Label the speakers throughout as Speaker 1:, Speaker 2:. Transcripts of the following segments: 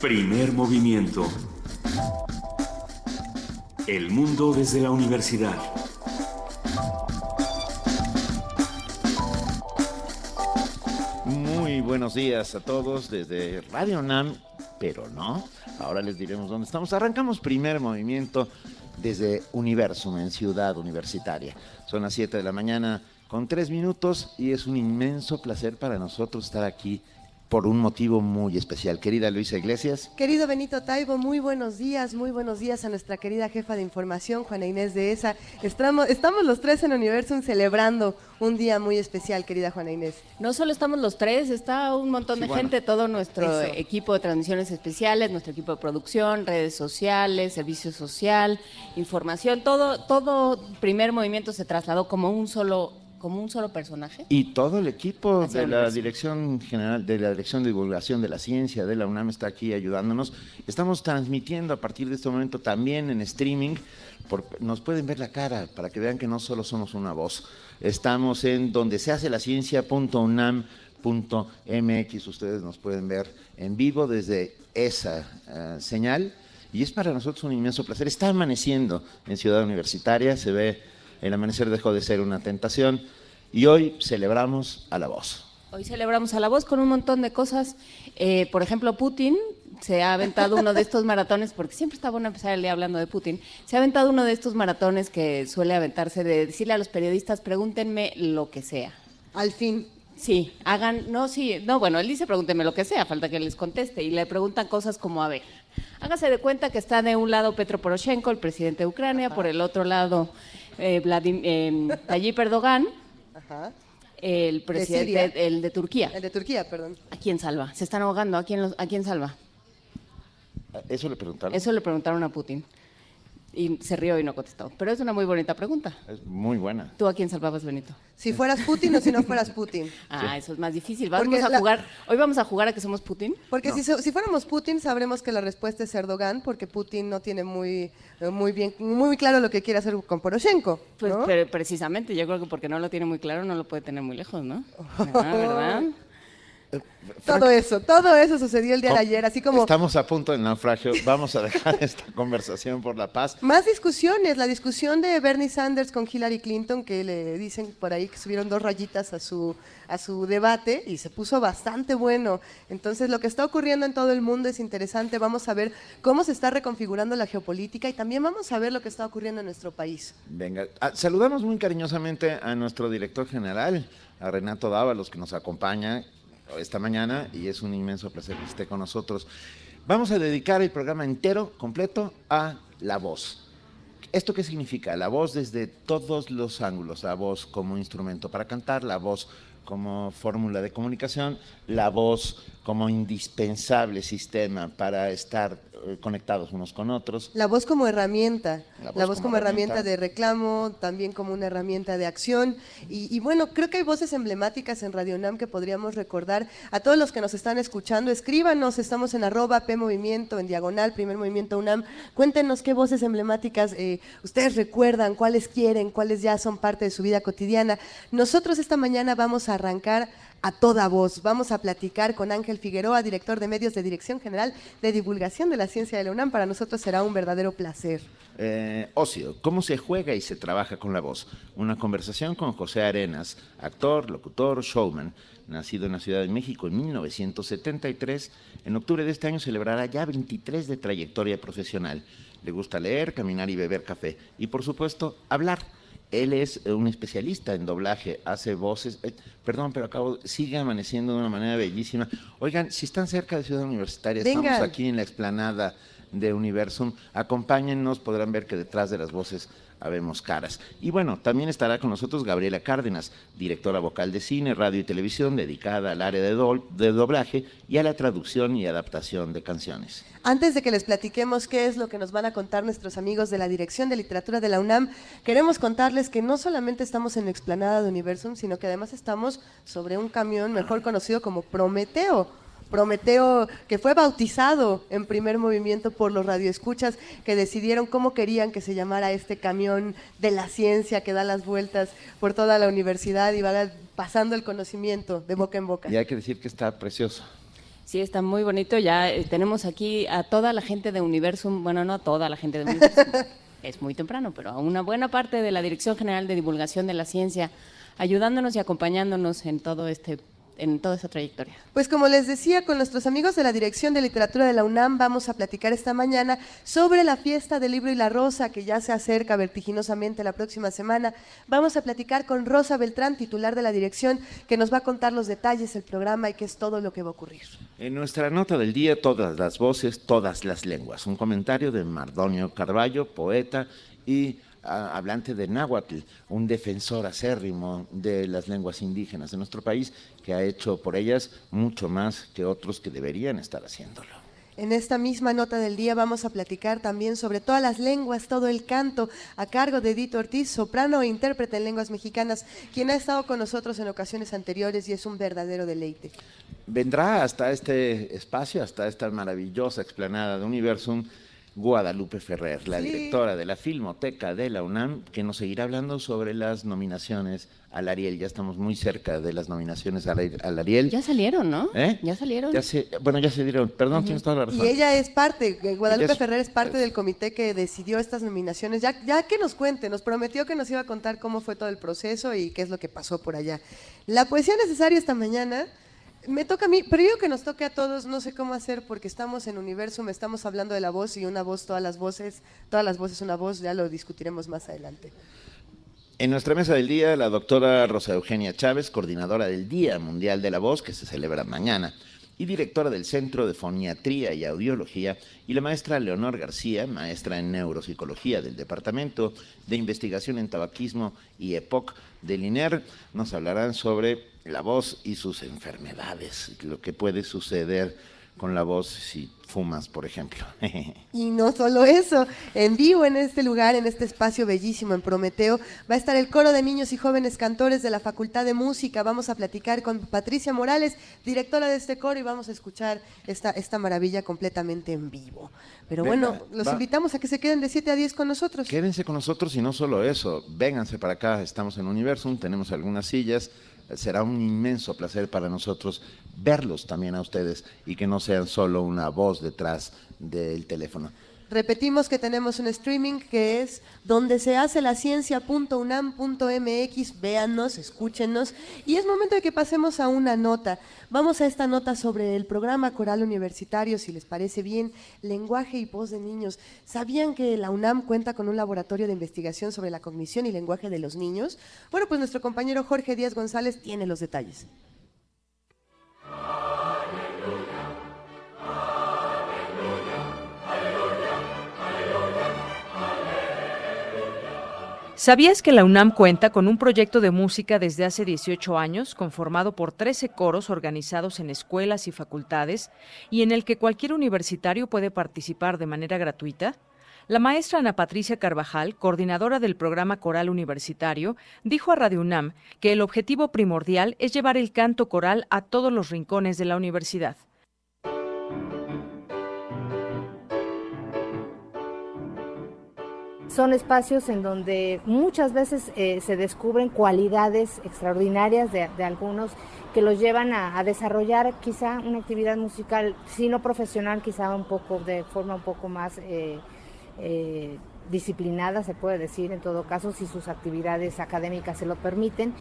Speaker 1: Primer movimiento. El mundo desde la universidad.
Speaker 2: Muy buenos días a todos desde Radio NAM, pero no, ahora les diremos dónde estamos. Arrancamos primer movimiento desde Universum, en Ciudad Universitaria. Son las 7 de la mañana con 3 minutos y es un inmenso placer para nosotros estar aquí por un motivo muy especial. Querida Luisa Iglesias.
Speaker 3: Querido Benito Taibo, muy buenos días, muy buenos días a nuestra querida jefa de información, Juana Inés de ESA. Estamos, estamos los tres en Universum celebrando un día muy especial, querida Juana Inés.
Speaker 4: No solo estamos los tres, está un montón de gente, todo nuestro equipo de transmisiones especiales, nuestro equipo de producción, redes sociales, servicio social, información, todo, todo primer movimiento se trasladó como un solo como un solo personaje.
Speaker 2: Y todo el equipo de la Dirección General, de la Dirección de Divulgación de la Ciencia de la UNAM está aquí ayudándonos. Estamos transmitiendo a partir de este momento también en streaming. nos pueden ver la cara para que vean que no solo somos una voz. Estamos en donde se hace la ciencia.unam.mx. Ustedes nos pueden ver en vivo desde esa eh, señal. Y es para nosotros un inmenso placer. Está amaneciendo en Ciudad Universitaria, se ve el amanecer dejó de ser una tentación y hoy celebramos a la voz.
Speaker 4: Hoy celebramos a la voz con un montón de cosas. Eh, por ejemplo, Putin se ha aventado uno de estos maratones, porque siempre está bueno empezar el día hablando de Putin, se ha aventado uno de estos maratones que suele aventarse de decirle a los periodistas, pregúntenme lo que sea.
Speaker 3: Al fin.
Speaker 4: Sí, hagan, no, sí, no, bueno, él dice pregúntenme lo que sea, falta que les conteste, y le preguntan cosas como, a ver, hágase de cuenta que está de un lado Petro Poroshenko, el presidente de Ucrania, por el otro lado eh, eh, Tayyip Erdogan, el presidente, el de Turquía.
Speaker 3: El de Turquía, perdón.
Speaker 4: ¿A quién salva? Se están ahogando, ¿a quién, ¿a quién salva?
Speaker 2: Eso le preguntaron.
Speaker 4: Eso le preguntaron a Putin. Y se rió y no contestó. Pero es una muy bonita pregunta.
Speaker 2: Es muy buena.
Speaker 4: ¿Tú a quién salvabas, Benito?
Speaker 3: Si fueras Putin o si no fueras Putin.
Speaker 4: Ah, eso es más difícil. Vamos a jugar. Hoy vamos a jugar a que somos Putin.
Speaker 3: Porque si, si, fuéramos Putin, sabremos que la respuesta es Erdogan, porque Putin no tiene muy, muy bien, muy claro lo que quiere hacer con Poroshenko.
Speaker 4: Pues pero precisamente, yo creo que porque no lo tiene muy claro, no lo puede tener muy lejos, ¿no? Ah, ¿Verdad?
Speaker 3: Todo eso, todo eso sucedió el día de ayer, así como...
Speaker 2: Estamos a punto del naufragio, vamos a dejar esta conversación por la paz.
Speaker 3: Más discusiones, la discusión de Bernie Sanders con Hillary Clinton, que le dicen por ahí que subieron dos rayitas a su, a su debate y se puso bastante bueno. Entonces, lo que está ocurriendo en todo el mundo es interesante, vamos a ver cómo se está reconfigurando la geopolítica y también vamos a ver lo que está ocurriendo en nuestro país.
Speaker 2: Venga, ah, saludamos muy cariñosamente a nuestro director general, a Renato Dávalos, que nos acompaña esta mañana y es un inmenso placer que esté con nosotros. Vamos a dedicar el programa entero, completo, a la voz. ¿Esto qué significa? La voz desde todos los ángulos, la voz como instrumento para cantar, la voz como fórmula de comunicación, la voz como indispensable sistema para estar eh, conectados unos con otros.
Speaker 3: La voz como herramienta, la voz, como, herramienta. de reclamo, también como una herramienta de acción. Y, bueno, creo que hay voces emblemáticas en Radio UNAM que podríamos recordar. A todos los que nos están escuchando, escríbanos, estamos en arroba P Movimiento, en diagonal, primer movimiento UNAM. Cuéntenos qué voces emblemáticas eh, ustedes recuerdan, cuáles quieren, cuáles ya son parte de su vida cotidiana. Nosotros esta mañana vamos a arrancar a toda voz. Vamos a platicar con Ángel Figueroa, director de medios de Dirección General de Divulgación de la Ciencia de la UNAM. Para nosotros será un verdadero placer.
Speaker 2: Eh, ocio, ¿cómo se juega y se trabaja con la voz? Una conversación con José Arenas, actor, locutor, showman, nacido en la Ciudad de México en 1973. En octubre de este año celebrará ya 23 de trayectoria profesional. Le gusta leer, caminar y beber café. Y por supuesto, hablar él es un especialista en doblaje, hace voces. Eh, perdón, pero acabo, sigue amaneciendo de una manera bellísima. Oigan, si están cerca de Ciudad Universitaria, estamos aquí en la explanada de Universum. Acompáñennos, podrán ver que detrás de las voces habemos caras. Y bueno, también estará con nosotros Gabriela Cárdenas, directora vocal de cine, radio y televisión, dedicada al área de, de, doblaje y a la traducción y adaptación de canciones.
Speaker 3: Antes de que les platiquemos qué es lo que nos van a contar nuestros amigos de la Dirección de Literatura de la UNAM, queremos contarles que no solamente estamos en la explanada de Universum, sino que además estamos sobre un camión mejor conocido como Prometeo Prometeo, que fue bautizado en primer movimiento por los radioescuchas que decidieron cómo querían que se llamara este camión de la ciencia que da las vueltas por toda la universidad y va pasando el conocimiento de boca en boca.
Speaker 2: Y hay que decir que está precioso.
Speaker 4: Sí, está muy bonito. Ya eh, tenemos aquí a toda la gente de Universum, bueno, no a toda la gente de Universum, es muy temprano, pero a una buena parte de la Dirección General de Divulgación de la Ciencia, ayudándonos y acompañándonos en todo este en toda esa trayectoria.
Speaker 3: Pues como les decía, con nuestros amigos de la Dirección de Literatura de la UNAM vamos a platicar esta mañana sobre la fiesta del libro y la rosa que ya se acerca vertiginosamente la próxima semana. Vamos a platicar con Rosa Beltrán, titular de la dirección, que nos va a contar los detalles del programa y qué es todo lo que va a ocurrir.
Speaker 2: En nuestra nota del día, todas las voces, todas las lenguas. Un comentario de Mardonio Carballo, poeta y hablante de náhuatl, un defensor acérrimo de las lenguas indígenas de nuestro país, que ha hecho por ellas mucho más que otros que deberían estar haciéndolo.
Speaker 3: En esta misma nota del día vamos a platicar también sobre todas las lenguas, todo el canto, a cargo de Edith Ortiz, soprano e intérprete en lenguas mexicanas, quien ha estado con nosotros en ocasiones anteriores y es un verdadero deleite.
Speaker 2: Vendrá hasta este espacio, hasta esta maravillosa explanada de Universum, Guadalupe Ferrer, la directora de la Filmoteca de la UNAM, que nos seguirá hablando sobre las nominaciones al Ariel. Ya estamos muy cerca de las nominaciones al, Ariel.
Speaker 4: Ya salieron, ¿no?
Speaker 2: ¿Eh?
Speaker 4: Ya salieron.
Speaker 2: Ya bueno, ya se dieron. Perdón, tienes toda la razón.
Speaker 3: Y ella es parte, eh, Guadalupe Ferrer es parte del comité que decidió estas nominaciones. Ya, ya que nos cuente, nos prometió que nos iba a contar cómo fue todo el proceso y qué es lo que pasó por allá. La poesía necesaria esta mañana me toca a mí, pero yo que nos toque a todos, no sé cómo hacer porque estamos en universo, me estamos hablando de la voz y una voz, todas las voces, todas las voces una voz, ya lo discutiremos más adelante.
Speaker 2: En nuestra mesa del día, la doctora Rosa Eugenia Chávez, coordinadora del Día Mundial de la Voz, que se celebra mañana, y directora del Centro de Foniatría y Audiología, y la maestra Leonor García, maestra en Neuropsicología del Departamento de Investigación en Tabaquismo y EPOC del INER, nos hablarán sobre la voz y sus enfermedades, lo que puede suceder con la voz si fumas, por ejemplo.
Speaker 3: y no solo eso, en vivo en este lugar, en este espacio bellísimo en Prometeo, va a estar el coro de niños y jóvenes cantores de la Facultad de Música. Vamos a platicar con Patricia Morales, directora de este coro, y vamos a escuchar esta, esta maravilla completamente en vivo. Pero bueno, los invitamos a que se queden de 7 a 10 con nosotros.
Speaker 2: Quédense con nosotros y no solo eso, vénganse para acá, estamos en Universum, tenemos algunas sillas será un inmenso placer para nosotros verlos también a ustedes y que no sean solo una voz detrás del teléfono.
Speaker 3: Repetimos que tenemos un streaming que es donde se hace la ciencia.unam.mx. Véannos, escúchenos. Y es momento de que pasemos a una nota. Vamos a esta nota sobre el programa coral universitario, si les parece bien, lenguaje y voz de niños. ¿Sabían que la UNAM cuenta con un laboratorio de investigación sobre la cognición y lenguaje de los niños? Bueno, pues nuestro compañero Jorge Díaz González tiene los detalles.
Speaker 5: ¿Sabías que la UNAM cuenta con un proyecto de música desde hace 18 años, conformado por 13 coros organizados en escuelas y facultades, y en el que cualquier universitario puede participar de manera gratuita? La maestra Ana Patricia Carvajal, coordinadora del programa coral universitario, dijo a Radio UNAM que el objetivo primordial es llevar el canto coral a todos los rincones de la universidad.
Speaker 6: Son espacios en donde muchas veces eh, se descubren cualidades extraordinarias de, algunos que los llevan a, desarrollar quizá una actividad musical, si no profesional, quizá un poco de forma un poco más eh, eh, disciplinada, se puede decir en todo caso, si sus actividades académicas se lo permiten.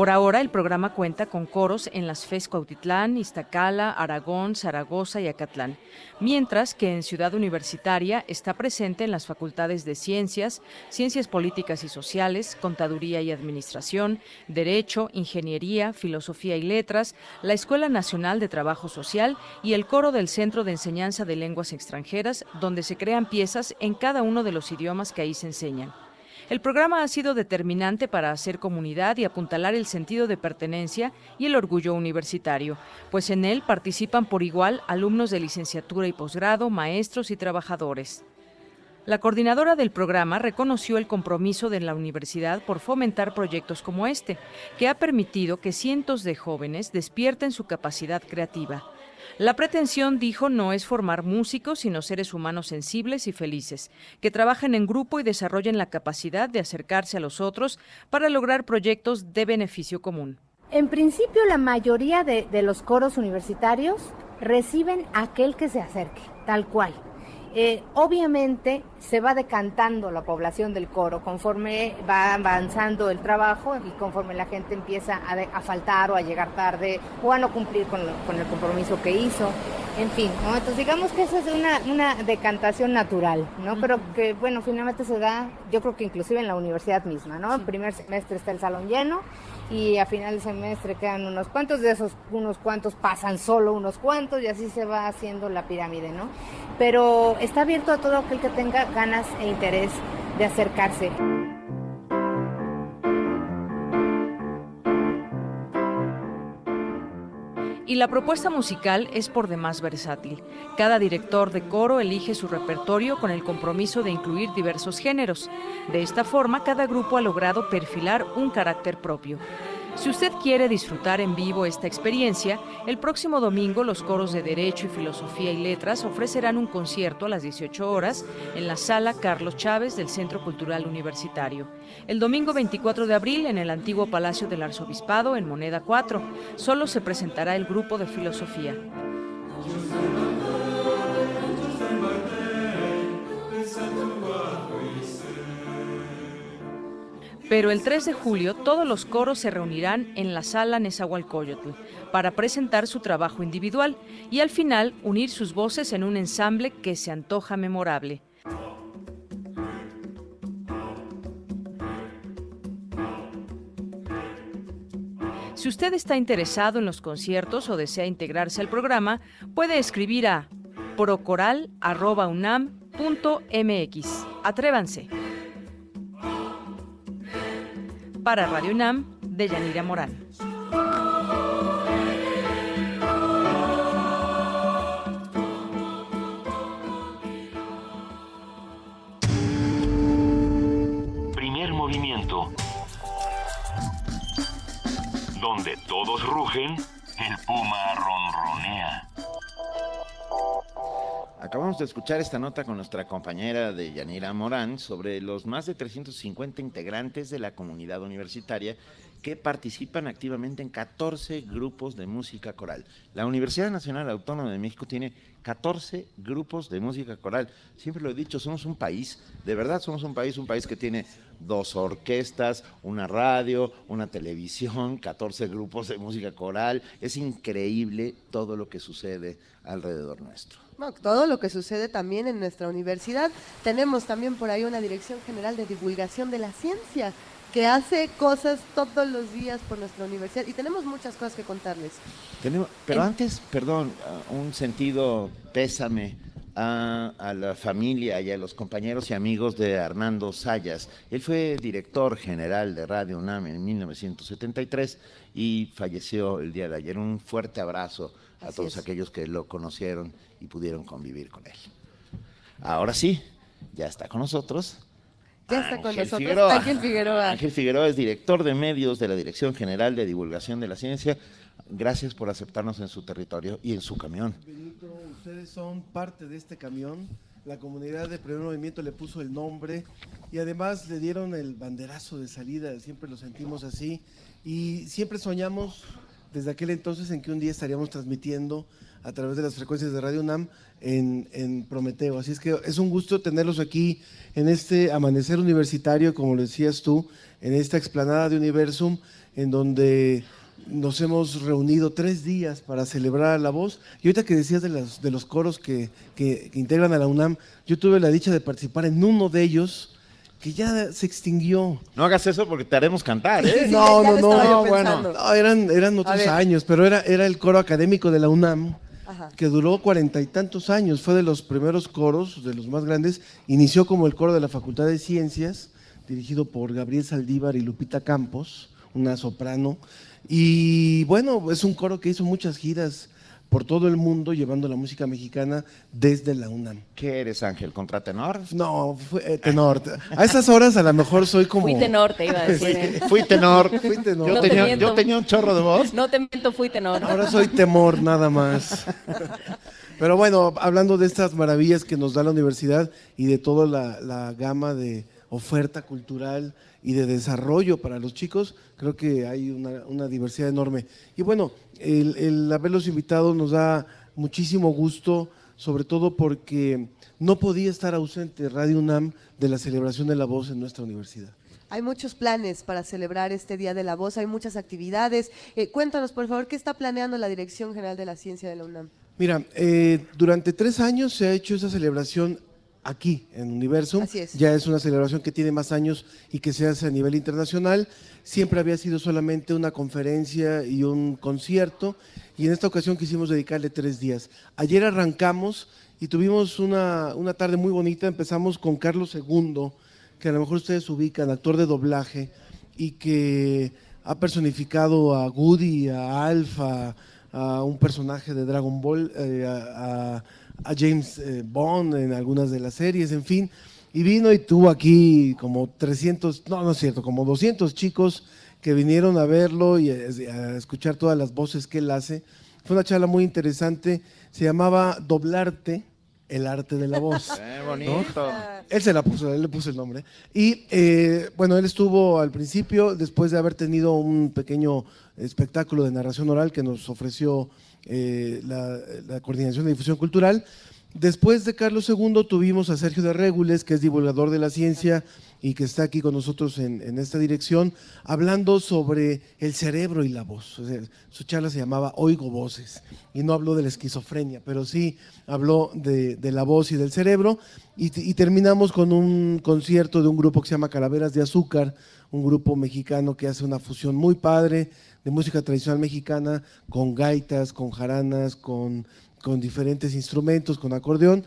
Speaker 5: Por ahora, el programa cuenta con coros en las FES Cuautitlán, Iztacala, Aragón, Zaragoza y Acatlán, mientras que en Ciudad Universitaria está presente en las facultades de Ciencias, Ciencias Políticas y Sociales, Contaduría y Administración, Derecho, Ingeniería, Filosofía y Letras, la Escuela Nacional de Trabajo Social y el coro del Centro de Enseñanza de Lenguas Extranjeras, donde se crean piezas en cada uno de los idiomas que ahí se enseñan. El programa ha sido determinante para hacer comunidad y apuntalar el sentido de pertenencia y el orgullo universitario, pues en él participan por igual alumnos de licenciatura y posgrado, maestros y trabajadores. La coordinadora del programa reconoció el compromiso de la universidad por fomentar proyectos como este, que ha permitido que cientos de jóvenes despierten su capacidad creativa. La pretensión, dijo, no es formar músicos, sino seres humanos sensibles y felices, que trabajen en grupo y desarrollen la capacidad de acercarse a los otros para lograr proyectos de beneficio común.
Speaker 6: En principio, la mayoría de, los coros universitarios reciben a aquel que se acerque, tal cual. Eh, obviamente se va decantando la población del coro conforme va avanzando el trabajo y conforme la gente empieza a, faltar o a llegar tarde o a no cumplir con, el compromiso que hizo. En fin, entonces digamos que esa es una, una decantación natural, ¿no? Pero que, bueno, finalmente se da, yo creo que inclusive en la universidad misma, ¿no? El primer semestre está el salón lleno y a final de semestre quedan unos cuantos, de esos unos cuantos pasan solo unos cuantos y así se va haciendo la pirámide, ¿no? Pero está abierto a todo aquel que tenga ganas e interés de acercarse.
Speaker 5: Y la propuesta musical es por demás versátil. Cada director de coro elige su repertorio con el compromiso de incluir diversos géneros. De esta forma, cada grupo ha logrado perfilar un carácter propio. Si usted quiere disfrutar en vivo esta experiencia, el próximo domingo los coros de Derecho y Filosofía y Letras ofrecerán un concierto a las 18 horas en la sala Carlos Chávez del Centro Cultural Universitario. El domingo 24 de abril en el antiguo Palacio del Arzobispado en Moneda 4, solo se presentará el grupo de filosofía. Pero el 3 de julio todos los coros se reunirán en la sala Nezahualcóyotl para presentar su trabajo individual y al final unir sus voces en un ensamble que se antoja memorable. Si usted está interesado en los conciertos o desea integrarse al programa, puede escribir a procoral.unam.mx. Atrévanse. Para Radio UNAM, de Yanira Morán.
Speaker 1: Primer movimiento. Donde todos rugen, el puma ronronea.
Speaker 2: Acabamos de escuchar esta nota con nuestra compañera de Yanira Morán sobre los más de 350 integrantes de la comunidad universitaria que participan activamente en 14 grupos de música coral. La Universidad Nacional Autónoma de México tiene 14 grupos de música coral. Siempre lo he dicho, somos un país, de verdad somos un país, un país que tiene dos orquestas, una radio, una televisión, 14 grupos de música coral. Es increíble todo lo que sucede alrededor nuestro
Speaker 3: todo lo que sucede también en nuestra universidad. Tenemos también por ahí una Dirección General de Divulgación de la Ciencia que hace cosas todos los días por nuestra universidad y tenemos muchas cosas que contarles.
Speaker 2: Tenemos, pero antes, perdón, un sentido pésame a, a, la familia y a los compañeros y amigos de Armando Sayas. Él fue director general de Radio UNAM en 1973 y falleció el día de ayer. Un fuerte abrazo a todos aquellos que lo conocieron y pudieron convivir con él. Ahora sí, ya está con nosotros.
Speaker 3: Ya está con nosotros Ángel Figueroa.
Speaker 2: Ángel Figueroa es director de medios de la Dirección General de Divulgación de la Ciencia. Gracias por aceptarnos en su territorio y en su camión.
Speaker 7: Benito, ustedes son parte de este camión. La comunidad de Primer Movimiento le puso el nombre y además le dieron el banderazo de salida, siempre lo sentimos así. Y siempre soñamos desde aquel entonces en que un día estaríamos transmitiendo a través de las frecuencias de Radio UNAM en, Prometeo. Así es que es un gusto tenerlos aquí en este amanecer universitario, como lo decías tú, en esta explanada de Universum, en donde nos hemos reunido tres días para celebrar la voz. Y ahorita que decías de, los, de los coros que, que integran a la UNAM, yo tuve la dicha de participar en uno de ellos que ya se extinguió.
Speaker 2: No hagas eso porque te haremos cantar, ¿eh?
Speaker 7: no, no, no, bueno. No, eran, eran otros años, pero era, era el coro académico de la UNAM, que duró cuarenta y tantos años. Fue de los primeros coros, de los más grandes. Inició como el coro de la Facultad de Ciencias, dirigido por Gabriel Saldívar y Lupita Campos, una soprano. Y bueno, es un coro que hizo muchas giras por todo el mundo llevando la música mexicana desde la UNAM.
Speaker 2: ¿Qué eres, Ángel? ¿Contratenor?
Speaker 7: No, fue, eh, tenor. A esas horas a lo mejor soy como...
Speaker 4: Fui tenor, te iba a decir.
Speaker 2: ¿eh? Fui, tenor. Fui tenor. Yo, tenía, yo, tenía, un chorro de voz.
Speaker 4: No te miento, fui tenor.
Speaker 7: Ahora soy temor, nada más. Pero bueno, hablando de estas maravillas que nos da la universidad y de toda la, la gama de oferta cultural y de desarrollo para los chicos, creo que hay una, diversidad enorme. Y bueno, el, el haberlos invitado nos da muchísimo gusto, sobre todo porque no podía estar ausente Radio UNAM de la celebración de la voz en nuestra universidad.
Speaker 3: Hay muchos planes para celebrar este Día de la Voz, hay muchas actividades. Eh, cuéntanos, por favor, ¿qué está planeando la Dirección General de la Ciencia de la UNAM?
Speaker 7: Mira, eh, durante tres años se ha hecho esa celebración aquí en Universo.
Speaker 3: Así es.
Speaker 7: Ya es una celebración que tiene más años y que se hace a nivel internacional. Siempre había sido solamente una conferencia y un concierto y en esta ocasión quisimos dedicarle tres días. Ayer arrancamos y tuvimos una, una tarde muy bonita. Empezamos con Carlos II que a lo mejor ustedes ubican, actor de doblaje, y que ha personificado a Woody, a Alpha, a un personaje de Dragon Ball, eh, a, James eh, Bond en algunas de las series, en fin. Y vino y tuvo aquí como 300, no, no es cierto, como 200 chicos que vinieron a verlo y a, escuchar todas las voces que él hace. Fue una charla muy interesante, se llamaba Doblarte, el arte de la voz.
Speaker 2: Qué bonito.
Speaker 7: Él se la puso, él le puso el nombre. Y eh, bueno, él estuvo al principio, después de haber tenido un pequeño espectáculo de narración oral que nos ofreció eh, la, Coordinación de Difusión Cultural. Después de Carlos II tuvimos a Sergio de Régules, que es divulgador de la ciencia y que está aquí con nosotros en, esta dirección, hablando sobre el cerebro y la voz. su charla se llamaba Oigo Voces y no habló de la esquizofrenia, pero sí habló de, la voz y del cerebro. Y, terminamos con un concierto de un grupo que se llama Calaveras de Azúcar, un grupo mexicano que hace una fusión muy padre de música tradicional mexicana con gaitas, con jaranas, con, con diferentes instrumentos, con acordeón.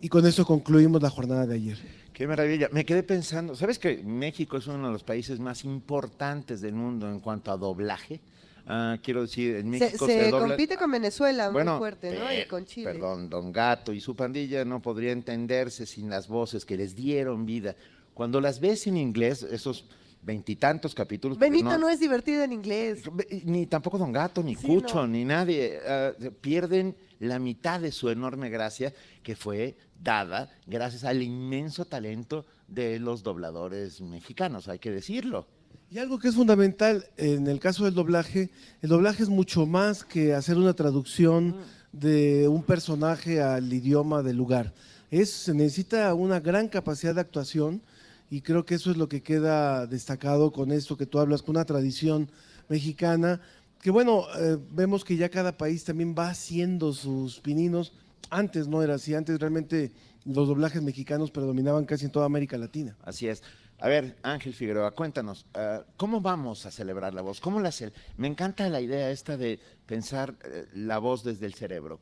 Speaker 7: Y con eso concluimos la jornada de ayer.
Speaker 2: Qué maravilla. Me quedé pensando, ¿sabes que México es uno de los países más importantes del mundo en cuanto a doblaje? Ah, quiero decir, en México
Speaker 3: se, se, compite con Venezuela muy fuerte, ¿no? Y con Chile.
Speaker 2: Perdón, Don Gato y su pandilla no podría entenderse sin las voces que les dieron vida. Cuando las ves en inglés, esos veintitantos capítulos.
Speaker 3: Benito no, es divertido en inglés.
Speaker 2: Ni tampoco Don Gato, ni Cucho, ni nadie. Ah, pierden la mitad de su enorme gracia que fue dada gracias al inmenso talento de los dobladores mexicanos, hay que decirlo.
Speaker 7: Y algo que es fundamental en el caso del doblaje, el doblaje es mucho más que hacer una traducción de un personaje al idioma del lugar. Es, se necesita una gran capacidad de actuación y creo que eso es lo que queda destacado con esto que tú hablas, con una tradición mexicana, que bueno, eh, vemos que ya cada país también va haciendo sus pininos. Antes no era así, antes realmente los doblajes mexicanos predominaban casi en toda América Latina.
Speaker 2: Así es. A ver, Ángel Figueroa, cuéntanos, eh, ¿cómo vamos a celebrar la voz? ¿Cómo la Me encanta la idea esta de pensar eh, la voz desde el cerebro.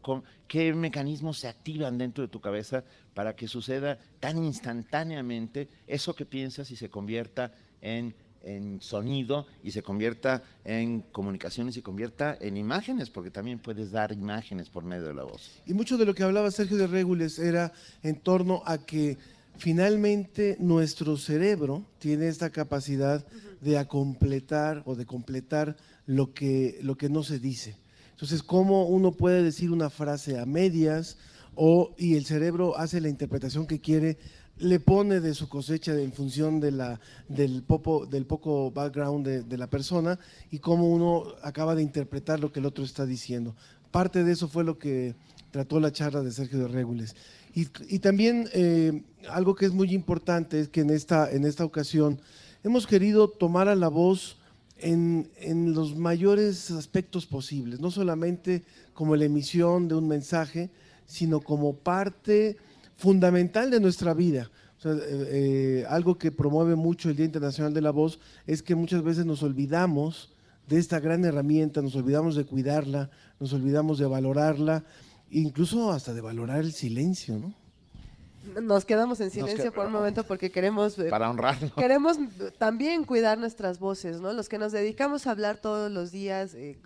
Speaker 2: ¿Qué mecanismos se activan dentro de tu cabeza para que suceda tan instantáneamente eso que piensas y se convierta en, en sonido y se convierta en comunicaciones y se convierta en imágenes? Porque también puedes dar imágenes por medio de la voz.
Speaker 7: Y mucho de lo que hablaba Sergio de Régules era en torno a que finalmente nuestro cerebro tiene esta capacidad de acompletar o de completar lo que, lo que no se dice. Entonces, ¿cómo uno puede decir una frase a medias o, y el cerebro hace la interpretación que quiere, le pone de su cosecha en función de del, poco, del poco background de, la persona y cómo uno acaba de interpretar lo que el otro está diciendo? Parte de eso fue lo que trató la charla de Sergio de Régules. Y, también eh, algo que es muy importante es que en esta, en esta ocasión hemos querido tomar a la voz en, los mayores aspectos posibles, no solamente como la emisión de un mensaje, sino como parte fundamental de nuestra vida. Eh, eh, algo que promueve mucho el Día Internacional de la Voz es que muchas veces nos olvidamos de esta gran herramienta, nos olvidamos de cuidarla, nos olvidamos de valorarla incluso hasta de valorar el silencio, ¿no?
Speaker 3: Nos quedamos en silencio por un momento porque queremos...
Speaker 2: Eh, Para honrarlo.
Speaker 3: Queremos también cuidar nuestras voces, ¿no? Los que nos dedicamos a hablar todos los días, eh,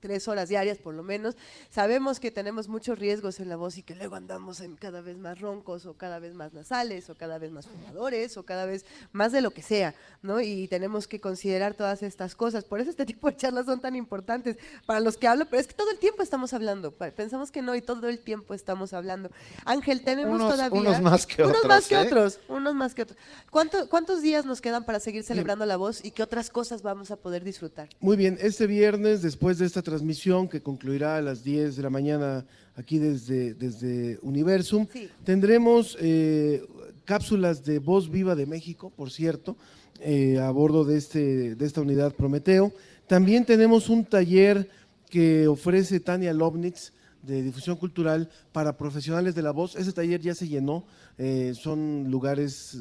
Speaker 3: tres horas diarias por lo menos. Sabemos que tenemos muchos riesgos en la voz y que luego andamos en cada vez más roncos o cada vez más nasales o cada vez más fumadores o cada vez más de lo que sea, ¿no? Y tenemos que considerar todas estas cosas. Por eso este tipo de charlas son tan importantes para los que hablo, pero es que todo el tiempo estamos hablando. Pensamos que no y todo el tiempo estamos hablando. Ángel, tenemos todavía...
Speaker 2: Unos más que
Speaker 3: unos
Speaker 2: otros.
Speaker 3: Más que
Speaker 2: ¿eh?
Speaker 3: otros unos más que otros. ¿Cuántos días nos quedan para seguir celebrando la voz y qué otras cosas vamos a poder disfrutar?
Speaker 7: Muy bien, este viernes, después de esta transmisión que concluirá a las 10 de la mañana aquí desde, desde Universum,
Speaker 3: Sí.
Speaker 7: tendremos eh, cápsulas de Voz Viva de México, por cierto, eh, a bordo de, este, de esta unidad Prometeo. También tenemos un taller que ofrece Tania Lovnitz de difusión cultural para profesionales de la voz. Ese taller ya se llenó, eh, son lugares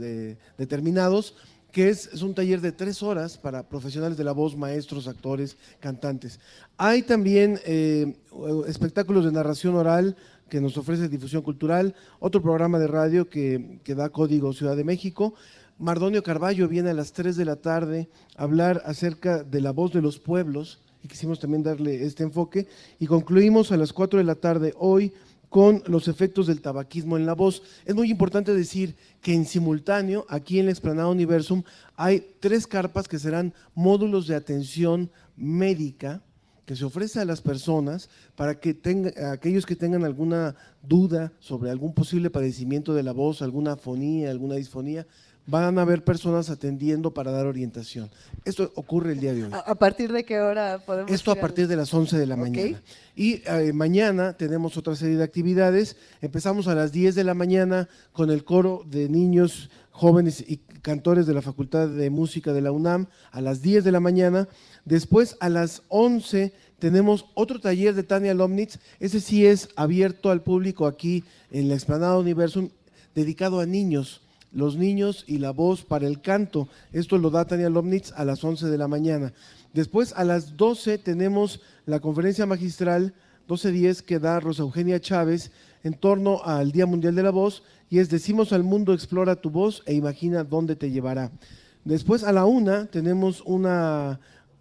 Speaker 7: determinados, que es, es un taller de tres horas para profesionales de la voz, maestros, actores, cantantes. Hay también eh, espectáculos de narración oral que nos ofrece difusión cultural, otro programa de radio que, que da Código Ciudad de México. Mardonio Carballo viene a las 3 de la tarde a hablar acerca de la voz de los pueblos y quisimos también darle este enfoque. Y concluimos a las 4 de la tarde hoy con los efectos del tabaquismo en la voz. Es muy importante decir que en simultáneo, aquí en la Explanada Universum, hay tres carpas que serán módulos de atención médica que se ofrece a las personas para que aquellos que tengan alguna duda sobre algún posible padecimiento de la voz, alguna afonía, alguna disfonía, van a haber personas atendiendo para dar orientación. Esto ocurre el día de hoy.
Speaker 3: ¿A, partir de qué hora podemos
Speaker 7: Esto a
Speaker 3: ir
Speaker 7: partir de las 11 de la mañana. Y eh, mañana tenemos otra serie de actividades. Empezamos a las 10 de la mañana con el coro de niños, jóvenes y cantores de la Facultad de Música de la UNAM a las 10 de la mañana. Después a las 11 tenemos otro taller de Tania Lomnitz. Ese sí es abierto al público aquí en la Explanada Universum, dedicado a niños los niños y la voz para el canto. Esto lo da Tania Lomnitz a las 11 de la mañana. Después a las 12 tenemos la conferencia magistral 12.10 que da Rosa Eugenia Chávez en torno al Día Mundial de la Voz y es Decimos al mundo, explora tu voz e imagina dónde te llevará. Después a la una tenemos una,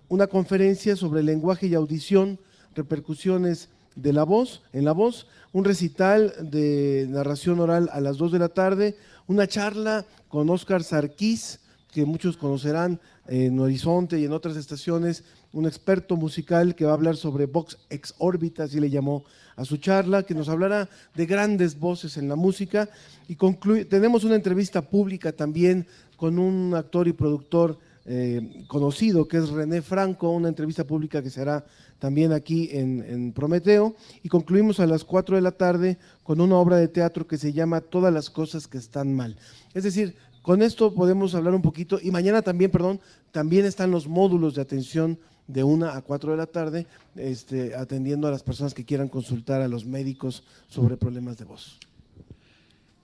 Speaker 7: una conferencia sobre lenguaje y audición, repercusiones de la voz, en la voz, un recital de narración oral a las 2 de la tarde, una charla con Oscar Sarkis, que muchos conocerán en Horizonte y en otras estaciones, un experto musical que va a hablar sobre Vox ex órbita, así le llamó a su charla, que nos hablará de grandes voces en la música. Y tenemos una entrevista pública también con un actor y productor eh, conocido, que es René Franco, una entrevista pública que se hará también aquí en, en Prometeo. Y concluimos a las 4 de la tarde con una obra de teatro que se llama Todas las cosas que están mal. Es decir, con esto podemos hablar un poquito. Y mañana también, perdón, también están los módulos de atención de 1 a 4 de la tarde, este, atendiendo a las personas que quieran consultar a los médicos sobre problemas de voz.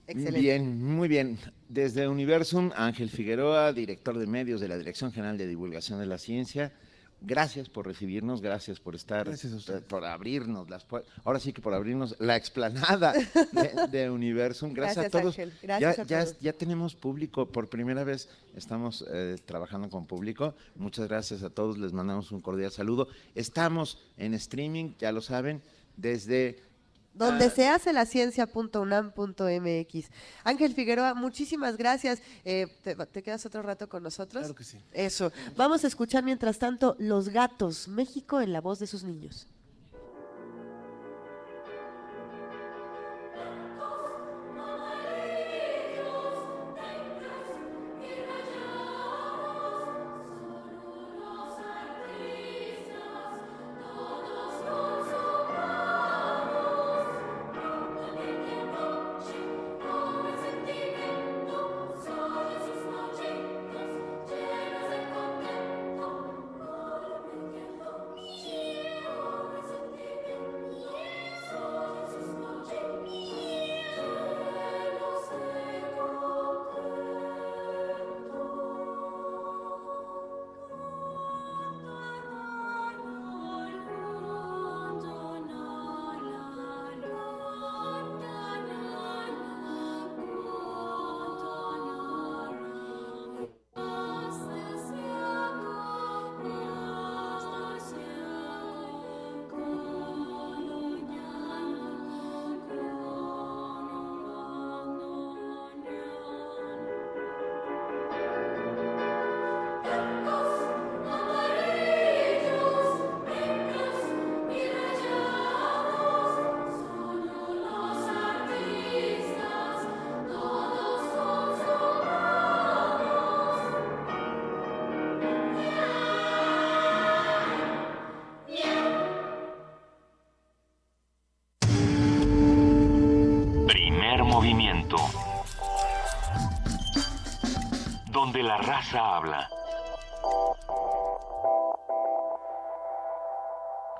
Speaker 3: Excelente.
Speaker 2: Bien, muy bien. Desde Universum, Ángel Figueroa, director de medios de la Dirección General de Divulgación de la Ciencia. Gracias por recibirnos, gracias por estar,
Speaker 7: Gracias a usted.
Speaker 2: por abrirnos las puertas. Ahora sí que por abrirnos la explanada de, de Universum. Gracias,
Speaker 3: Gracias,
Speaker 2: a todos.
Speaker 3: Ángel. Gracias
Speaker 2: ya,
Speaker 3: a
Speaker 2: ya-
Speaker 3: todos.
Speaker 2: ya tenemos público, por primera vez estamos eh, trabajando con público. Muchas gracias a todos, les mandamos un cordial saludo. Estamos en streaming, ya lo saben, desde
Speaker 3: Donde
Speaker 2: Ah.
Speaker 3: se hace la ciencia.unam.mx. Ángel Figueroa, muchísimas gracias. Eh, ¿te, te quedas otro rato con nosotros?
Speaker 7: Claro que sí.
Speaker 3: Eso. Vamos a escuchar mientras tanto Los Gatos, México en la voz de sus niños.
Speaker 1: Habla.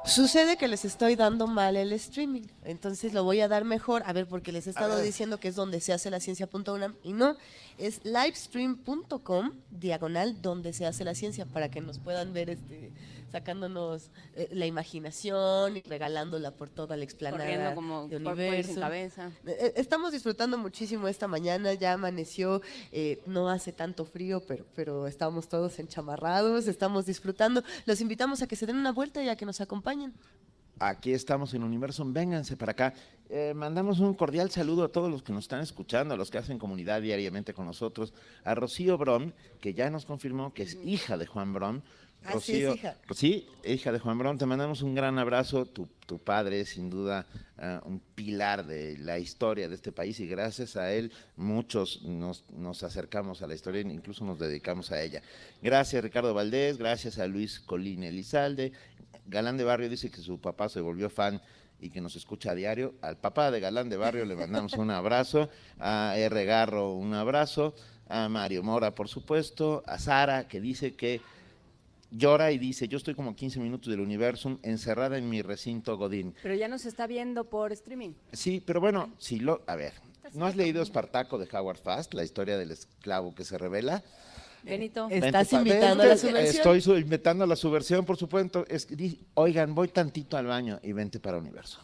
Speaker 3: Sucede que les estoy dando mal el streaming, entonces lo voy a dar mejor, a ver, porque les he estado diciendo que es donde se hace la ciencia.unam y no, es livestream.com diagonal donde se hace la ciencia para que nos puedan ver este sacándonos eh, la imaginación y regalándola por toda la explanada
Speaker 4: Corriendo como
Speaker 3: de universo.
Speaker 4: cabeza.
Speaker 3: Eh, eh, Estamos disfrutando muchísimo esta mañana, ya amaneció, eh, no hace tanto frío, pero, pero estamos todos enchamarrados, estamos disfrutando. Los invitamos a que se den una vuelta y a que nos acompañen.
Speaker 2: Aquí estamos en Universum, vénganse para acá. Eh, mandamos un cordial saludo a todos los que nos están escuchando, a los que hacen comunidad diariamente con nosotros, a Rocío Brom, que ya nos confirmó que es hija de Juan Brom.
Speaker 3: Así es, hija.
Speaker 2: Sí, hija de Juan Brom, te mandamos un gran abrazo. Tu, tu padre es sin duda ah, un pilar de la historia de este país y gracias a él muchos nos, nos acercamos a la historia e incluso nos dedicamos a ella. Gracias Ricardo Valdés, gracias a Luis Colín Elizalde. Galán de Barrio dice que su papá se volvió fan y que nos escucha a diario. Al papá de Galán de Barrio le mandamos un abrazo, a R. Garro un abrazo, a Mario Mora, por supuesto, a Sara, que dice que llora y dice, yo estoy como 15 minutos del universo encerrada en mi recinto Godín.
Speaker 4: Pero ya nos está viendo por streaming.
Speaker 2: Sí, pero bueno, si lo, a ver, ¿no has leído Espartaco de Howard Fast, la historia del esclavo que se revela?
Speaker 4: Benito.
Speaker 3: Estás
Speaker 2: Vente
Speaker 3: invitando a la subversión.
Speaker 2: Estoy su- invitando a la subversión, por supuesto. Es, oigan, voy tantito al baño y vente para Universo.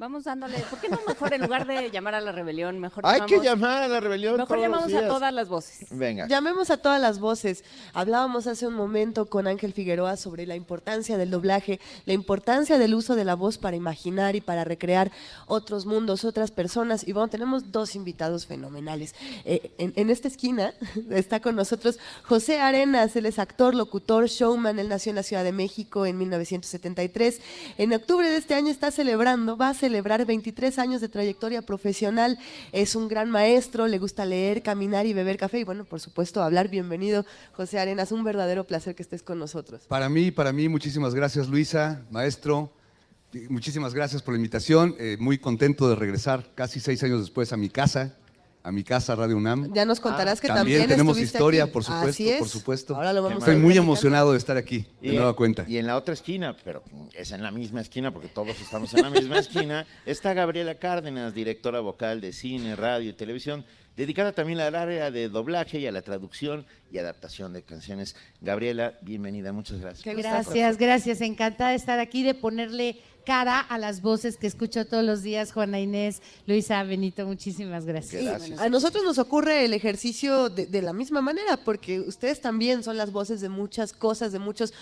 Speaker 4: Vamos dándole. ¿Por qué no mejor en lugar de llamar a la rebelión, mejor
Speaker 2: Hay que llamar a la rebelión
Speaker 4: Mejor
Speaker 2: todos los
Speaker 4: llamamos a
Speaker 2: días.
Speaker 4: todas las voces.
Speaker 2: Venga.
Speaker 3: Llamemos a todas las voces. Hablábamos hace un momento con Ángel Figueroa sobre la importancia del doblaje, la importancia del uso de la voz para imaginar y para recrear otros mundos, otras personas. Y bueno, tenemos dos invitados fenomenales. Eh, en, en esta esquina está con nosotros José Arenas, él es actor, locutor, showman, él nació en la Ciudad de México en 1973. En octubre de este año está celebrando, va a celebrar 23 años de trayectoria profesional. Es un gran maestro, le gusta leer, caminar y beber café y bueno, por supuesto, hablar. Bienvenido, José Arenas, un verdadero placer que estés con nosotros.
Speaker 8: Para mí, para mí, muchísimas gracias Luisa, maestro. Muchísimas gracias por la invitación. Eh, muy contento de regresar casi seis años después a mi casa, a mi casa Radio UNAM.
Speaker 3: Ya nos contarás que
Speaker 8: También,
Speaker 3: también,
Speaker 8: tenemos historia,
Speaker 3: aquí.
Speaker 8: por supuesto,
Speaker 3: Así es.
Speaker 8: por supuesto.
Speaker 3: Ahora lo vamos
Speaker 8: Estoy
Speaker 3: a
Speaker 8: muy emocionado de estar aquí, de nueva cuenta.
Speaker 2: y en la otra esquina, pero es en la misma esquina porque todos estamos en la misma esquina, está Gabriela Cárdenas, directora vocal de cine, radio y televisión, dedicada también al área de doblaje y a la traducción y adaptación de canciones. Gabriela, bienvenida, muchas gracias.
Speaker 9: Gracias, gracias. Encantada de estar aquí, de ponerle cara a las voces que escucho todos los días. Juana Inés, Luisa, Benito, muchísimas gracias.
Speaker 3: A nosotros nos ocurre el ejercicio de, de la misma manera, porque ustedes también son las voces de muchas cosas, de muchos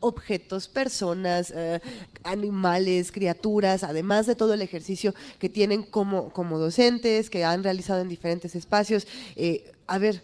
Speaker 3: objetos, personas, eh, animales, criaturas, además de todo el ejercicio que tienen como, como docentes, que han realizado en diferentes espacios. Eh, a ver,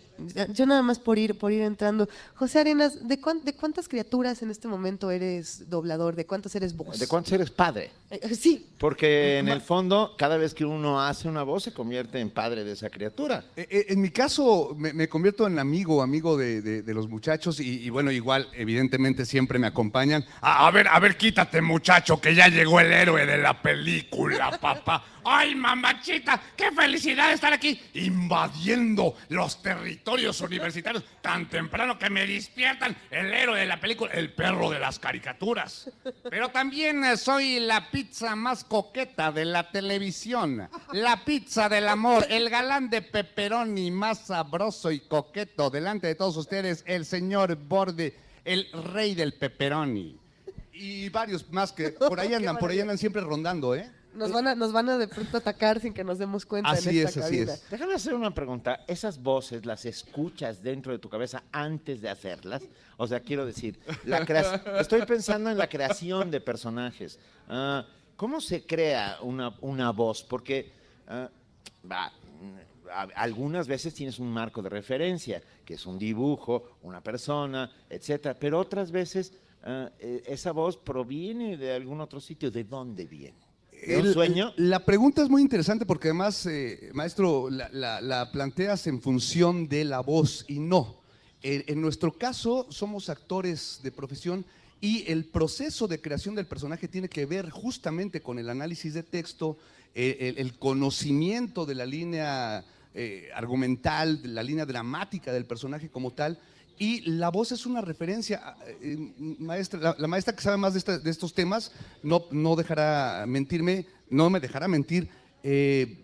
Speaker 3: yo nada más por ir, por ir entrando. José Arenas, ¿de, cuán- de cuántas criaturas en este momento eres doblador? ¿De cuántas eres voz?
Speaker 2: ¿De cuántos eres padre?
Speaker 3: Eh, sí,
Speaker 2: Porque en el fondo, cada vez que uno hace una voz, se convierte en padre de esa criatura.
Speaker 8: Eh, eh, En mi caso, me, me convierto en amigo, amigo de, de- de los muchachos y, y bueno, igual, evidentemente siempre me acompañan.
Speaker 10: A, a ver, a ver, quítate, muchacho, que ya llegó el héroe de la película, papá. ¡Ay, mamachita! ¡Qué felicidad estar aquí invadiendo los territorios universitarios tan temprano que me despiertan el héroe de la película, el perro de las caricaturas!
Speaker 8: Pero también eh, soy la pizza más coqueta de la televisión. La pizza del amor, el galán de pepperoni más sabroso y coqueto. Delante de todos ustedes, el señor Borde, el rey del pepperoni. Y varios más que por ahí andan, por ahí andan siempre rondando, ¿eh?
Speaker 3: Nos van, a, nos van a de pronto atacar sin que nos demos cuenta. en
Speaker 8: Así
Speaker 3: esta
Speaker 8: es, así es.
Speaker 2: Déjame hacer una pregunta. ¿Esas voces las escuchas dentro de tu cabeza antes de hacerlas? O sea, quiero decir, la estoy pensando en la creación de personajes. Ah, ¿Cómo se crea una, una voz? Porque a- algunas veces tienes un marco de referencia, que es un dibujo, una persona, etcétera, pero otras veces ah, eh, esa voz proviene de algún otro sitio. ¿De dónde viene? ¿De un
Speaker 8: El-
Speaker 2: sueño?
Speaker 8: La pregunta es muy interesante porque además, eh, maestro, la, la- la planteas en función de la voz y no. En, en nuestro caso, somos actores de profesión y el proceso de creación del personaje tiene que ver justamente con el análisis de texto, eh, el, el conocimiento de la línea eh, argumental, la línea dramática del personaje como tal. Y la voz es una referencia. eh, maestra, la, maestra que sabe más de, estos temas no, no dejará mentirme, no me dejará mentir. Eh,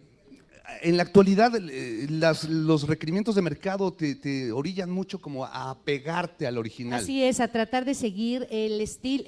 Speaker 8: en la actualidad, eh, los requerimientos de mercado te, orillan mucho como a apegarte al original.
Speaker 9: Así es, a tratar de seguir el estilo,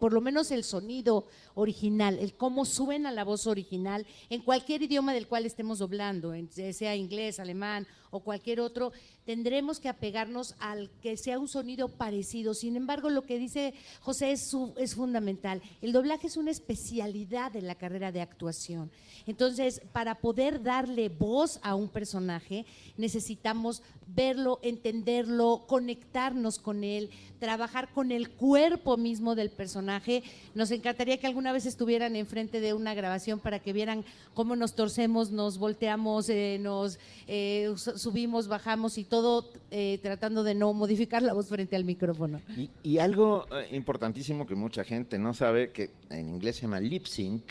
Speaker 9: por lo menos el sonido original, el cómo suena la voz original en cualquier idioma del cual estemos doblando, sea inglés, alemán o cualquier otro, tendremos que apegarnos al que sea un sonido parecido. Sin embargo, lo que dice José es, es fundamental. El doblaje es una especialidad de la carrera de actuación. Entonces, para poder darle voz a un personaje, necesitamos verlo, entenderlo, conectarnos con él, trabajar con el cuerpo mismo del personaje. Nos encantaría que alguna vez estuvieran enfrente de una grabación para que vieran cómo nos torcemos, nos volteamos, eh, nos eh, subimos, bajamos y todo eh, tratando de no modificar la voz frente al micrófono.
Speaker 2: Y, y algo eh, importantísimo que mucha gente no sabe, que en inglés se llama lip sync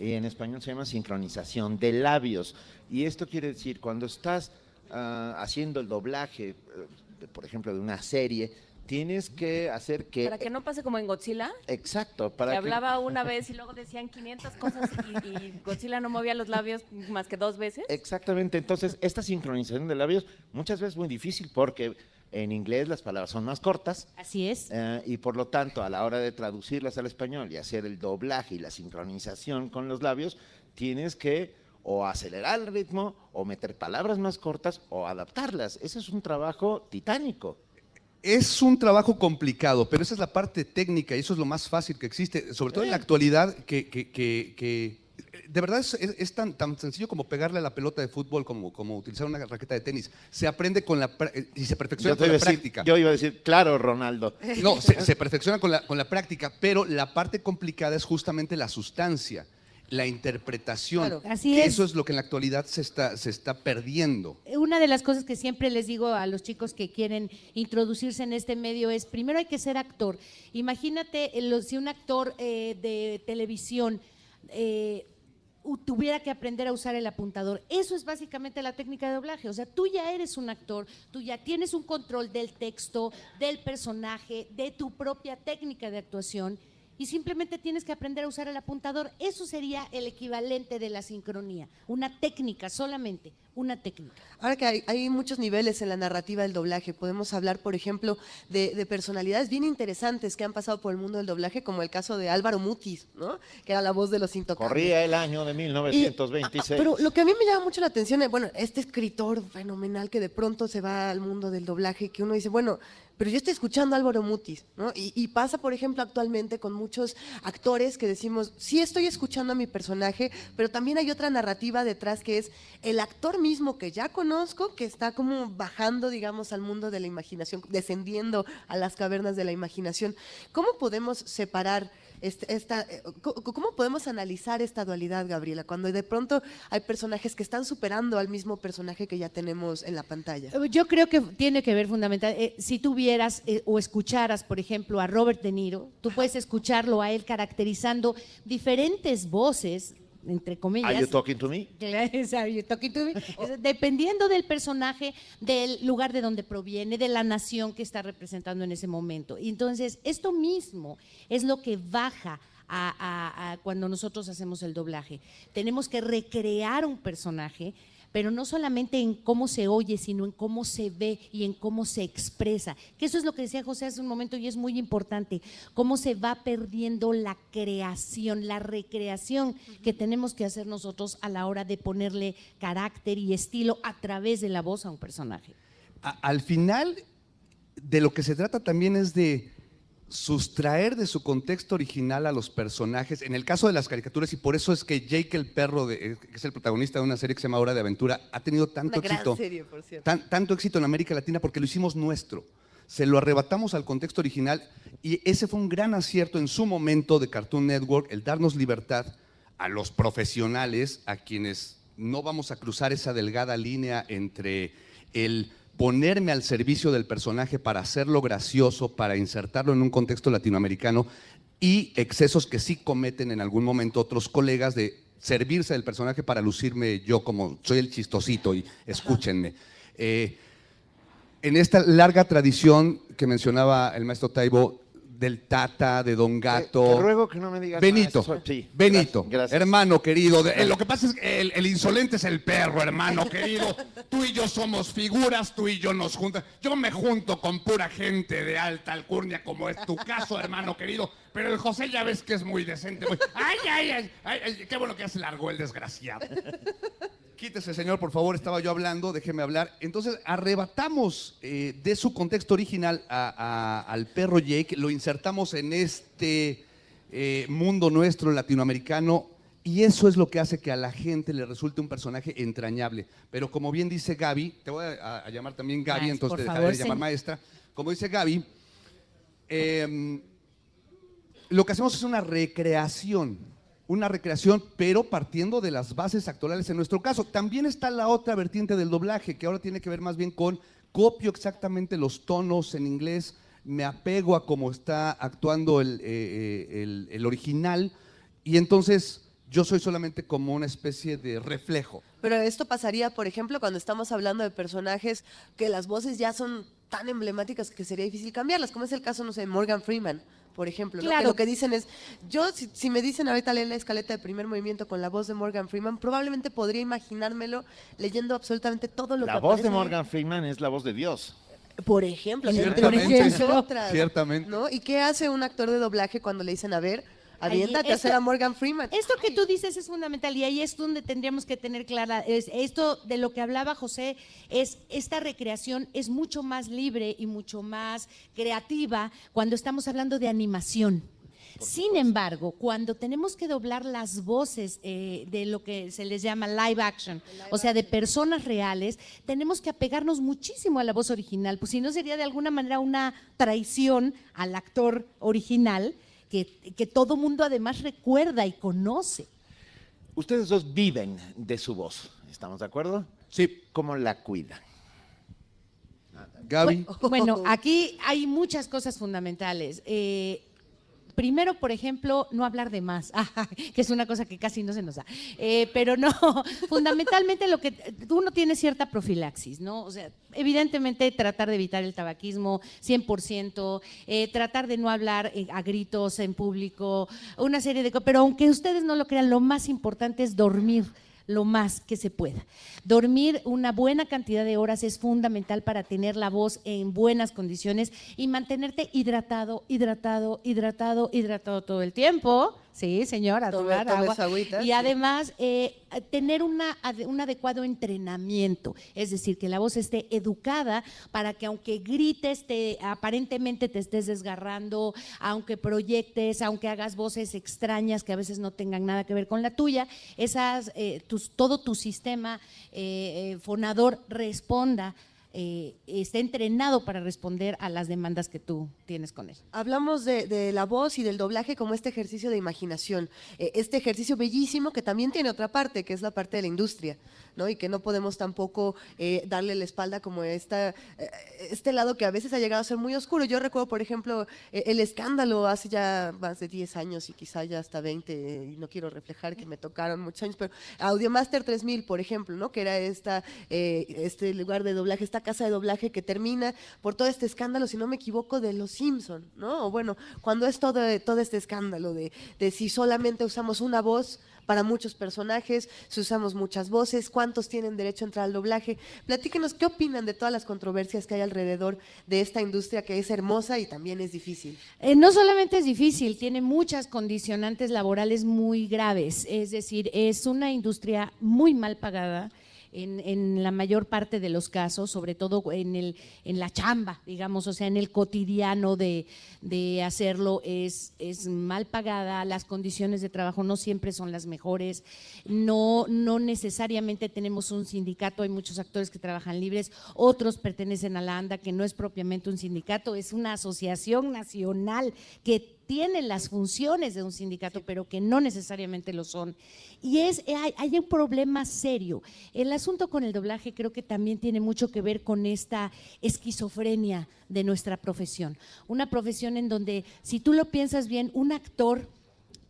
Speaker 2: y en español se llama sincronización de labios. Y esto quiere decir, cuando estás ah, haciendo el doblaje, de, por ejemplo, de una serie, tienes que hacer que...
Speaker 4: Para que no pase como en Godzilla,
Speaker 2: Exacto, para
Speaker 4: que
Speaker 2: que...
Speaker 4: hablaba una vez y luego decían 500 cosas y, y Godzilla no movía los labios más que dos veces.
Speaker 2: Exactamente, entonces esta sincronización de labios muchas veces es muy difícil porque en inglés las palabras son más cortas.
Speaker 9: Así es.
Speaker 2: eh, y por lo tanto, a la hora de traducirlas al español y hacer el doblaje y la sincronización con los labios, tienes que o acelerar el ritmo o meter palabras más cortas o adaptarlas. Ese es un trabajo titánico.
Speaker 8: Es un trabajo complicado, pero esa es la parte técnica y eso es lo más fácil que existe, sobre todo en la actualidad, que, que- que- que, de verdad es, es- es tan, tan sencillo como pegarle a la pelota de fútbol, como, como utilizar una raqueta de tenis. Se aprende con la eh, y se perfecciona con la
Speaker 2: decir-
Speaker 8: práctica.
Speaker 2: yo iba a decir, claro, Ronaldo.
Speaker 8: No, se, se perfecciona con la, con la práctica, pero la parte complicada es justamente la sustancia, la interpretación.
Speaker 9: Claro. Así
Speaker 8: que
Speaker 9: es.
Speaker 8: Eso es lo que en la actualidad se está, se está perdiendo.
Speaker 9: Una de las cosas que siempre les digo a los chicos que quieren introducirse en este medio es, primero hay que ser actor. Imagínate eh, si un actor eh, de televisión eh, tuviera que aprender a usar el apuntador. Eso es básicamente la técnica de doblaje. O sea, tú ya eres un actor, tú ya tienes un control del texto, del personaje, de tu propia técnica de actuación y simplemente tienes que aprender a usar el apuntador. Eso sería el equivalente de la sincronía, una técnica solamente, una técnica.
Speaker 3: Ahora que hay, hay muchos niveles en la narrativa del doblaje, podemos hablar, por ejemplo, de, de personalidades bien interesantes que han pasado por el mundo del doblaje, como el caso de Álvaro Mutis, ¿no? que era la voz de los intocables.
Speaker 2: Corría el año de
Speaker 3: Y-
Speaker 2: 1926.
Speaker 3: Pero lo que a mí me llama mucho la atención es, bueno, este escritor fenomenal que de pronto se va al mundo del doblaje, que uno dice, bueno, pero yo estoy escuchando a Álvaro Mutis, ¿no? Y, y pasa, por ejemplo, actualmente con muchos actores que decimos, sí estoy escuchando a mi personaje, pero también hay otra narrativa detrás que es el actor mismo que ya conozco, que está como bajando, digamos, al mundo de la imaginación, descendiendo a las cavernas de la imaginación. ¿Cómo podemos separar este- esta, eh, ¿Cómo podemos analizar esta dualidad, Gabriela, cuando de pronto hay personajes que están superando al mismo personaje que ya tenemos en la pantalla?
Speaker 9: Yo creo que tiene que ver fundamental. eh, si tú vieras eh, o escucharas, por ejemplo, a Robert De Niro, tú puedes escucharlo a él caracterizando diferentes voces, entre comillas.
Speaker 2: Are you talking to me?
Speaker 9: Claro, es, "Are you talking to me?" Es, Dependiendo del personaje, del lugar de donde proviene, de la nación que está representando en ese momento. Entonces, esto mismo es lo que baja a, a- a cuando nosotros hacemos el doblaje. Tenemos que recrear un personaje, pero no solamente en cómo se oye, sino en cómo se ve y en cómo se expresa. Que eso es lo que decía José hace un momento y es muy importante, cómo se va perdiendo la creación, la recreación que tenemos que hacer nosotros a la hora de ponerle carácter y estilo a través de la voz a un personaje.
Speaker 8: A- al final, de lo que se trata también es de sustraer de su contexto original a los personajes. En el caso de las caricaturas, y por eso es que Jake el perro, de- eh, que es el protagonista de una serie que se llama Hora de Aventura, ha tenido tanto
Speaker 3: Una gran
Speaker 8: éxito.
Speaker 3: serie, por cierto.
Speaker 8: tan- tanto éxito en América Latina porque lo hicimos nuestro. Se lo arrebatamos al contexto original y ese fue un gran acierto en su momento de Cartoon Network, el darnos libertad a los profesionales, a quienes no vamos a cruzar esa delgada línea entre el ponerme al servicio del personaje para hacerlo gracioso, para insertarlo en un contexto latinoamericano y excesos que sí cometen en algún momento otros colegas de servirse del personaje para lucirme yo como soy el chistosito y escúchenme. Eh, en esta larga tradición que mencionaba el maestro Taibo del Tata, de Don Gato.
Speaker 2: Te, te ruego que no me digas
Speaker 8: Benito,
Speaker 2: más. Sí,
Speaker 8: Benito,
Speaker 2: gracias.
Speaker 8: hermano querido. de- eh, lo que pasa es que el, el insolente es el perro, hermano querido. Tú y yo somos figuras, tú y yo nos juntas. Yo me junto con pura gente de alta alcurnia, como es tu caso, hermano querido. Pero el José ya ves que es muy decente. muy- Ay, ay, ay, ay, ay, qué bueno que ya se largó el desgraciado. Quítese, señor, por favor, estaba yo hablando, déjeme hablar. Entonces, arrebatamos eh, de su contexto original a- a- al perro Jake, lo insertamos en este eh, mundo nuestro latinoamericano y eso es lo que hace que a la gente le resulte un personaje entrañable. Pero como bien dice Gaby, te voy a, a llamar también Gaby,
Speaker 9: Ay,
Speaker 8: entonces
Speaker 9: por
Speaker 8: te dejaré
Speaker 9: favor,
Speaker 8: de llamar
Speaker 9: sí.
Speaker 8: maestra. Como dice Gaby, em, lo que hacemos es una recreación, una recreación, pero partiendo de las bases actuales en nuestro caso. También está la otra vertiente del doblaje, que ahora tiene que ver más bien con copio exactamente los tonos en inglés, me apego a cómo está actuando el, eh, eh, el- original, y entonces yo soy solamente como una especie de reflejo.
Speaker 3: Pero esto pasaría, por ejemplo, cuando estamos hablando de personajes que las voces ya son tan emblemáticas que sería difícil cambiarlas, como es el caso, no sé, Morgan Freeman, por ejemplo. ¿no? Que
Speaker 9: Claro.
Speaker 3: lo que dicen es, yo, si, si me dicen ahorita leer la escaleta de primer movimiento con la voz de Morgan Freeman, probablemente podría imaginármelo leyendo absolutamente todo lo
Speaker 2: La
Speaker 3: que
Speaker 2: voz
Speaker 3: aparece
Speaker 2: de. Morgan Freeman es la voz de Dios.
Speaker 3: Por ejemplo,
Speaker 8: Ciertamente.
Speaker 3: entre otras,
Speaker 8: Ciertamente.
Speaker 3: ¿no? ¿Y qué hace un actor de doblaje cuando le dicen, a ver, aviéntate a hacer
Speaker 9: esto-
Speaker 3: a Morgan Freeman?
Speaker 9: Esto que tú dices es fundamental y ahí es donde tendríamos que tener clara, es, esto de lo que hablaba José, es esta recreación es mucho más libre y mucho más creativa cuando estamos hablando de animación. Sin embargo, cuando tenemos que doblar las voces eh, de lo que se les llama live action, o sea, de personas reales, tenemos que apegarnos muchísimo a la voz original, pues si no sería de alguna manera una traición al actor original que, que todo mundo además recuerda y conoce.
Speaker 2: Ustedes dos viven de su voz, ¿estamos de acuerdo?
Speaker 8: Sí.
Speaker 2: ¿Cómo la cuidan?
Speaker 8: Gaby.
Speaker 9: Bueno, aquí hay muchas cosas fundamentales. Eh, Primero, por ejemplo, no hablar de más, que es una cosa que casi no se nos da. Eh, pero no, fundamentalmente lo que uno tiene cierta profilaxis, ¿no? O sea, evidentemente tratar de evitar el tabaquismo 100%, eh, tratar de no hablar eh, a gritos en público, una serie de cosas. Pero aunque ustedes no lo crean, lo más importante es dormir lo más que se pueda. Dormir una buena cantidad de horas es fundamental para tener la voz en buenas condiciones y mantenerte hidratado, hidratado, hidratado, hidratado todo el tiempo. Sí, señora,
Speaker 3: Tome-
Speaker 9: tomar agua.
Speaker 3: su agüita,
Speaker 9: Y
Speaker 3: sí.
Speaker 9: además, eh, tener una, un adecuado entrenamiento, es decir, que la voz esté educada para que aunque grites, te, aparentemente te estés desgarrando, aunque proyectes, aunque hagas voces extrañas que a veces no tengan nada que ver con la tuya, esas, eh, tus- todo tu sistema eh, eh, fonador responda, eh, esté entrenado para responder a las demandas que tú tienes con él.
Speaker 3: Hablamos de, la voz y del doblaje como este ejercicio de imaginación, eh, este ejercicio bellísimo que también tiene otra parte, que es la parte de la industria, ¿no? Y que no podemos tampoco eh, darle la espalda como esta, este lado que a veces ha llegado a ser muy oscuro. Yo recuerdo, por ejemplo, el escándalo hace ya más de 10 años y quizá ya hasta 20, eh, y no quiero reflejar que me tocaron muchos años, pero Audiomaster 3000, por ejemplo, ¿no? Que era esta, este lugar de doblaje, esta casa de doblaje que termina por todo este escándalo, si no me equivoco, de los Simpson, ¿no? O bueno, cuando es todo, todo este escándalo de, de si solamente usamos una voz para muchos personajes, si usamos muchas voces, cuántos tienen derecho a entrar al doblaje. Platíquenos qué opinan de todas las controversias que hay alrededor de esta industria que es hermosa y también es difícil.
Speaker 9: Eh, no solamente es difícil, tiene muchas condicionantes laborales muy graves. Es decir, es una industria muy mal pagada. En, en la mayor parte de los casos, sobre todo en, el, en la chamba, digamos, o sea, en el cotidiano de, de hacerlo, es, es mal pagada, las condiciones de trabajo no siempre son las mejores, no, no necesariamente tenemos un sindicato, hay muchos actores que trabajan libres, otros pertenecen a la ANDA, que no es propiamente un sindicato, es una asociación nacional que tiene las funciones de un sindicato, pero que no necesariamente lo son. Y es, eh, hay, hay un problema serio. El asunto con el doblaje creo que también tiene mucho que ver con esta esquizofrenia de nuestra profesión. Una profesión en donde, si tú lo piensas bien, un actor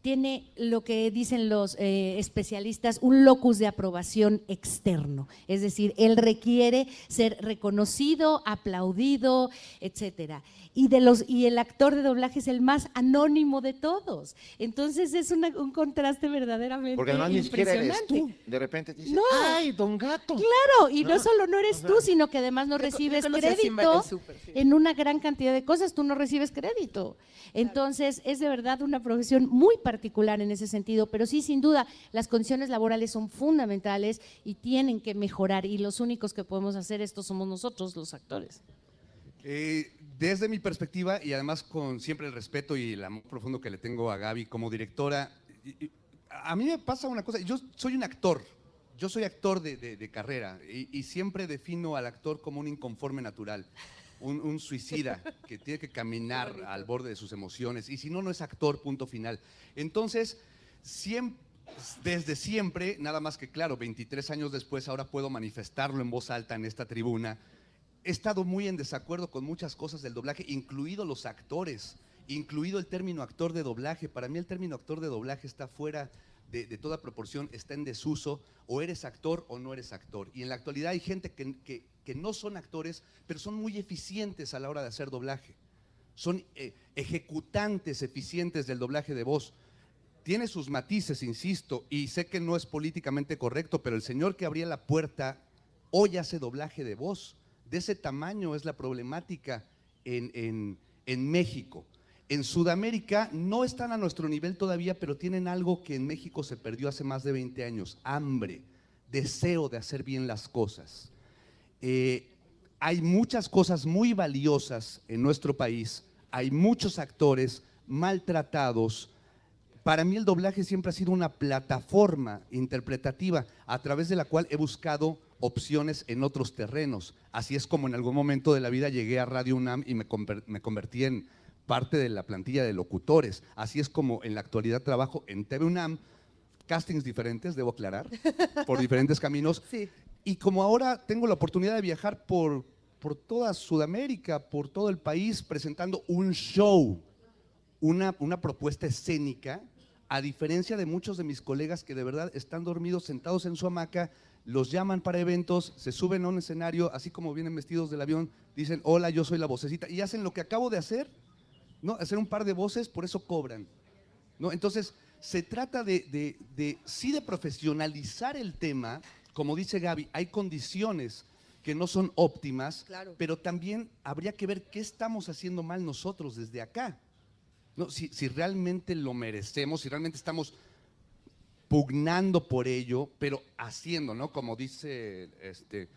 Speaker 9: tiene lo que dicen los eh, especialistas, un locus de aprobación externo. Es decir, él requiere ser reconocido, aplaudido, etcétera. Y, de los, y el actor de doblaje es el más anónimo de todos. Entonces es un contraste verdaderamente
Speaker 2: Porque además ni siquiera eres tú. De repente te no. ¡ay, don gato!
Speaker 9: Claro, y no, solo no eres tú, sino que además no recibes crédito en una gran cantidad de cosas. Tú no recibes crédito. Entonces es de verdad una profesión muy particular en ese sentido, pero sí, sin duda, las condiciones laborales son fundamentales y tienen que mejorar y los únicos que podemos hacer esto somos nosotros, los actores.
Speaker 8: Eh, desde mi perspectiva y además con siempre el respeto y el amor profundo que le tengo a Gaby como directora, a mí me pasa una cosa, yo soy un actor, yo soy actor de, carrera y, siempre defino al actor como un inconforme natural un, suicida que tiene que caminar al borde de sus emociones y si no, no es actor, punto final. Entonces, desde siempre, nada más que claro, 23 años después, ahora puedo manifestarlo en voz alta en esta tribuna, he estado muy en desacuerdo con muchas cosas del doblaje, incluido los actores, incluido el término actor de doblaje. Para mí el término actor de doblaje está fuera de, toda proporción, está en desuso, o eres actor o no eres actor. Y en la actualidad hay gente que, que, no son actores, pero son muy eficientes a la hora de hacer doblaje. Son eh, ejecutantes eficientes del doblaje de voz. Tiene sus matices, insisto, y sé que no es políticamente correcto, pero el señor que abría la puerta hoy hace doblaje de voz. De ese tamaño es la problemática en, en, en México. En Sudamérica no están a nuestro nivel todavía, pero tienen algo que en México se perdió hace más de 20 años, hambre, deseo de hacer bien las cosas. Eh, hay muchas cosas muy valiosas en nuestro país, hay muchos actores maltratados. Para mí el doblaje siempre ha sido una plataforma interpretativa a través de la cual he buscado opciones en otros terrenos. Así es como en algún momento de la vida llegué a Radio UNAM y me, convertí en parte de la plantilla de locutores. Así es como en la actualidad trabajo en TV UNAM, castings diferentes, debo aclarar, por diferentes caminos. Y como ahora tengo la oportunidad de viajar por, por toda Sudamérica, por todo el país, presentando un show, una, una propuesta escénica, a diferencia de muchos de mis colegas que de verdad están dormidos sentados en su hamaca, los llaman para eventos, se suben a un escenario, así como vienen vestidos del avión, dicen, hola, yo soy la vocecita, y hacen lo que acabo de hacer ¿no? Hacer un par de voces, por eso cobran. ¿no? Entonces, se trata de, de, sí de profesionalizar el tema, como dice Gaby, hay condiciones que no son óptimas, pero también habría que ver qué estamos haciendo mal nosotros desde acá. ¿no? Si, si realmente lo merecemos, si realmente estamos pugnando por ello, pero haciendo, ¿no? Como dice este,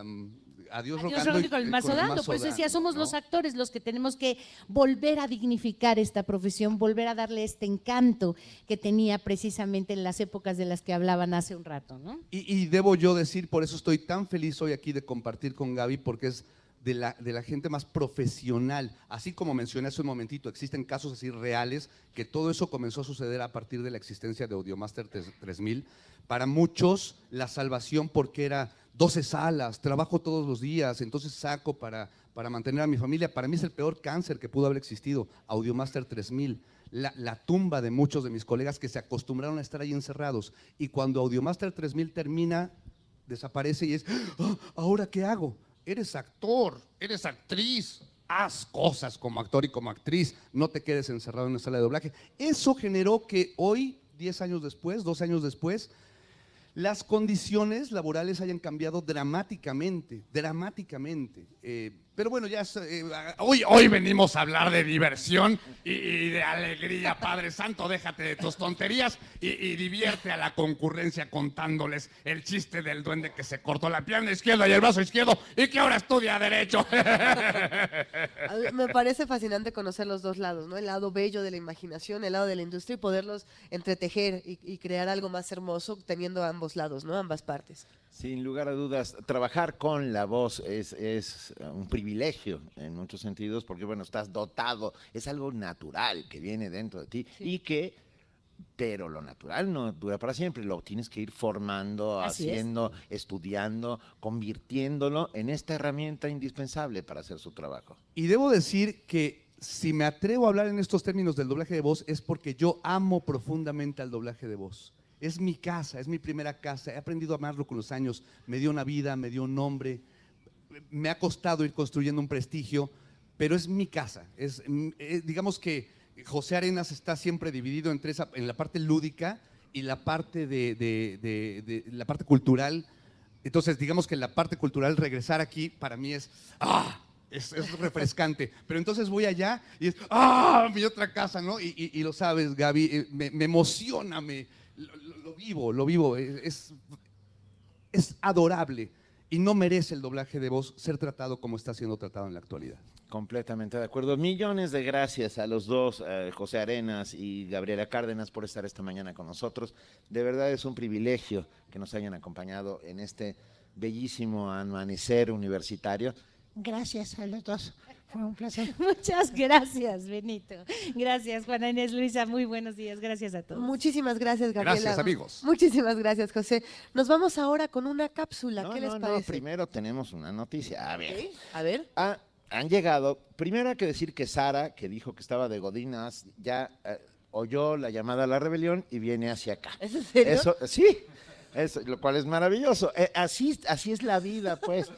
Speaker 8: um, adiós,
Speaker 9: adiós con, el mazo dando. Por eso decía, somos los actores los que tenemos que volver a dignificar esta profesión, volver a darle este encanto que tenía precisamente en las épocas de las que hablaban hace un rato. ¿no?
Speaker 8: Y, y debo yo decir, por eso estoy tan feliz hoy aquí de compartir con Gaby, porque es de la, de la, gente más profesional. Así como mencioné hace un momentito, existen casos así reales que todo eso comenzó a suceder a partir de la existencia de Audiomaster 3000. Para muchos, la salvación porque era 12 salas, trabajo todos los días, entonces saco para, para mantener a mi familia. Para mí es el peor cáncer que pudo haber existido, Audiomaster 3000. La, la, tumba de muchos de mis colegas que se acostumbraron a estar ahí encerrados. Y cuando Audiomaster 3000 termina, desaparece y es, ah, ¿ahora qué hago? Eres actor, eres actriz, haz cosas como actor y como actriz, no te quedes encerrado en una sala de doblaje. Eso generó que hoy, 10 años después, 12 años después, las condiciones laborales hayan cambiado dramáticamente, dramáticamente. Eh, pero bueno, ya eh,
Speaker 10: hoy, hoy venimos a hablar de diversión y, de alegría, Padre Santo. Déjate de tus tonterías y, divierte a la concurrencia contándoles el chiste del duende que se cortó la pierna izquierda y el brazo izquierdo y que ahora estudia Derecho.
Speaker 3: Me parece fascinante conocer los dos lados, ¿no? El lado bello de la imaginación, el lado de la industria y poderlos entretejer y, y crear algo más hermoso teniendo ambos lados, ¿no? Ambas partes.
Speaker 2: Sin lugar a dudas, trabajar con la voz es, es, un privilegio en muchos sentidos porque, bueno, estás dotado, es algo natural que viene dentro de ti y que, pero lo natural no dura para siempre, lo tienes que ir formando, haciendo, estudiando, convirtiéndolo en esta herramienta indispensable para hacer su trabajo.
Speaker 8: Y debo decir que si me atrevo a hablar en estos términos del doblaje de voz es porque yo amo profundamente al doblaje de voz. Es mi casa, es mi primera casa. He aprendido a amarlo con los años. Me dio una vida, me dio un nombre. Me ha costado ir construyendo un prestigio, pero es mi casa. Es, mm, eh, digamos que José Arenas está siempre dividido entre esa, en la parte lúdica y la parte de, de- de- de- la parte cultural. Entonces, digamos que la parte cultural, regresar aquí, para mí es ¡ah! Es, es refrescante. Pero entonces voy allá y es ¡ah! Mi otra casa, ¿no? Y, y- y lo sabes, Gaby, eh, me, me emociona, me, lo, lo- vivo, lo vivo. Es adorable y no merece el doblaje de voz ser tratado como está siendo tratado en la actualidad.
Speaker 2: Completamente de acuerdo. Millones de gracias a los dos, eh, José Arenas y Gabriela Cárdenas, por estar esta mañana con nosotros. De verdad es un privilegio que nos hayan acompañado en este bellísimo amanecer universitario.
Speaker 11: Gracias a los dos. Fue un placer.
Speaker 12: Muchas gracias, Benito. Gracias, Juana Inés Luisa. Muy buenos días. Gracias a todos.
Speaker 3: Muchísimas gracias, Gabriela.
Speaker 8: Gracias, amigos.
Speaker 3: Muchísimas gracias, José. Nos vamos ahora con una cápsula.
Speaker 2: No,
Speaker 3: ¿Qué
Speaker 2: no,
Speaker 3: les
Speaker 2: no,
Speaker 3: parece?
Speaker 2: primero tenemos una noticia. A ver.
Speaker 3: A ver.
Speaker 2: Ah, han llegado, primero hay que decir que Sara, que dijo que estaba de Godinas, ya eh, oyó la llamada a la rebelión y viene hacia acá.
Speaker 3: ¿Es en serio?
Speaker 2: Eso, sí, eso, lo cual es maravilloso. Eh, así, así es la vida, pues.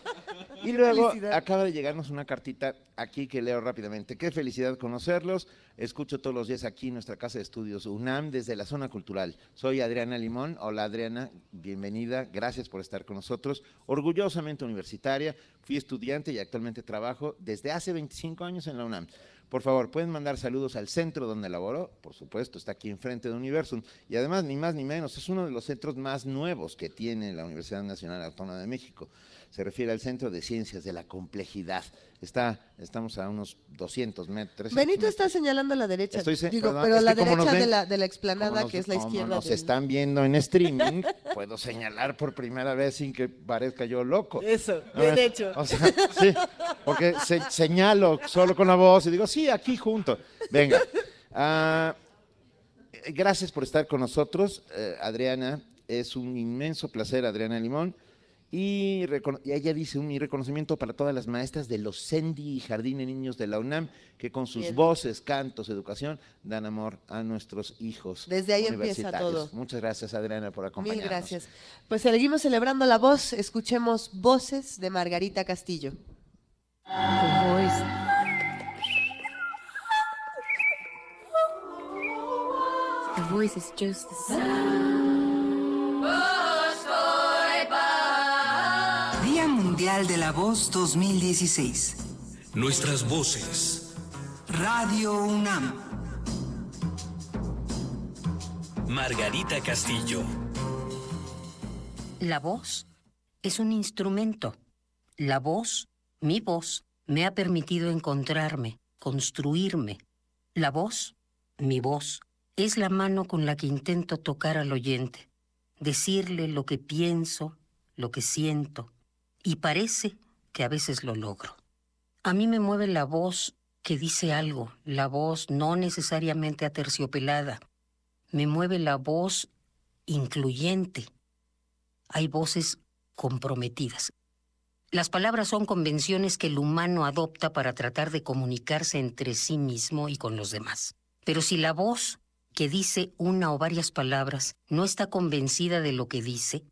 Speaker 2: Y luego
Speaker 3: felicidad.
Speaker 2: acaba de llegarnos una cartita aquí que leo rápidamente. Qué felicidad conocerlos. Escucho todos los días aquí en nuestra casa de estudios UNAM desde la zona cultural. Soy Adriana Limón. Hola Adriana, bienvenida. Gracias por estar con nosotros. Orgullosamente universitaria. Fui estudiante y actualmente trabajo desde hace 25 años en la UNAM. Por favor, pueden mandar saludos al centro donde laboró, por supuesto, está aquí enfrente de Universum. Y además, ni más ni menos, es uno de los centros más nuevos que tiene la Universidad Nacional Autónoma de México. Se refiere al Centro de Ciencias de la Complejidad. Está, estamos a unos 200 metros.
Speaker 3: Benito está señalando a la derecha.
Speaker 2: Estoy se-
Speaker 3: Digo,
Speaker 2: perdón,
Speaker 3: pero a la derecha de la, de la explanada,
Speaker 2: nos-
Speaker 3: que es la
Speaker 2: como
Speaker 3: izquierda.
Speaker 2: nos
Speaker 3: del-
Speaker 2: están viendo en streaming, puedo señalar por primera vez sin que parezca yo loco.
Speaker 3: Eso, bien hecho.
Speaker 2: O sea, sí, porque se- señalo solo con la voz y digo, sí, aquí junto. Venga. Ah, gracias por estar con nosotros, eh, Adriana. Es un inmenso placer, Adriana Limón. Y, ella dice un mi reconocimiento para todas las maestras de los CENDI y Jardín de Niños de la UNAM, que con sus
Speaker 3: Bien.
Speaker 2: voces, cantos, educación, dan amor a nuestros hijos.
Speaker 3: Desde ahí empieza todo.
Speaker 2: Muchas gracias, Adriana, por acompañarnos.
Speaker 3: Mil gracias. Pues seguimos celebrando la voz. Escuchemos voces de Margarita Castillo.
Speaker 13: The voice is just the sound.
Speaker 14: Mundial de la Voz 2016.
Speaker 15: Nuestras voces.
Speaker 14: Radio UNAM.
Speaker 15: Margarita Castillo.
Speaker 16: La voz es un instrumento. La voz, mi voz, me ha permitido encontrarme, construirme. La voz, mi voz, es la mano con la que intento tocar al oyente, decirle lo que pienso, lo que siento, y parece que a veces lo logro. A mí me mueve la voz que dice algo, la voz no necesariamente aterciopelada. Me mueve la voz incluyente. Hay voces comprometidas. Las palabras son convenciones que el humano adopta para tratar de comunicarse entre sí mismo y con los demás. Pero si la voz que dice una o varias palabras no está convencida de lo que dice,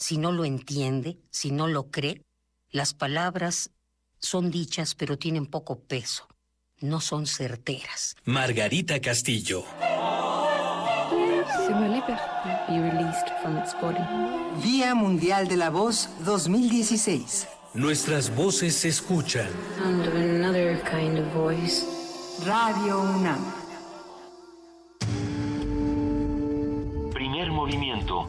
Speaker 16: si no lo entiende, si no lo cree, las palabras son dichas pero tienen poco peso, no son certeras.
Speaker 15: Margarita Castillo.
Speaker 14: Día Mundial de la Voz 2016.
Speaker 15: Nuestras voces se escuchan.
Speaker 13: Sound of another kind of voice.
Speaker 14: Radio UNAM.
Speaker 1: Primer movimiento.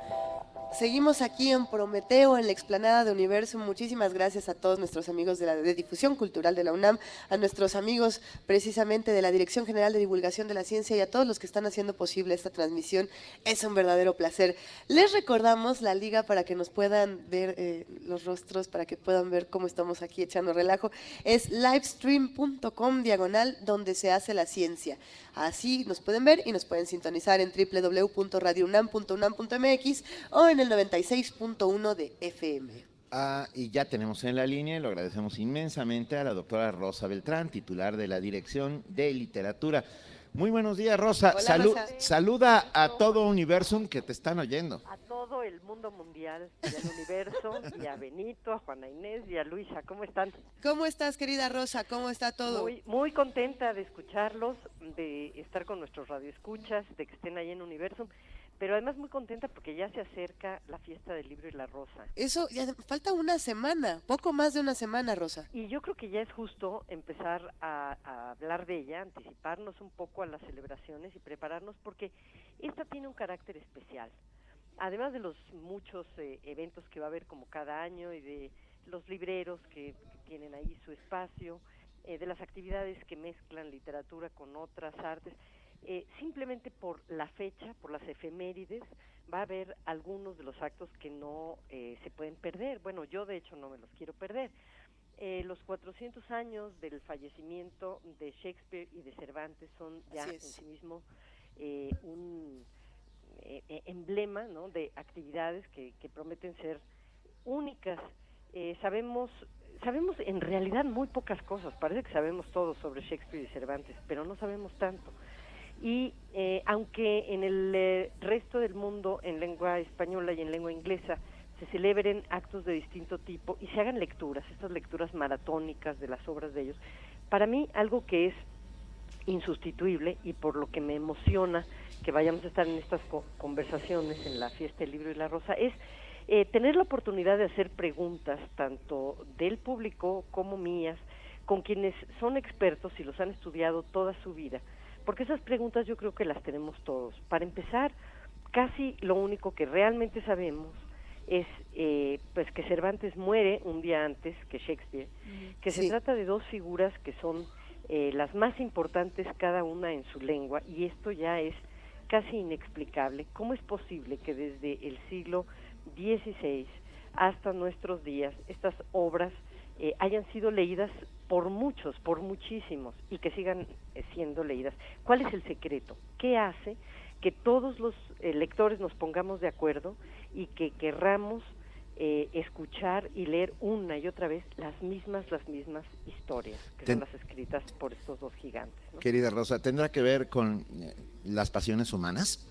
Speaker 3: Seguimos aquí en Prometeo, en la explanada de Universo. Muchísimas gracias a todos nuestros amigos de la de difusión cultural de la UNAM, a nuestros amigos precisamente de la Dirección General de Divulgación de la Ciencia y a todos los que están haciendo posible esta transmisión. Es un verdadero placer. Les recordamos la liga para que nos puedan ver eh, los rostros, para que puedan ver cómo estamos aquí echando relajo. Es livestream.com diagonal donde se hace la ciencia. Así nos pueden ver y nos pueden sintonizar en www.radiounam.unam.mx o en el 96.1 de FM.
Speaker 2: Ah, y ya tenemos en la línea, y lo agradecemos inmensamente a la doctora Rosa Beltrán, titular de la Dirección de Literatura. Muy buenos días, Rosa.
Speaker 17: Hola,
Speaker 2: Salu-
Speaker 17: Rosa.
Speaker 2: Saluda a todo Universum que te están oyendo.
Speaker 17: a todo el mundo mundial y al universo y a Benito, a Juana Inés y a Luisa. ¿Cómo están?
Speaker 3: ¿Cómo estás, querida Rosa? ¿Cómo está todo?
Speaker 17: Muy, muy contenta de escucharlos, de estar con nuestros radioescuchas, de que estén ahí en Universum, pero además muy contenta porque ya se acerca la fiesta del libro y la rosa.
Speaker 3: Eso, ya falta una semana, poco más de una semana, Rosa.
Speaker 17: Y yo creo que ya es justo empezar a, a hablar de ella, anticiparnos un poco a las celebraciones y prepararnos porque esta tiene un carácter especial. Además de los muchos eh, eventos que va a haber como cada año y de los libreros que, que tienen ahí su espacio, eh, de las actividades que mezclan literatura con otras artes, eh, simplemente por la fecha, por las efemérides, va a haber algunos de los actos que no eh, se pueden perder. Bueno, yo de hecho no me los quiero perder. Eh, los 400 años del fallecimiento de Shakespeare y de Cervantes son ya en sí mismo eh, un eh, eh, emblema ¿no? de actividades que, que prometen ser únicas. Eh, sabemos, sabemos en realidad muy pocas cosas, parece que sabemos todo sobre Shakespeare y Cervantes, pero no sabemos tanto. Y eh, aunque en el eh, resto del mundo, en lengua española y en lengua inglesa, se celebren actos de distinto tipo y se hagan lecturas, estas lecturas maratónicas de las obras de ellos, para mí algo que es insustituible y por lo que me emociona que vayamos a estar en estas co- conversaciones en la fiesta del libro y la rosa es eh, tener la oportunidad de hacer preguntas tanto del público como mías con quienes son expertos y los han estudiado toda su vida porque esas preguntas yo creo que las tenemos todos. Para empezar casi lo único que realmente sabemos es eh, pues que Cervantes muere un día antes que Shakespeare que se trata de dos figuras que son eh, las más importantes cada una en su lengua y esto ya es casi inexplicable. ¿Cómo es posible que desde el siglo XVI hasta nuestros días estas obras eh, hayan sido leídas por muchos, por muchísimos y que sigan eh, siendo leídas? ¿Cuál es el secreto? ¿Qué hace que todos los eh, lectores nos pongamos de acuerdo y que querramos eh, escuchar y leer una y otra vez las mismas, las mismas historias que
Speaker 2: Ten-
Speaker 17: son las escritas por estos dos gigantes. ¿no?
Speaker 2: Querida Rosa, ¿tendrá que ver con eh, las pasiones humanas?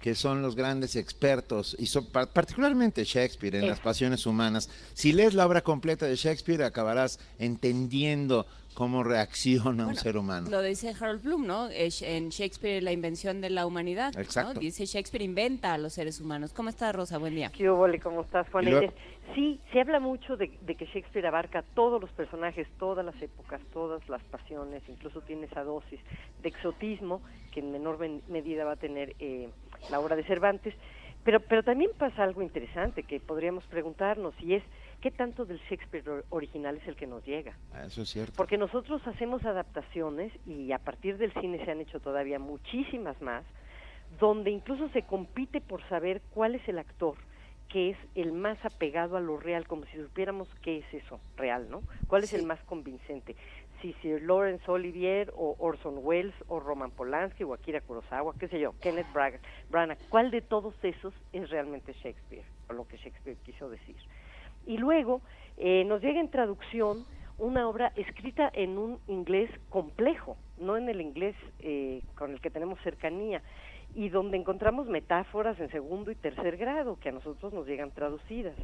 Speaker 2: Que son los grandes expertos, y son par- particularmente Shakespeare en las pasiones humanas. Si lees la obra completa de Shakespeare, acabarás entendiendo cómo reacciona un ser humano.
Speaker 4: Lo dice Harold Bloom, ¿no? En Shakespeare, la invención de la humanidad. ¿no?
Speaker 2: Exacto.
Speaker 4: Dice Shakespeare inventa a los seres humanos. ¿Cómo está Rosa? Buen día.
Speaker 17: ¿Qué? ¿Cómo estás, Juan?
Speaker 2: Luego-?
Speaker 17: Sí, se habla mucho de, de que Shakespeare abarca todos los personajes, todas las épocas, todas las pasiones, incluso tiene esa dosis de exotismo que en menor men- medida va a tener eh, la obra de Cervantes. Pero, pero también pasa algo interesante que podríamos preguntarnos y es qué tanto del Shakespeare or- original es el que nos llega.
Speaker 2: Ah, Eso es cierto.
Speaker 17: Porque nosotros hacemos adaptaciones y a partir del cine se han hecho todavía muchísimas más, donde incluso se compite por saber cuál es el actor que es el más apegado a lo real, como si supiéramos qué es eso real, ¿no? ¿Cuál es el más convincente? Si Sir Lawrence Olivier o Orson Welles o Roman Polanski o Akira Kurosawa, qué sé yo, Kenneth Branagh, ¿cuál de todos esos es realmente Shakespeare o lo que Shakespeare quiso decir? Y luego eh, nos llega en traducción una obra escrita en un inglés complejo, no en el inglés eh, con el que tenemos cercanía, y donde encontramos metáforas en segundo y tercer grado que a nosotros nos llegan traducidas.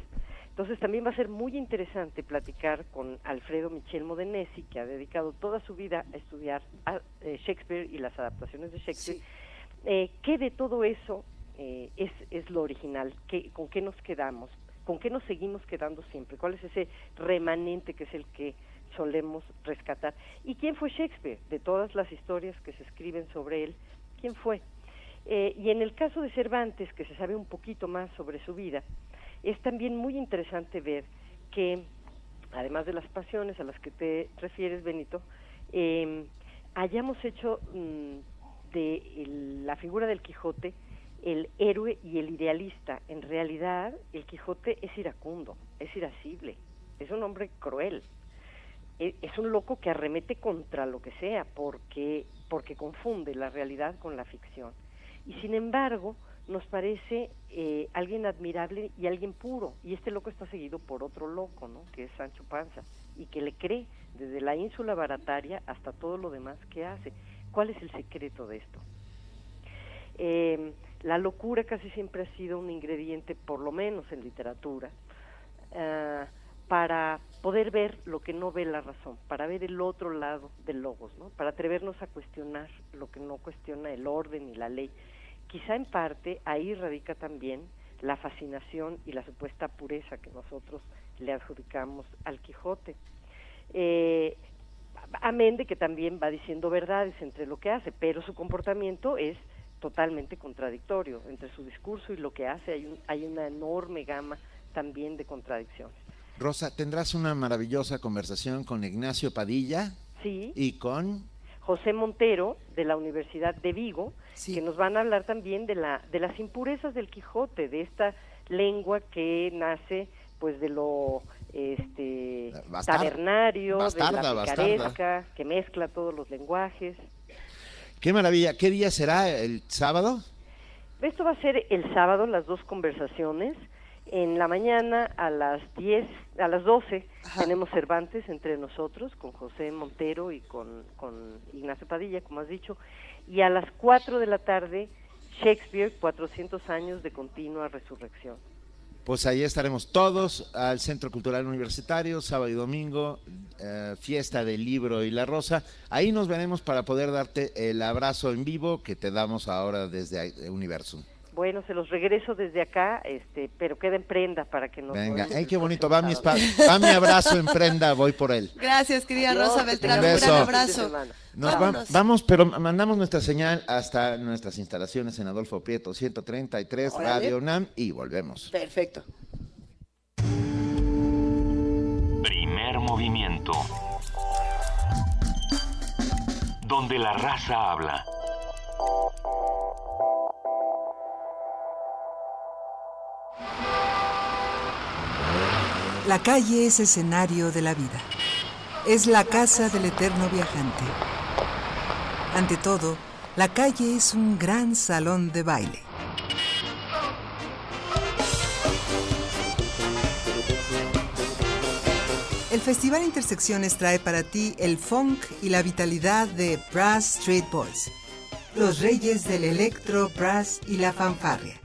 Speaker 17: Entonces también va a ser muy interesante platicar con Alfredo Michel Modenesi, que ha dedicado toda su vida a estudiar a, eh, Shakespeare y las adaptaciones de Shakespeare, eh, qué de todo eso eh, es, es lo original, ¿Qué, con qué nos quedamos, con qué nos seguimos quedando siempre, cuál es ese remanente que es el que solemos rescatar. ¿Y quién fue Shakespeare? De todas las historias que se escriben sobre él, ¿quién fue? Eh, y en el caso de Cervantes, que se sabe un poquito más sobre su vida, es también muy interesante ver que, además de las pasiones a las que te refieres, Benito, eh, hayamos hecho mm, de la figura del Quijote el héroe y el idealista. En realidad, el Quijote es iracundo, es irascible, es un hombre cruel, e- es un loco que arremete contra lo que sea porque porque confunde la realidad con la ficción. Y sin embargo nos parece eh, alguien admirable y alguien puro. Y este loco está seguido por otro loco no que es Sancho Panza y que le cree desde la ínsula barataria hasta todo lo demás que hace. Cuál es el secreto de esto Eh, la locura casi siempre ha sido un ingrediente por lo menos en literatura ah, para poder ver lo que no ve la razón, para ver el otro lado del logos, ¿no? para atrevernos a cuestionar lo que no cuestiona el orden y la ley. Quizá en parte ahí radica también la fascinación y la supuesta pureza que nosotros le adjudicamos al Quijote. Eh, amén de que también va diciendo verdades entre lo que hace, pero su comportamiento es totalmente contradictorio. Entre su discurso y lo que hace hay, un- hay una enorme gama también de contradicciones.
Speaker 2: Rosa, tendrás una maravillosa conversación con Ignacio Padilla
Speaker 17: Sí.
Speaker 2: y con...
Speaker 17: José Montero de la Universidad de Vigo, que nos van a hablar también de la de las impurezas del Quijote, de esta lengua que nace pues de lo este tabernario,
Speaker 2: bastarda,
Speaker 17: de la
Speaker 2: bastarda.
Speaker 17: picaresca, que mezcla todos los lenguajes.
Speaker 2: ¡Qué maravilla! ¿Qué día será? ¿El sábado?
Speaker 17: Esto va a ser el sábado, las dos conversaciones. En la mañana a las 10, a las 12 tenemos Cervantes entre nosotros con José Montero y con, con Ignacio Padilla, como has dicho. Y a las 4 de la tarde Shakespeare, 400 años de continua resurrección.
Speaker 2: Pues ahí estaremos todos al Centro Cultural Universitario, sábado y domingo, eh, fiesta del libro y la rosa. Ahí nos veremos para poder darte el abrazo en vivo que te damos ahora desde Universum.
Speaker 17: Bueno, se los regreso desde acá, este, pero queda en prenda para que nos
Speaker 2: Venga, ¡ay, qué bonito! Va mi, va abrazo en prenda, voy por él.
Speaker 3: Gracias, querida
Speaker 17: Adiós,
Speaker 3: Rosa Beltrán.
Speaker 2: Un
Speaker 3: gran abrazo.
Speaker 2: Nos va- vamos, pero mandamos nuestra señal hasta nuestras instalaciones en Adolfo Prieto 133,
Speaker 3: Órale.
Speaker 2: Radio UNAM, y volvemos.
Speaker 3: Perfecto.
Speaker 1: Primer movimiento. Donde la raza habla.
Speaker 14: La calle es escenario de la vida. Es la casa del eterno viajante. Ante todo, la calle es un gran salón de baile. El Festival Intersecciones trae para ti el funk y la vitalidad de Brass Street Boys, los reyes del electro, brass y la fanfarria.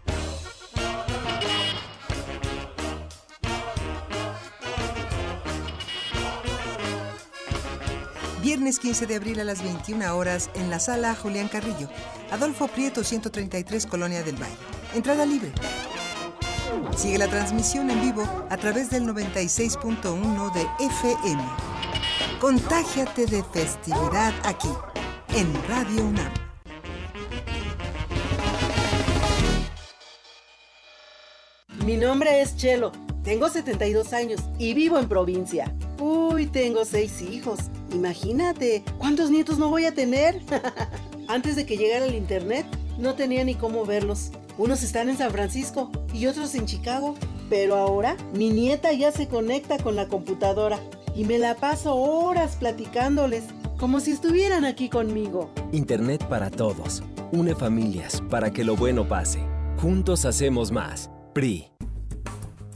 Speaker 14: Viernes 15 de abril a las 21 horas en la sala Julián Carrillo, Adolfo Prieto 133 Colonia del Valle. Entrada libre. Sigue la transmisión en vivo a través del 96.1 de FM. Contágiate de festividad aquí, en Radio UNAM.
Speaker 18: Mi nombre es Chelo, tengo 72 años y vivo en provincia. Uy, tengo seis hijos. Imagínate, ¿cuántos nietos no voy a tener? Antes de que llegara el internet, no tenía ni cómo verlos. Unos están en San Francisco y otros en Chicago. Pero ahora mi nieta ya se conecta con la computadora y me la paso horas platicándoles, como si estuvieran aquí conmigo.
Speaker 19: Internet para todos. Une familias para que lo bueno pase. Juntos hacemos más. PRI.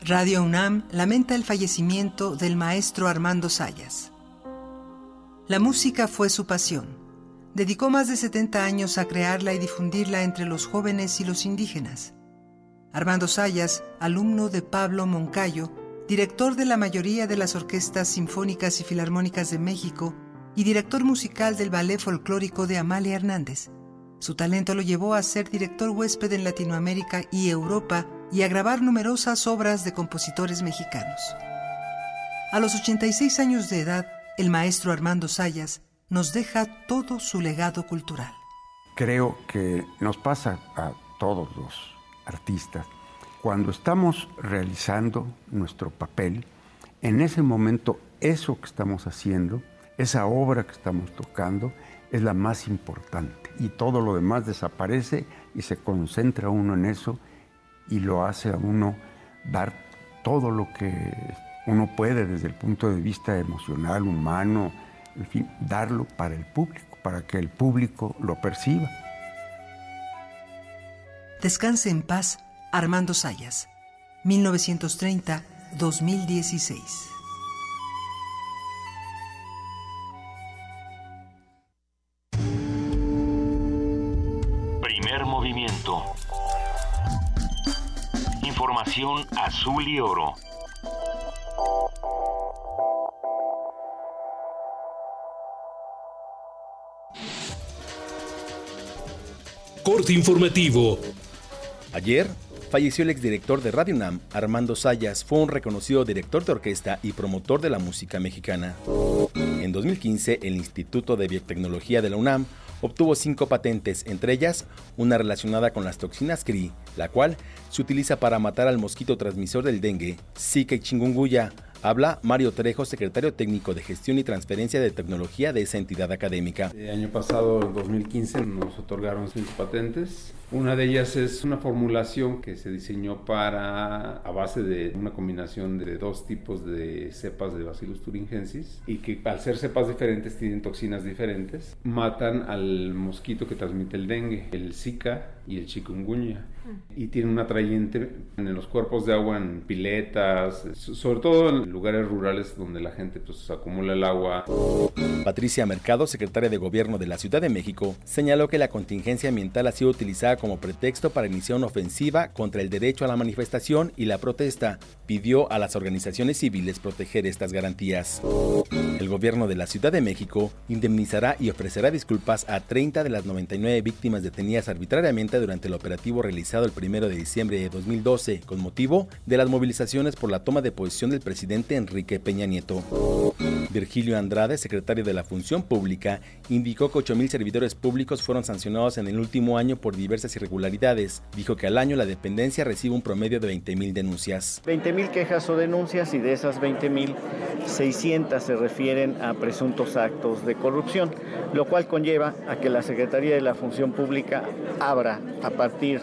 Speaker 14: Radio UNAM lamenta el fallecimiento del maestro Armando Sayas. La música fue su pasión. dedicó más de 70 años a crearla y difundirla entre los jóvenes y los indígenas. Armando Sayas, alumno de Pablo Moncayo, director de la mayoría de las orquestas sinfónicas y filarmónicas de México y director musical del ballet folclórico de Amalia Hernández. Su talento lo llevó a ser director huésped en Latinoamérica y Europa y a grabar numerosas obras de compositores mexicanos. A los 86 años de edad, el maestro Armando Sayas nos deja todo su legado cultural.
Speaker 20: Creo que nos pasa a todos los artistas. Cuando estamos realizando nuestro papel, en ese momento eso que estamos haciendo, esa obra que estamos tocando, es la más importante. Y todo lo demás desaparece y se concentra uno en eso y lo hace a uno dar todo lo que uno puede desde el punto de vista emocional, humano, en fin, darlo para el público, para que el público lo perciba.
Speaker 14: Descanse en paz, Armando Sayas, 1930-2016.
Speaker 1: Primer movimiento. Información azul y oro.
Speaker 21: Corte informativo.
Speaker 16: Ayer falleció el exdirector de Radio UNAM, Armando Sayas, fue un reconocido director de orquesta y promotor de la música mexicana. En 2015, el Instituto de Biotecnología de la UNAM obtuvo cinco patentes, entre ellas una relacionada con las toxinas CRI, la cual se utiliza para matar al mosquito transmisor del dengue, Zika y chikungunya. Habla Mario Trejo, secretario técnico de gestión y transferencia de tecnología de esa entidad académica.
Speaker 22: El año pasado, en 2015, nos otorgaron cinco patentes. Una de ellas es una formulación que se diseñó para, a base de una combinación de dos tipos de cepas de Bacillus thuringiensis y que al ser cepas diferentes tienen toxinas diferentes, matan al mosquito que transmite el dengue, el Zika y el chikungunya. Y tiene un atrayente en los cuerpos de agua, en piletas, sobre todo en lugares rurales donde la gente pues acumula el agua.
Speaker 16: Patricia Mercado, secretaria de Gobierno de la Ciudad de México, señaló que la contingencia ambiental ha sido utilizada como pretexto para iniciar una ofensiva contra el derecho a la manifestación y la protesta. Pidió a las organizaciones civiles proteger estas garantías. El gobierno de la Ciudad de México indemnizará y ofrecerá disculpas a 30 de las 99 víctimas detenidas arbitrariamente durante el operativo realizado el 1 de diciembre de 2012 con motivo de las movilizaciones por la toma de posición del presidente Enrique Peña Nieto. Virgilio Andrade, secretario de la Función Pública, indicó que 8.000 servidores públicos fueron sancionados en el último año por diversas irregularidades. Dijo que al año la dependencia recibe un promedio de 20.000 denuncias.
Speaker 23: 20.000 quejas o denuncias y de esas 20.000, 600 se refieren a presuntos actos de corrupción, lo cual conlleva a que la Secretaría de la Función Pública abra a partir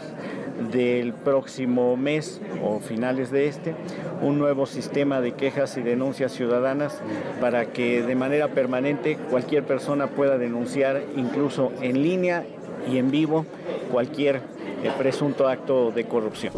Speaker 23: del próximo mes o finales de este un nuevo sistema de quejas y denuncias ciudadanas para que de manera permanente cualquier persona pueda denunciar incluso en línea y en vivo cualquier eh, presunto acto de corrupción.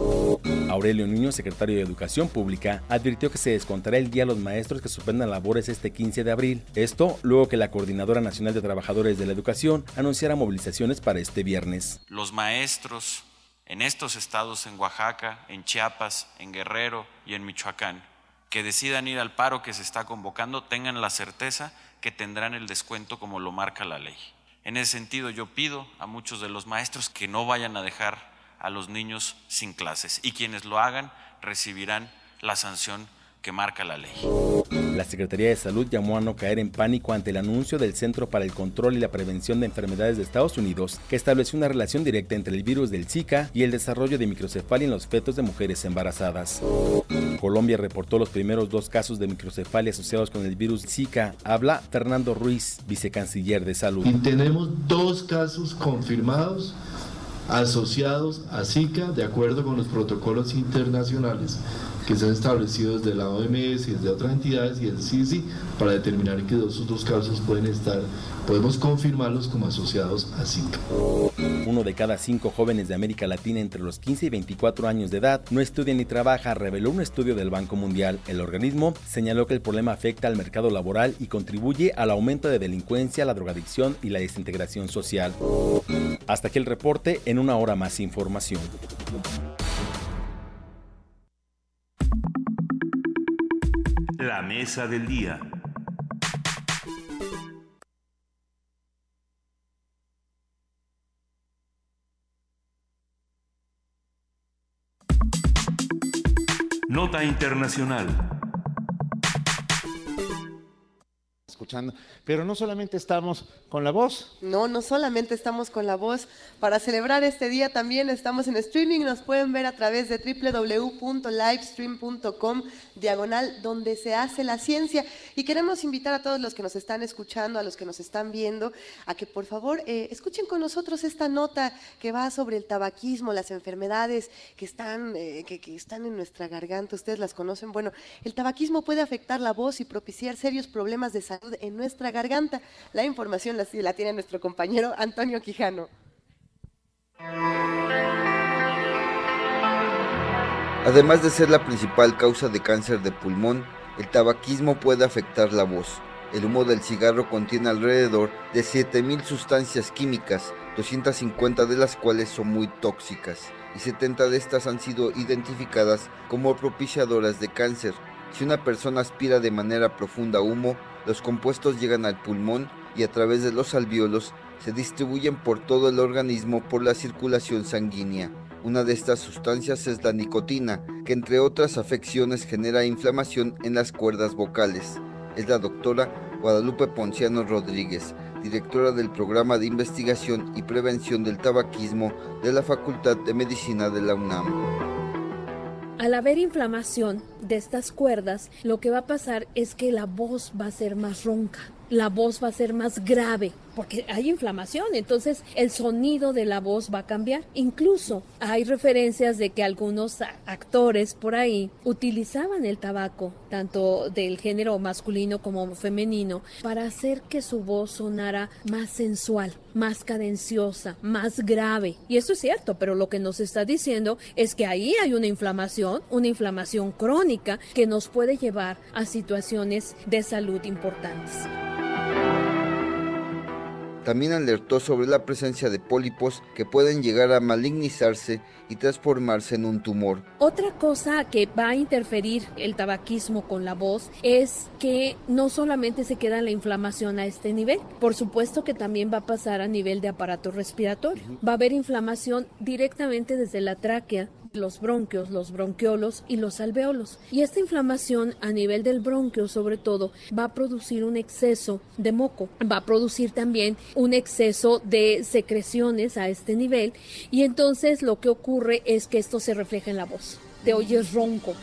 Speaker 16: Aurelio Niño, secretario de Educación Pública, advirtió que se descontará el día a los maestros que suspendan labores este 15 de abril. Esto luego que la Coordinadora Nacional de Trabajadores de la Educación anunciara movilizaciones para este viernes.
Speaker 24: Los maestros en estos estados, en Oaxaca, en Chiapas, en Guerrero y en Michoacán, que decidan ir al paro que se está convocando, tengan la certeza que tendrán el descuento como lo marca la ley. En ese sentido, yo pido a muchos de los maestros que no vayan a dejar a los niños sin clases y quienes lo hagan recibirán la sanción que marca la ley.
Speaker 16: La Secretaría de Salud llamó a no caer en pánico ante el anuncio del Centro para el Control y la Prevención de Enfermedades de Estados Unidos, que estableció una relación directa entre el virus del Zika y el desarrollo de microcefalia en los fetos de mujeres embarazadas. Colombia reportó los primeros dos casos de microcefalia asociados con el virus Zika. Habla Fernando Ruiz, vicecanciller de Salud.
Speaker 25: Y tenemos dos casos confirmados asociados a Zika de acuerdo con los protocolos internacionales que se han establecido desde la OMS y desde otras entidades y el CICI para determinar que esos dos casos pueden estar, podemos confirmarlos como asociados a Zika.
Speaker 26: Uno de cada cinco jóvenes de América Latina entre los 15 y 24 años de edad no estudia ni trabaja, reveló un estudio del Banco Mundial. El organismo señaló que el problema afecta al mercado laboral y contribuye al aumento de delincuencia, la drogadicción y la desintegración social. Hasta aquí el reporte, en una hora más información.
Speaker 1: La mesa del día. Nota Internacional.
Speaker 2: Escuchando. Pero no solamente estamos con la voz.
Speaker 3: No, no solamente estamos con la voz. Para celebrar este día también estamos en streaming. Nos pueden ver a través de www.livestream.com, diagonal, donde se hace la ciencia. Y queremos invitar a todos los que nos están escuchando, a los que nos están viendo, a que por favor eh, escuchen con nosotros esta nota que va sobre el tabaquismo, las enfermedades que están, eh, que, están en nuestra garganta. Ustedes las conocen. Bueno, el tabaquismo puede afectar la voz y propiciar serios problemas de salud en nuestra garganta. La información la, la tiene nuestro compañero Antonio Quijano.
Speaker 27: Además de ser la principal causa de cáncer de pulmón, el tabaquismo puede afectar la voz. El humo del cigarro contiene alrededor de 7.000 sustancias químicas, 250 de las cuales son muy tóxicas, y 70 de estas han sido identificadas como propiciadoras de cáncer. Si una persona aspira de manera profunda humo, los compuestos llegan al pulmón y a través de los alvéolos se distribuyen por todo el organismo por la circulación sanguínea. Una de estas sustancias es la nicotina, que entre otras afecciones genera inflamación en las cuerdas vocales. Es la doctora Guadalupe Ponciano Rodríguez, directora del programa de investigación y prevención del tabaquismo de la Facultad de Medicina de la UNAM.
Speaker 28: Al haber inflamación de estas cuerdas, lo que va a pasar es que la voz va a ser más ronca, la voz va a ser más grave, porque hay inflamación, entonces el sonido de la voz va a cambiar. Incluso hay referencias de que algunos actores por ahí utilizaban el tabaco, tanto del género masculino como femenino, para hacer que su voz sonara más sensual, más cadenciosa, más grave. Y eso es cierto, pero lo que nos está diciendo es que ahí hay una inflamación, una inflamación crónica que nos puede llevar a situaciones de salud importantes.
Speaker 27: También alertó sobre la presencia de pólipos que pueden llegar a malignizarse y transformarse en un tumor.
Speaker 28: Otra cosa que va a interferir el tabaquismo con la voz es que no solamente se queda la inflamación a este nivel, por supuesto que también va a pasar a nivel de aparato respiratorio. Va a haber inflamación directamente desde la tráquea, los bronquios, los bronquiolos y los alveolos. Y esta inflamación a nivel del bronquio sobre todo va a producir un exceso de moco, va a producir también un exceso de secreciones a este nivel y entonces lo que ocurre es que esto se refleja en la voz. Te oyes ronco.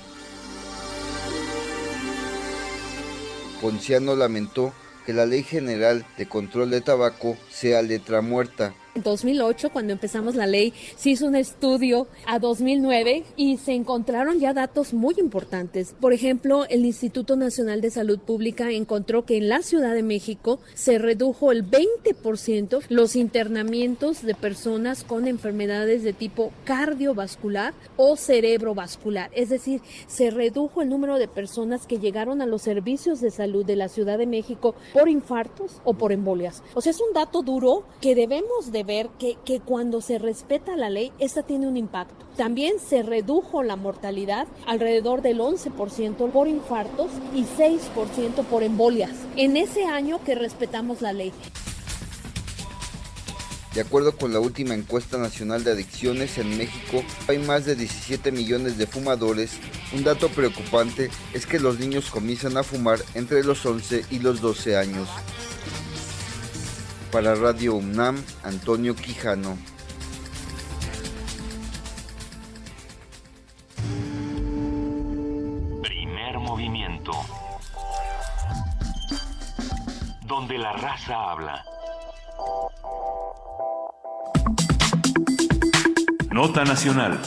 Speaker 27: Ponciano lamentó que la Ley General de Control de Tabaco sea letra muerta
Speaker 28: 2008, cuando empezamos la ley, se hizo un estudio a 2009 y se encontraron ya datos muy importantes. Por ejemplo, el Instituto Nacional de Salud Pública encontró que en la Ciudad de México se redujo el 20% los internamientos de personas con enfermedades de tipo cardiovascular o cerebrovascular. Es decir, se redujo el número de personas que llegaron a los servicios de salud de la Ciudad de México por infartos o por embolias. O sea, es un dato duro que debemos de ver que, que cuando se respeta la ley, esta tiene un impacto. También se redujo la mortalidad alrededor del 11% por infartos y 6% por embolias en ese año que respetamos la ley.
Speaker 27: De acuerdo con la última encuesta nacional de adicciones en México, hay más de 17 millones de fumadores. Un dato preocupante es que los niños comienzan a fumar entre los 11 y los 12 años. Para Radio UNAM, Antonio Quijano.
Speaker 1: Primer movimiento. Donde la raza habla. Nota Nacional.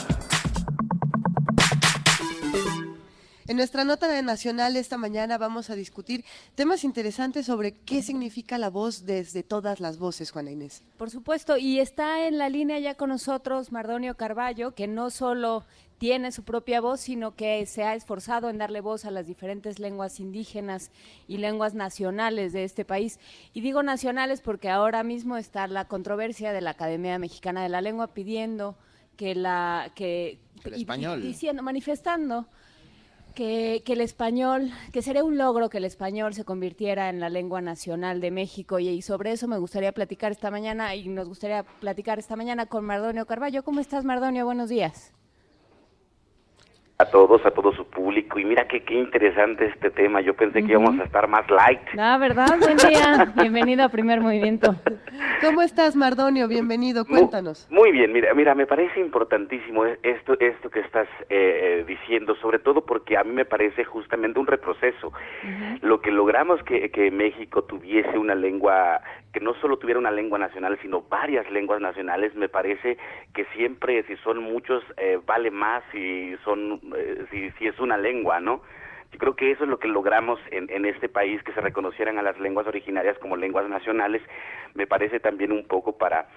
Speaker 3: En nuestra nota nacional esta mañana vamos a discutir temas interesantes sobre qué significa la voz desde todas las voces, Juana Inés.
Speaker 4: Por supuesto, y está en la línea ya con nosotros Mardonio Carballo, que no solo tiene su propia voz, sino que se ha esforzado en darle voz a las diferentes lenguas indígenas y lenguas nacionales de este país. Y digo nacionales porque ahora mismo está la controversia de la Academia Mexicana de la Lengua pidiendo que la que
Speaker 2: El español.
Speaker 4: diciendo manifestando que, que el español, que sería un logro que el español se convirtiera en la lengua nacional de México y, y sobre eso me gustaría platicar esta mañana y nos gustaría platicar esta mañana con Mardonio Carballo. ¿Cómo estás, Mardonio? Buenos días.
Speaker 29: A todos, a todo su público. Y mira que qué interesante este tema. Yo pensé que íbamos a estar más light.
Speaker 4: Ah, ¿verdad? Buen día. Bienvenido a Primer Movimiento.
Speaker 3: ¿Cómo estás, Mardonio? Bienvenido, cuéntanos.
Speaker 29: Muy bien, mira, mira, me parece importantísimo es- esto, esto que estás eh, eh, diciendo, sobre todo porque a mí me parece justamente un retroceso. Lo que logramos que, que México tuviese una lengua, que no solo tuviera una lengua nacional, sino varias lenguas nacionales, me parece que siempre, si son muchos, eh, vale más si son, eh, si, si es una lengua, ¿no? Yo creo que eso es lo que logramos en, en este país, que se reconocieran a las lenguas originarias como lenguas nacionales. Me parece también un poco para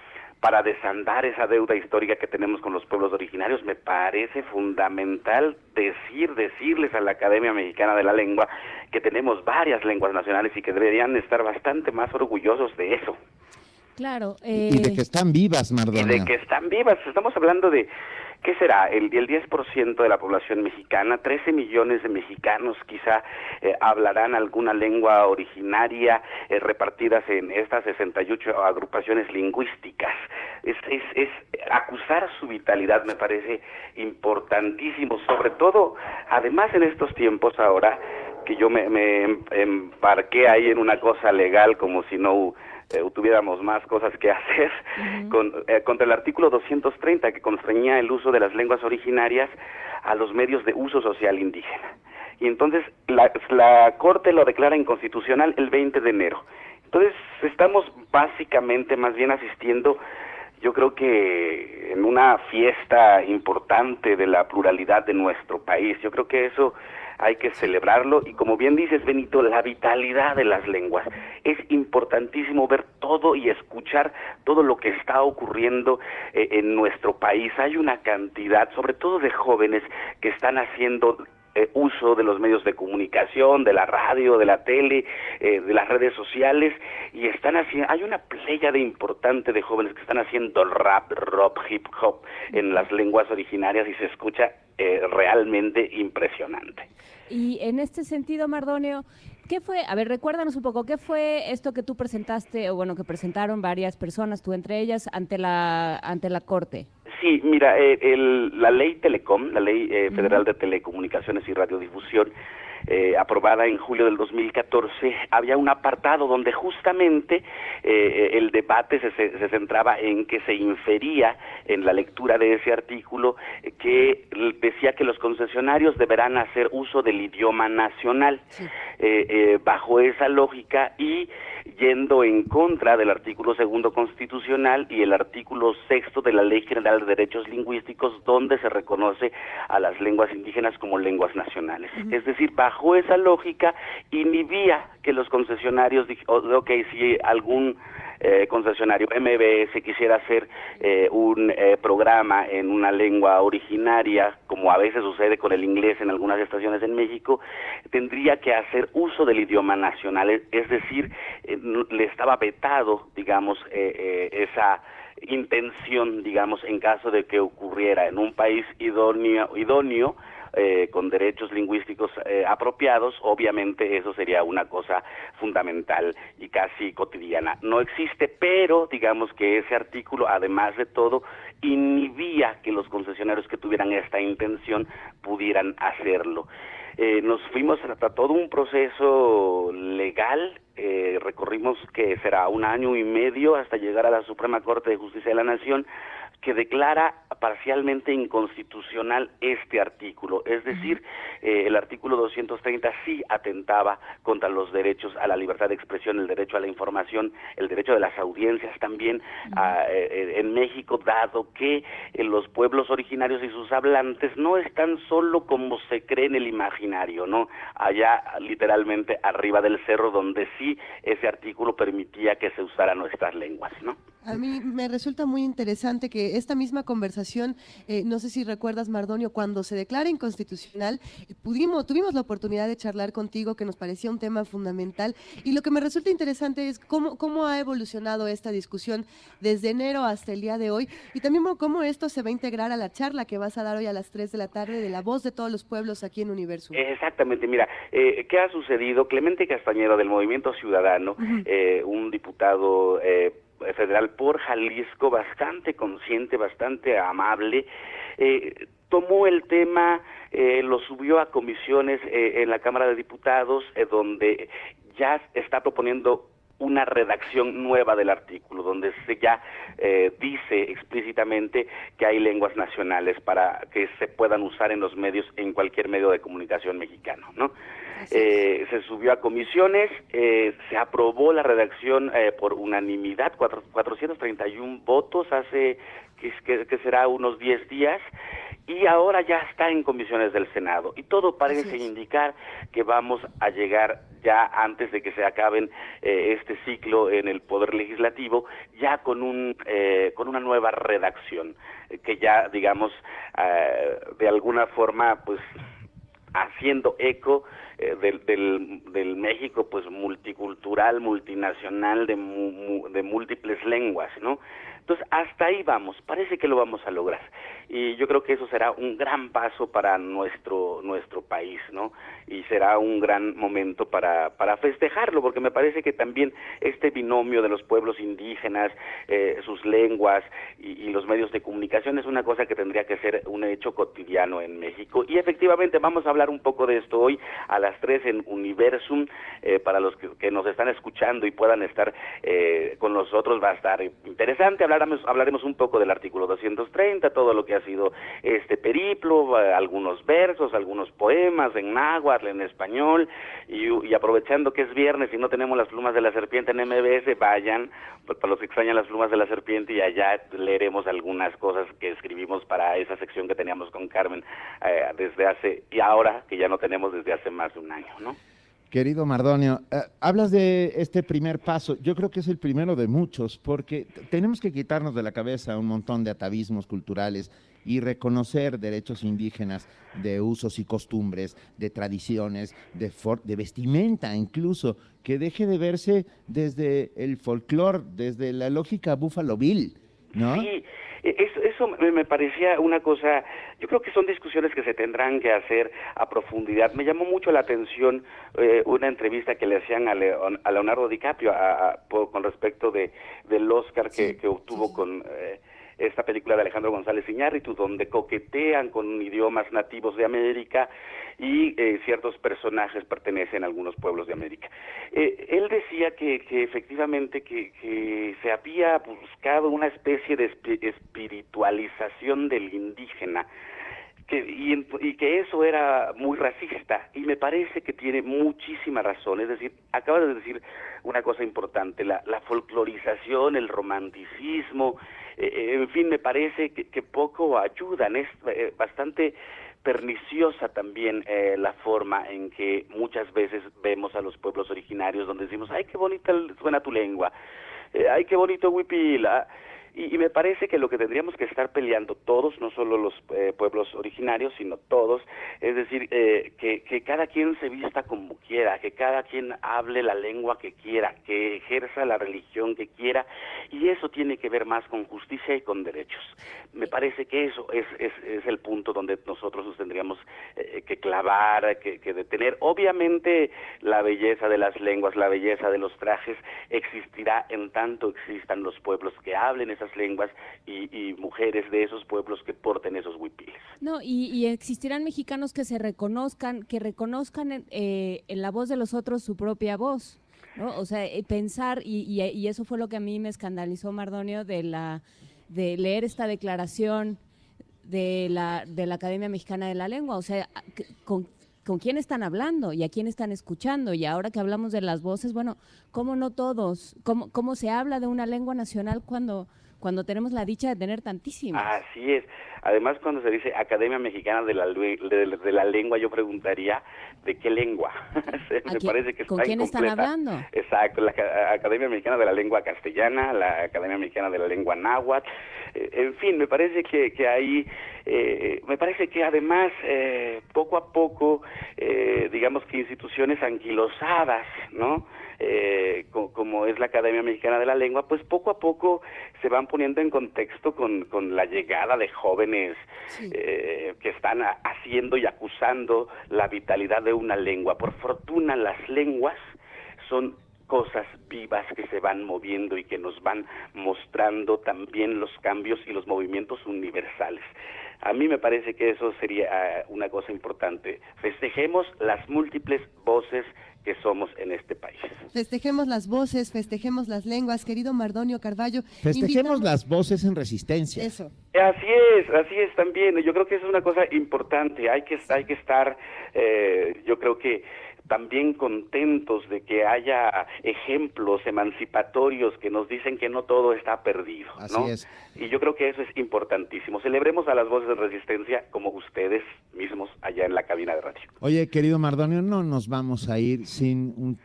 Speaker 29: para desandar esa deuda histórica que tenemos con los pueblos originarios, me parece fundamental decir, decirles a la Academia Mexicana de la Lengua que tenemos varias lenguas nacionales y que deberían estar bastante más orgullosos de eso.
Speaker 4: Claro.
Speaker 2: Y de que están vivas,
Speaker 29: Y
Speaker 2: Mardonio.
Speaker 29: de que están vivas. Estamos hablando de, ¿qué será? El, el 10% de la población mexicana, 13 millones de mexicanos quizá eh, hablarán alguna lengua originaria eh, repartidas en estas 68 agrupaciones lingüísticas. Es, es, es acusar su vitalidad me parece importantísimo, sobre todo, además en estos tiempos ahora, que yo me, me em- embarqué ahí en una cosa legal como si no eh, tuviéramos más cosas que hacer con, eh, contra el artículo 230 que constreñía el uso de las lenguas originarias a los medios de uso social indígena. Y entonces la, la Corte lo declara inconstitucional el 20 de enero. Entonces estamos básicamente más bien asistiendo yo creo que en una fiesta importante de la pluralidad de nuestro país. Yo creo que eso hay que celebrarlo y como bien dices Benito, la vitalidad de las lenguas. Es importantísimo ver todo y escuchar todo lo que está ocurriendo eh, en nuestro país. Hay una cantidad, sobre todo de jóvenes, que están haciendo eh, uso de los medios de comunicación, de la radio, de la tele, eh, de las redes sociales y están haciendo, hay una playa de importante de jóvenes que están haciendo rap, rock, hip hop en las lenguas originarias y se escucha eh, realmente impresionante.
Speaker 4: Y en este sentido, Mardonio, ¿qué fue? A ver, recuérdanos un poco, ¿qué fue esto que tú presentaste, o bueno, que presentaron varias personas, tú entre ellas, ante la, ante la Corte?
Speaker 29: Sí, mira, eh, el- la ley Telecom, la ley eh, federal de telecomunicaciones y radiodifusión, eh, aprobada en julio del 2014, había un apartado donde justamente eh, el debate se, se- centraba en que se infería en la lectura de ese artículo que decía que los concesionarios deberán hacer uso del idioma nacional. Eh, eh, bajo esa lógica y yendo en contra del artículo segundo constitucional y el artículo sexto de la Ley General de Derechos Lingüísticos, donde se reconoce a las lenguas indígenas como lenguas nacionales. Es decir, bajo esa lógica inhibía que los concesionarios, dij- o- ok, si algún eh, concesionario MBS quisiera hacer eh, un eh, programa en una lengua originaria, como a veces sucede con el inglés en algunas estaciones en México, tendría que hacer uso del idioma nacional, es, decir, eh, le estaba vetado, digamos, eh, esa intención, digamos, en caso de que ocurriera en un país idóneo, idóneo eh, con derechos lingüísticos eh, apropiados, obviamente eso sería una cosa fundamental y casi cotidiana. No existe, pero digamos que ese artículo, además de todo, inhibía que los concesionarios que tuvieran esta intención pudieran hacerlo. Eh, nos fuimos a todo un proceso legal, eh, recorrimos que será un año y medio hasta llegar a la Suprema Corte de Justicia de la Nación, que declara parcialmente inconstitucional este artículo. Es decir, eh, el artículo 230 sí atentaba contra los derechos a la libertad de expresión, el derecho a la información, el derecho de las audiencias también a, eh, en México, dado que eh, los pueblos originarios y sus hablantes no están solo como se cree en el imaginario, ¿no? Allá literalmente arriba del cerro donde sí ese artículo permitía que se usaran nuestras lenguas, ¿no?
Speaker 3: A mí me resulta muy interesante que esta misma conversación, eh, no sé si recuerdas, Mardonio, cuando se declara inconstitucional, pudimos, tuvimos la oportunidad de charlar contigo, que nos parecía un tema fundamental, y lo que me resulta interesante es cómo, cómo ha evolucionado esta discusión desde enero hasta el día de hoy, y también cómo esto se va a integrar a la charla que vas a dar hoy a las 3 de la tarde de la voz de todos los pueblos aquí en Universo.
Speaker 29: Exactamente, mira, eh, ¿qué ha sucedido? Clemente Castañeda del Movimiento Ciudadano, eh, un diputado... Federal por Jalisco, bastante consciente, bastante amable, eh, tomó el tema, eh, lo subió a comisiones eh, en la Cámara de Diputados, eh, donde ya está proponiendo una redacción nueva del artículo, donde se ya eh, dice explícitamente que hay lenguas nacionales para que se puedan usar en los medios, en cualquier medio de comunicación mexicano, ¿no? Eh, se subió a comisiones, eh, se aprobó la redacción eh, por unanimidad, cuatro, 431 votos hace que, que, que será unos 10 días, y ahora ya está en comisiones del Senado. Y todo parece indicar que vamos a llegar ya antes de que se acaben eh, este ciclo en el Poder Legislativo, ya con, un, eh, con una nueva redacción, eh, que ya, digamos, eh, de alguna forma, pues haciendo eco eh, del, del, del, México pues multicultural, multinacional, de, mu, de múltiples lenguas, ¿no? Entonces, hasta ahí vamos, parece que lo vamos a lograr. Y yo creo que eso será un gran paso para nuestro, nuestro país, ¿no? Y será un gran momento para, para festejarlo, porque me parece que también este binomio de los pueblos indígenas, eh, sus lenguas y, los medios de comunicación es una cosa que tendría que ser un hecho cotidiano en México. Y efectivamente vamos a hablar un poco de esto hoy a las 3 en Universum, eh, para los que, que, nos están escuchando y puedan estar eh, con nosotros, va a estar interesante hablaremos, un poco del artículo 230, todo lo que ha sido este periplo, algunos versos, algunos poemas en náhuatl, en español, y, aprovechando que es viernes y no tenemos las plumas de la serpiente en MBS, vayan, para los que extrañan las plumas de la serpiente, y allá leeremos algunas cosas que escribimos para esa sección que teníamos con Carmen eh, desde hace, y ahora que ya no tenemos desde hace más de un año, ¿no?
Speaker 2: Querido Mardonio, eh, hablas de este primer paso. Yo creo que es el primero de muchos, porque tenemos que quitarnos de la cabeza un montón de atavismos culturales y reconocer derechos indígenas de usos y costumbres, de tradiciones, de, de vestimenta incluso, que deje de verse desde el folclore, desde la lógica Buffalo Bill, ¿no?
Speaker 29: Sí. Eso, eso me parecía una cosa, yo creo que son discusiones que se tendrán que hacer a profundidad. Me llamó mucho la atención eh, una entrevista que le hacían a, Leon, a Leonardo DiCaprio a, a, por, con respecto de, del Oscar que, sí, que obtuvo sí. con... Eh, esta película de Alejandro González Iñárritu, donde coquetean con idiomas nativos de América y eh, ciertos personajes pertenecen a algunos pueblos de América. Eh, él decía que, que efectivamente que, que, se había buscado una especie de espiritualización del indígena, que, y, y, que eso era muy racista y me parece que tiene muchísima razón. Es decir, acaba de decir una cosa importante, la, la folclorización, el romanticismo, eh, en fin, me parece que, que poco ayudan, es eh, bastante perniciosa también eh, la forma en que muchas veces vemos a los pueblos originarios donde decimos, ay, qué bonita suena tu lengua, eh, ay, qué bonito huipila. Y, me parece que lo que tendríamos que estar peleando todos, no solo los eh, pueblos originarios, sino todos, es decir, eh, que, que, cada quien se vista como quiera, que cada quien hable la lengua que quiera, que ejerza la religión que quiera, y eso tiene que ver más con justicia y con derechos. Me parece que eso es, es, es el punto donde nosotros nos tendríamos eh, que clavar, que, que detener. Obviamente la belleza de las lenguas, la belleza de los trajes existirá en tanto existan los pueblos que hablen lenguas y, y, mujeres de esos pueblos que porten esos huipiles.
Speaker 4: No, y, y existirán mexicanos que se reconozcan, que reconozcan eh, en la voz de los otros su propia voz. ¿no? O sea, eh, pensar, y, y, y, eso fue lo que a mí me escandalizó, Mardonio, de la de leer esta declaración de la, de la Academia Mexicana de la Lengua? O sea, ¿con, ¿con quién están hablando y a quién están escuchando? Y ahora que hablamos de las voces, bueno, ¿cómo no todos? ¿Cómo, cómo se habla de una lengua nacional cuando cuando tenemos la dicha de tener tantísimas.
Speaker 29: Así es. Además, cuando se dice Academia Mexicana de la, de, la Lengua, yo preguntaría, ¿de qué lengua?
Speaker 4: Me parece que ¿Con quién están hablando?
Speaker 29: Exacto, la Academia Mexicana de la Lengua Castellana, la Academia Mexicana de la Lengua Náhuatl, eh, en fin, me parece que, que ahí, eh, me parece que además, eh, poco a poco, digamos que instituciones anquilosadas, ¿no?, eh, como es la Academia Mexicana de la Lengua, pues poco a poco se van poniendo en contexto con, con la llegada de jóvenes eh, que están haciendo y acusando la vitalidad de una lengua. Por fortuna las lenguas son cosas vivas que se van moviendo y que nos van mostrando también los cambios y los movimientos universales. A mí me parece que eso sería ah, una cosa importante. Festejemos las múltiples voces que somos en este país.
Speaker 3: Festejemos las voces, festejemos las lenguas, querido Mardonio Carballo.
Speaker 2: Festejemos las voces en resistencia.
Speaker 3: Eso.
Speaker 29: Así es, así es también. Yo creo que eso es una cosa importante. Hay que, hay que estar, eh, yo creo que también contentos de que haya ejemplos emancipatorios que nos dicen que no todo está perdido, ¿no? Y yo creo que eso es importantísimo. Celebremos a las voces de resistencia como ustedes mismos allá en la cabina de radio.
Speaker 2: Oye, querido Mardonio, no nos vamos a ir sin un,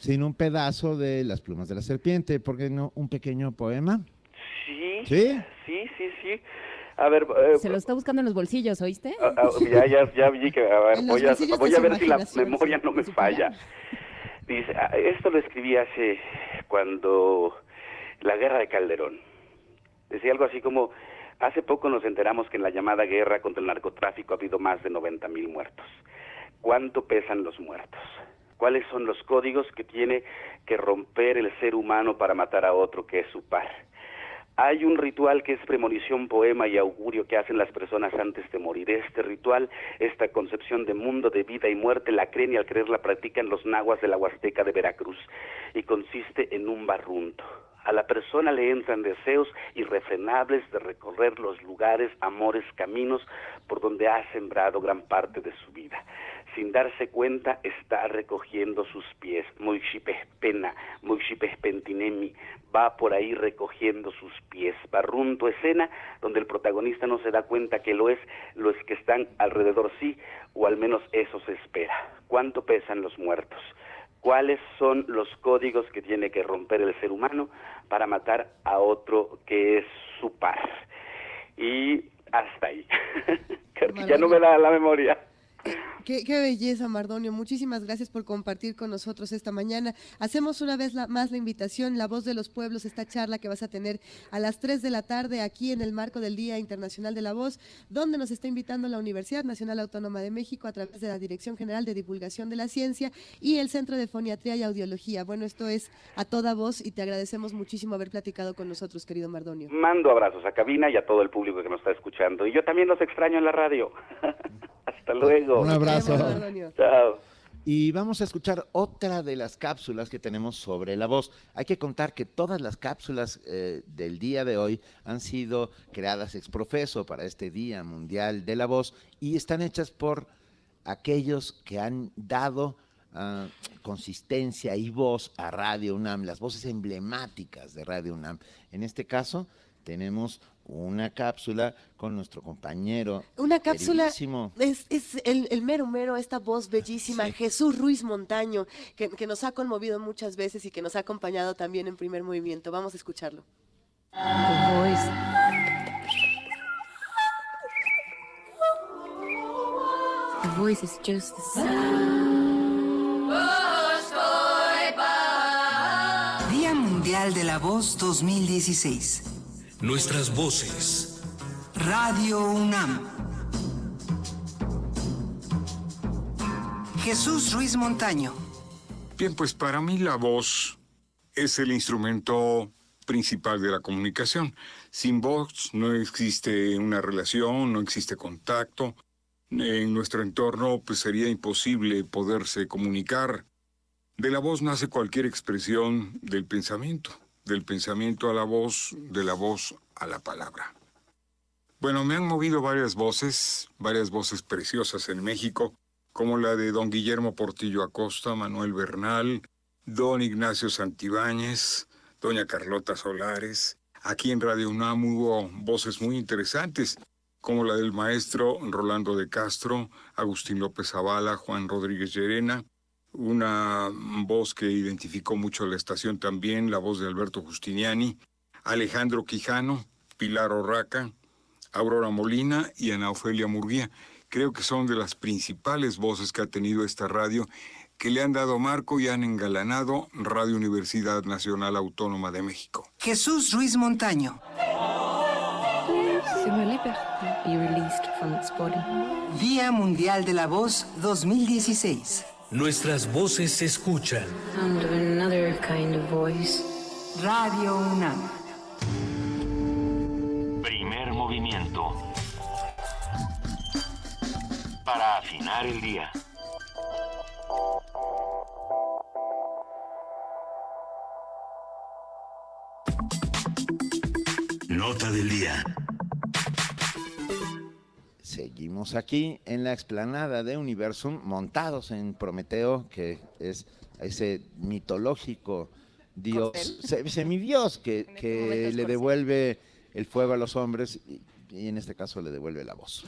Speaker 2: sin un pedazo de Las plumas de la serpiente, ¿por qué no un pequeño poema?
Speaker 29: Sí.
Speaker 2: ¿Sí?
Speaker 29: Sí, sí, sí. A ver, eh,
Speaker 4: se lo está buscando en los bolsillos, ¿oíste?
Speaker 29: Ah, ah, ya, ya, ya vi que, a ver, voy a, voy a ver si la memoria no me falla. Dice, ah, esto lo escribí hace cuando la guerra de Calderón. Decía algo así como, hace poco nos enteramos que en la llamada guerra contra el narcotráfico ha habido más de 90 mil muertos. ¿Cuánto pesan los muertos? ¿Cuáles son los códigos que tiene que romper el ser humano para matar a otro que es su par? Hay un ritual que es premonición, poema y augurio que hacen las personas antes de morir. Este ritual, esta concepción de mundo, de vida y muerte, la creen y al creer la practican los nahuas de la Huasteca de Veracruz y consiste en un barrunto. A la persona le entran deseos irrefrenables de recorrer los lugares, amores, caminos por donde ha sembrado gran parte de su vida sin darse cuenta está recogiendo sus pies. pena, pentinemi, va por ahí recogiendo sus pies. Barrunto escena donde el protagonista no se da cuenta que lo es, los que están alrededor sí, o al menos eso se espera. ¿Cuánto pesan los muertos? ¿Cuáles son los códigos que tiene que romper el ser humano para matar a otro que es su par? Y hasta ahí. ya no me da la memoria.
Speaker 3: Qué, belleza, Mardonio. Muchísimas gracias por compartir con nosotros esta mañana. Hacemos una vez más la invitación, La Voz de los Pueblos, esta charla que vas a tener a las 3 de la tarde aquí en el marco del Día Internacional de la Voz, donde nos está invitando la Universidad Nacional Autónoma de México a través de la Dirección General de Divulgación de la Ciencia y el Centro de Foniatría y Audiología. Bueno, esto es a toda voz y te agradecemos muchísimo haber platicado con nosotros, querido Mardonio.
Speaker 29: Mando abrazos a cabina y a todo el público que nos está escuchando. Y yo también los extraño en la radio. Hasta luego.
Speaker 2: Un abrazo.
Speaker 29: Chao.
Speaker 2: Y vamos a escuchar otra de las cápsulas que tenemos sobre la voz. Hay que contar que todas las cápsulas eh, del día de hoy han sido creadas ex profeso para este Día Mundial de la Voz y están hechas por aquellos que han dado ah, consistencia y voz a Radio UNAM, las voces emblemáticas de Radio UNAM. En este caso, tenemos una cápsula con nuestro compañero.
Speaker 3: Una cápsula es, es el, mero mero, esta voz bellísima, Jesús Ruiz Montaño, que, que, nos ha conmovido muchas veces y que nos ha acompañado también en primer movimiento. Vamos a escucharlo. The voice.
Speaker 13: The voice is just the sound.
Speaker 14: Día Mundial de la Voz 2016.
Speaker 15: Nuestras voces.
Speaker 14: Radio UNAM. Jesús Ruiz Montaño.
Speaker 30: Bien, pues para mí la voz es el instrumento principal de la comunicación. Sin voz no existe una relación, no existe contacto. En nuestro entorno pues sería imposible poderse comunicar. De la voz nace cualquier expresión del pensamiento del pensamiento a la voz, de la voz a la palabra. Bueno, me han movido varias voces, varias voces preciosas en México, como la de don Guillermo Portillo Acosta, Manuel Bernal, don Ignacio Santibáñez, doña Carlota Solares. Aquí en Radio UNAM hubo voces muy interesantes, como la del maestro Rolando de Castro, Agustín López Zavala, Juan Rodríguez Llerena, una voz que identificó mucho la estación también, la voz de Alberto Justiniani, Alejandro Quijano, Pilar Orraca, Aurora Molina y Ana Ofelia Murguía. Creo que son de las principales voces que ha tenido esta radio que le han dado marco y han engalanado Radio Universidad Nacional Autónoma de México.
Speaker 31: Jesús Ruiz Montaño. Día Mundial de la Voz 2016.
Speaker 15: Nuestras voces se escuchan.
Speaker 31: Radio UNAM.
Speaker 1: Primer movimiento. Para afinar el día. Nota del día.
Speaker 2: Seguimos aquí en la explanada de Universum, montados en Prometeo, que es ese mitológico dios, se- semidios que, que le devuelve el fuego a los hombres y, y en este caso le devuelve la voz.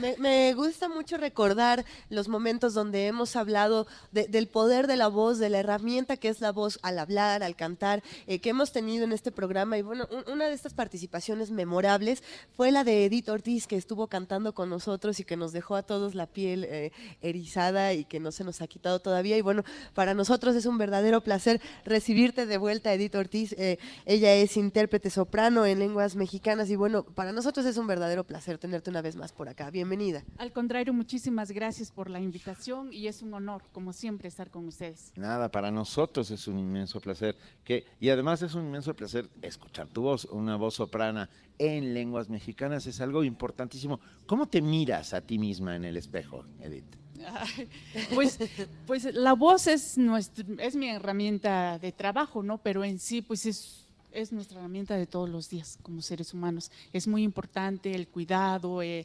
Speaker 3: Me, gusta mucho recordar los momentos donde hemos hablado de- del poder de la voz, de la herramienta que es la voz al hablar, al cantar, eh, que hemos tenido en este programa. Y bueno, un- una de estas participaciones memorables fue la de Edith Ortiz, que estuvo cantando con nosotros y que nos dejó a todos la piel eh, erizada y que no se nos ha quitado todavía. Y bueno, para nosotros es un verdadero placer recibirte de vuelta, Edith Ortiz. Eh, ella es intérprete soprano en lenguas mexicanas y bueno, para nosotros es un verdadero placer tenerte una vez más por acá. Bienvenida.
Speaker 32: Al contrario, muchísimas gracias por la invitación y es un honor, como siempre, estar con ustedes.
Speaker 2: Nada, para nosotros es un inmenso placer que y además es un inmenso placer escuchar tu voz, una voz soprana en lenguas mexicanas es algo importantísimo. ¿Cómo te miras a ti misma en el espejo, Edith?
Speaker 32: Ay, Pues, pues la voz es, nuestra, es mi herramienta de trabajo, ¿no? Pero en sí, pues es, es nuestra herramienta de todos los días como seres humanos. Es muy importante el cuidado, eh,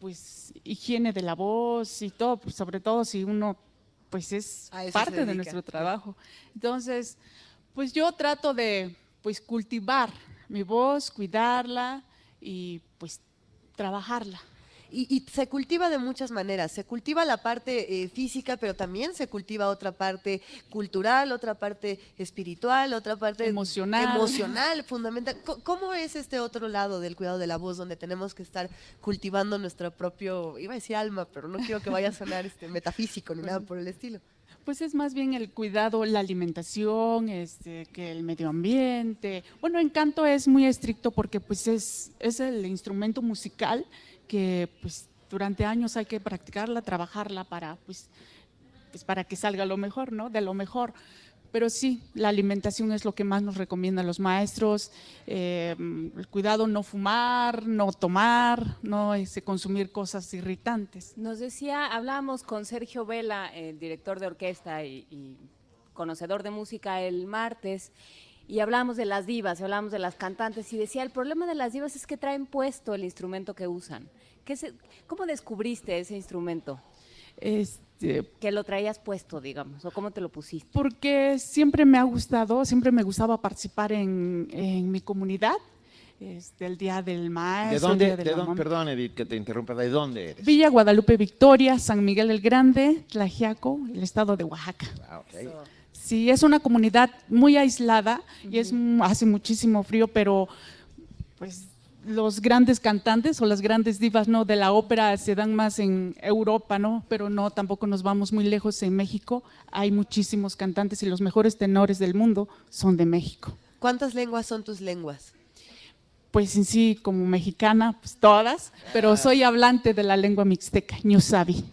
Speaker 32: pues higiene de la voz y todo, pues, sobre todo si uno pues es parte de nuestro trabajo. Entonces, pues yo trato de pues cultivar mi voz, cuidarla y pues trabajarla.
Speaker 3: Y, y se cultiva de muchas maneras. Se cultiva la parte eh, física, pero también se cultiva otra parte cultural, otra parte espiritual, otra parte
Speaker 32: Emocional.
Speaker 3: emocional, fundamental. ¿Cómo es este otro lado del cuidado de la voz, donde tenemos que estar cultivando nuestro propio, iba a decir alma, pero no quiero que vaya a sonar este, metafísico ni nada por el estilo?
Speaker 32: Pues es más bien el cuidado, la alimentación, este, que el medio ambiente. Bueno, en canto es muy estricto porque pues es, es el instrumento musical que pues durante años hay que practicarla, trabajarla para pues, pues para que salga lo mejor, ¿no? De lo mejor. Pero sí, la alimentación es lo que más nos recomiendan los maestros, eh, el cuidado no fumar, no tomar, no este, consumir cosas irritantes.
Speaker 4: Nos decía, hablábamos con Sergio Vela, el director de orquesta y, y conocedor de música el martes, y hablábamos de las divas, y hablábamos de las cantantes, y decía, el problema de las divas es que traen puesto el instrumento que usan. ¿Qué se- ¿Cómo descubriste ese instrumento?
Speaker 32: Este,
Speaker 4: Que lo traías puesto, digamos, o cómo te lo pusiste.
Speaker 32: porque siempre me ha gustado, siempre me gustaba participar en, en mi comunidad, este, el Día del
Speaker 2: ¿De
Speaker 32: Maestro,
Speaker 2: dónde,
Speaker 32: Día de
Speaker 2: de perdón, Edith, que te interrumpa, ¿de dónde eres?
Speaker 32: Villa Guadalupe Victoria, San Miguel el Grande, Tlajiaco, el estado de Oaxaca.
Speaker 2: Ah, ok.
Speaker 32: Sí, es una comunidad muy aislada y es, hace muchísimo frío, pero pues los grandes cantantes o las grandes divas no de la ópera se dan más en Europa, ¿no? Pero no, tampoco nos vamos muy lejos en México. Hay muchísimos cantantes y los mejores tenores del mundo son de México.
Speaker 3: ¿Cuántas lenguas son tus lenguas?
Speaker 32: Pues en sí, como mexicana, pues todas, pero soy hablante de la lengua mixteca, ñusabi,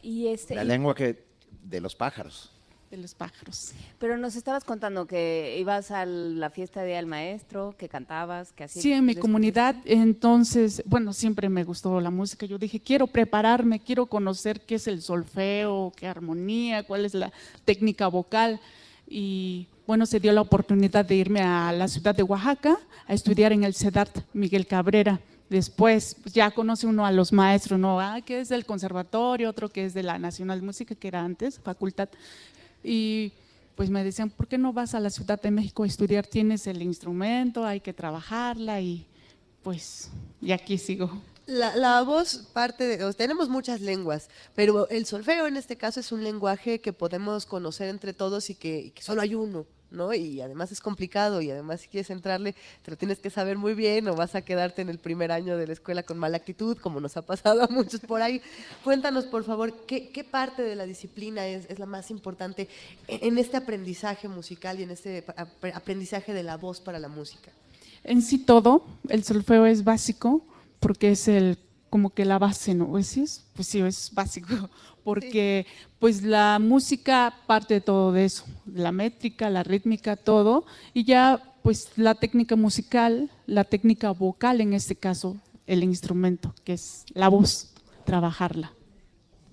Speaker 4: Y este,
Speaker 2: La lengua que de los pájaros.
Speaker 32: De los pájaros.
Speaker 4: Pero nos estabas contando que ibas a la fiesta de del Maestro, que cantabas, que hacías...
Speaker 32: Sí, en mi comunidad, entonces, bueno, siempre me gustó la música. Yo dije, quiero prepararme, quiero conocer qué es el solfeo, qué armonía, cuál es la técnica vocal. Y bueno, se dio la oportunidad de irme a la ciudad de Oaxaca a estudiar en el CEDART Miguel Cabrera. Después pues, ya conoce uno a los maestros, ¿no? Ah, que es del conservatorio, otro que es de la Nacional de Música, que era antes, facultad. Y pues me decían, ¿por qué no vas a la Ciudad de México a estudiar? Tienes el instrumento, hay que trabajarla y pues, y aquí sigo.
Speaker 3: La, la, voz parte de, tenemos muchas lenguas, pero el solfeo en este caso es un lenguaje que podemos conocer entre todos y que, y que solo hay uno. ¿No? Y además es complicado y además si quieres entrarle te lo tienes que saber muy bien o vas a quedarte en el primer año de la escuela con mala actitud, como nos ha pasado a muchos por ahí. Cuéntanos, por favor, ¿qué, qué parte de la disciplina es, es, la más importante en este aprendizaje musical y en este aprendizaje de la voz para la música?
Speaker 32: En sí todo, el solfeo es básico porque es el como que la base, ¿no? Pues sí, pues sí, es básico, porque pues la música parte de todo de eso, la métrica, la rítmica, todo, y ya pues la técnica musical, la técnica vocal en este caso, el instrumento, que es la voz, trabajarla.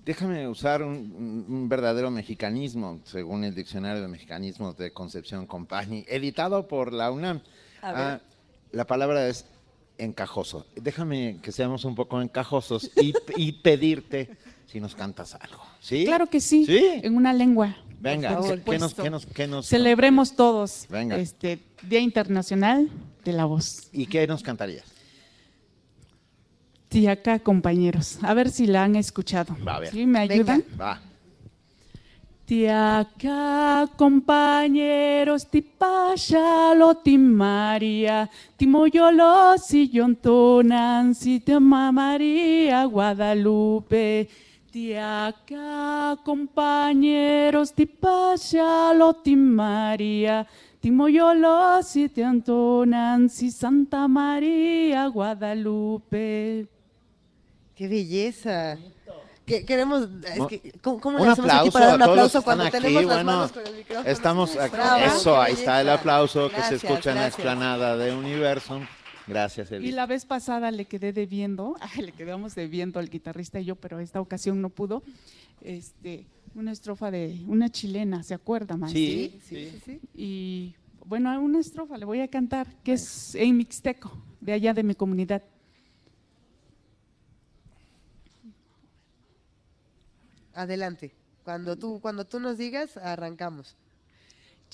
Speaker 2: Déjame usar un, un verdadero mexicanismo, según el Diccionario de Mexicanismos de Concepción Compagni, editado por la UNAM. Ah, la palabra es encajoso. Déjame que seamos un poco encajosos y, y, pedirte si nos cantas algo. ¿Sí?
Speaker 32: Claro que sí.
Speaker 2: ¿Sí?
Speaker 32: En una lengua.
Speaker 2: Venga, ¿qué nos, qué nos, qué nos,
Speaker 32: Celebremos todos
Speaker 2: Venga.
Speaker 32: este Día Internacional de la Voz.
Speaker 2: ¿Y qué nos cantarías?
Speaker 32: Tiaca, compañeros. A ver si la han escuchado.
Speaker 2: Va, a ver.
Speaker 32: ¿Sí? ¿Me ayudan?
Speaker 2: Venga. Va.
Speaker 32: Tiaca, compañeros, tipaya, lo timaria, timoyolo, si yontonan, si te María Guadalupe. Tiaca, compañeros, tipaya, lo timaria, timoyolo, si te antonan, si Santa María Guadalupe.
Speaker 3: ¡Qué belleza! Que queremos, es que, ¿cómo, cómo le hacemos aquí
Speaker 2: aplauso
Speaker 3: para dar
Speaker 2: a
Speaker 3: un
Speaker 2: todos
Speaker 3: aplauso
Speaker 2: los que
Speaker 3: cuando
Speaker 2: están
Speaker 3: tenemos
Speaker 2: aquí,
Speaker 3: las
Speaker 2: bueno,
Speaker 3: manos con el micrófono?
Speaker 2: Estamos aquí.
Speaker 3: Bravo,
Speaker 2: Eso, ahí está el aplauso que se escucha en la explanada de Universum. Gracias,
Speaker 32: Y
Speaker 2: Eli.
Speaker 32: la vez pasada le quedé debiendo, le quedamos debiendo al guitarrista y yo, pero esta ocasión no pudo, este, una estrofa de una chilena, ¿se acuerda, man?
Speaker 2: Sí, sí,
Speaker 3: sí.
Speaker 32: Y bueno, una estrofa le voy a cantar, que es en mixteco, de allá de mi comunidad.
Speaker 3: Adelante. Cuando tú, cuando tú nos digas, arrancamos.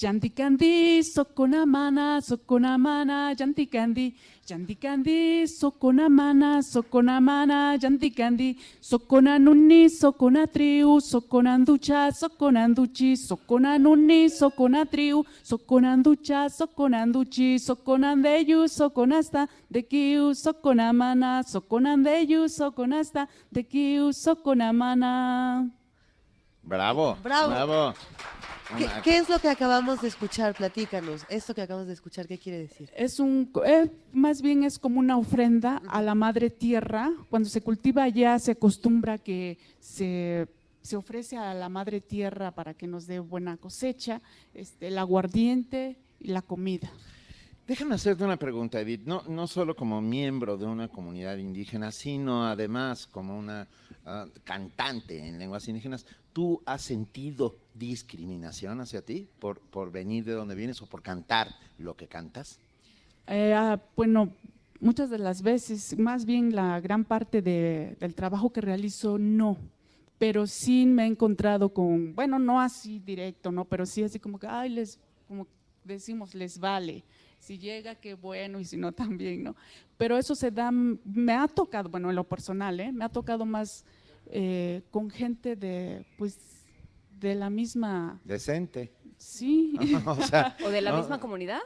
Speaker 32: Yantikandi, sokonamana, sokonamana, yantikandi, yantikandi, sokonamana, sokonamana, yantikandi, sokonanuni, sokonatriu, sokonanducha, sokonanduchi, sokonanuni, sokonatriu, sokonanducha, sokonanduchi, sokonandeyu, sokonasta, dekiu, sokonamana, sokonandeyu, sokonasta, dekiu, sokonamana.
Speaker 2: Bravo.
Speaker 3: Bravo.
Speaker 2: Bravo.
Speaker 3: ¿Qué, es lo que acabamos de escuchar? Platícanos. Esto que acabamos de escuchar, ¿qué quiere decir?
Speaker 32: Es un, eh, más bien es como una ofrenda a la madre tierra. Cuando se cultiva allá se acostumbra que se, se ofrece a la madre tierra para que nos dé buena cosecha, este, el aguardiente y la comida.
Speaker 2: Déjame hacerte una pregunta, Edith. No, no solo como miembro de una comunidad indígena, sino además como una ah, cantante en lenguas indígenas. ¿Tú has sentido discriminación hacia ti por, por venir de donde vienes o por cantar lo que cantas?
Speaker 32: Eh, ah, bueno, muchas de las veces, más bien la gran parte de- del trabajo que realizo, no. Pero sí me he encontrado con, bueno, no así directo, ¿no? Pero sí así como que, ay, les, como decimos, les vale. Si llega, qué bueno, y si no, también, ¿no? Pero eso se da, me ha tocado, bueno, en lo personal, ¿eh? Me ha tocado más eh, con gente de, pues, de la misma,
Speaker 2: Decente.
Speaker 32: sí.
Speaker 2: o sea,
Speaker 4: ¿O de la
Speaker 2: no,
Speaker 4: misma comunidad?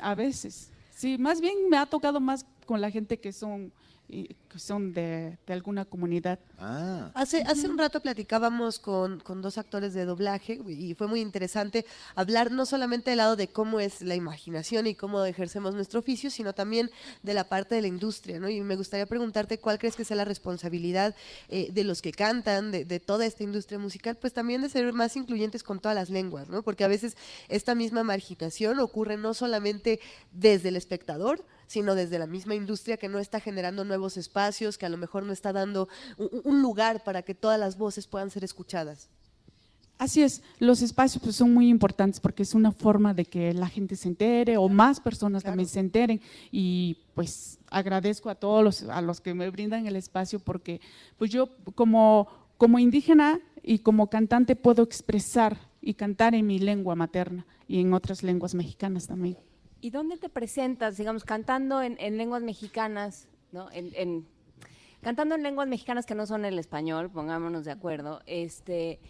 Speaker 32: A veces, sí, más bien me ha tocado más con la gente que son, y- que son de, de alguna comunidad.
Speaker 2: Ah,
Speaker 3: Hace, hace un rato platicábamos con, con dos actores de doblaje y fue muy interesante hablar no solamente del lado de cómo es la imaginación y cómo ejercemos nuestro oficio, sino también de la parte de la industria, ¿no? Y me gustaría preguntarte cuál crees que sea la responsabilidad eh, de los que cantan, de, de toda esta industria musical, pues también de ser más incluyentes con todas las lenguas, ¿no? Porque a veces esta misma marginación ocurre no solamente desde el espectador, sino desde la misma industria que no está generando nuevos espacios, que a lo mejor no está dando un, un lugar para que todas las voces puedan ser escuchadas.
Speaker 32: Así es, los espacios pues, son muy importantes porque es una forma de que la gente se entere o más personas también se enteren y pues agradezco a todos los, a los que me brindan el espacio porque pues yo como, como indígena y como cantante puedo expresar y cantar en mi lengua materna y en otras lenguas mexicanas también.
Speaker 4: ¿Y dónde te presentas, digamos, cantando en, en lenguas mexicanas, ¿no? En, cantando en lenguas mexicanas que no son el español, pongámonos de acuerdo, este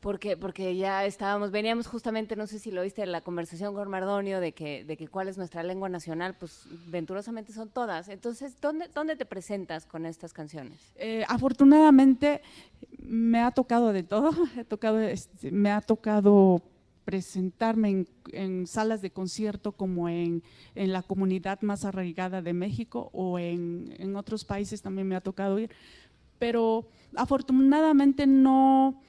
Speaker 4: porque, porque ya estábamos, veníamos justamente, no sé si lo viste la conversación con Mardonio, de que, de que cuál es nuestra lengua nacional, pues venturosamente son todas. Entonces, ¿dónde, dónde te presentas con estas canciones?
Speaker 32: Eh, afortunadamente me ha tocado de todo, he tocado, este, me ha tocado presentarme en, salas de concierto como en, en, la comunidad más arraigada de México o en, en otros países también me ha tocado ir, pero afortunadamente no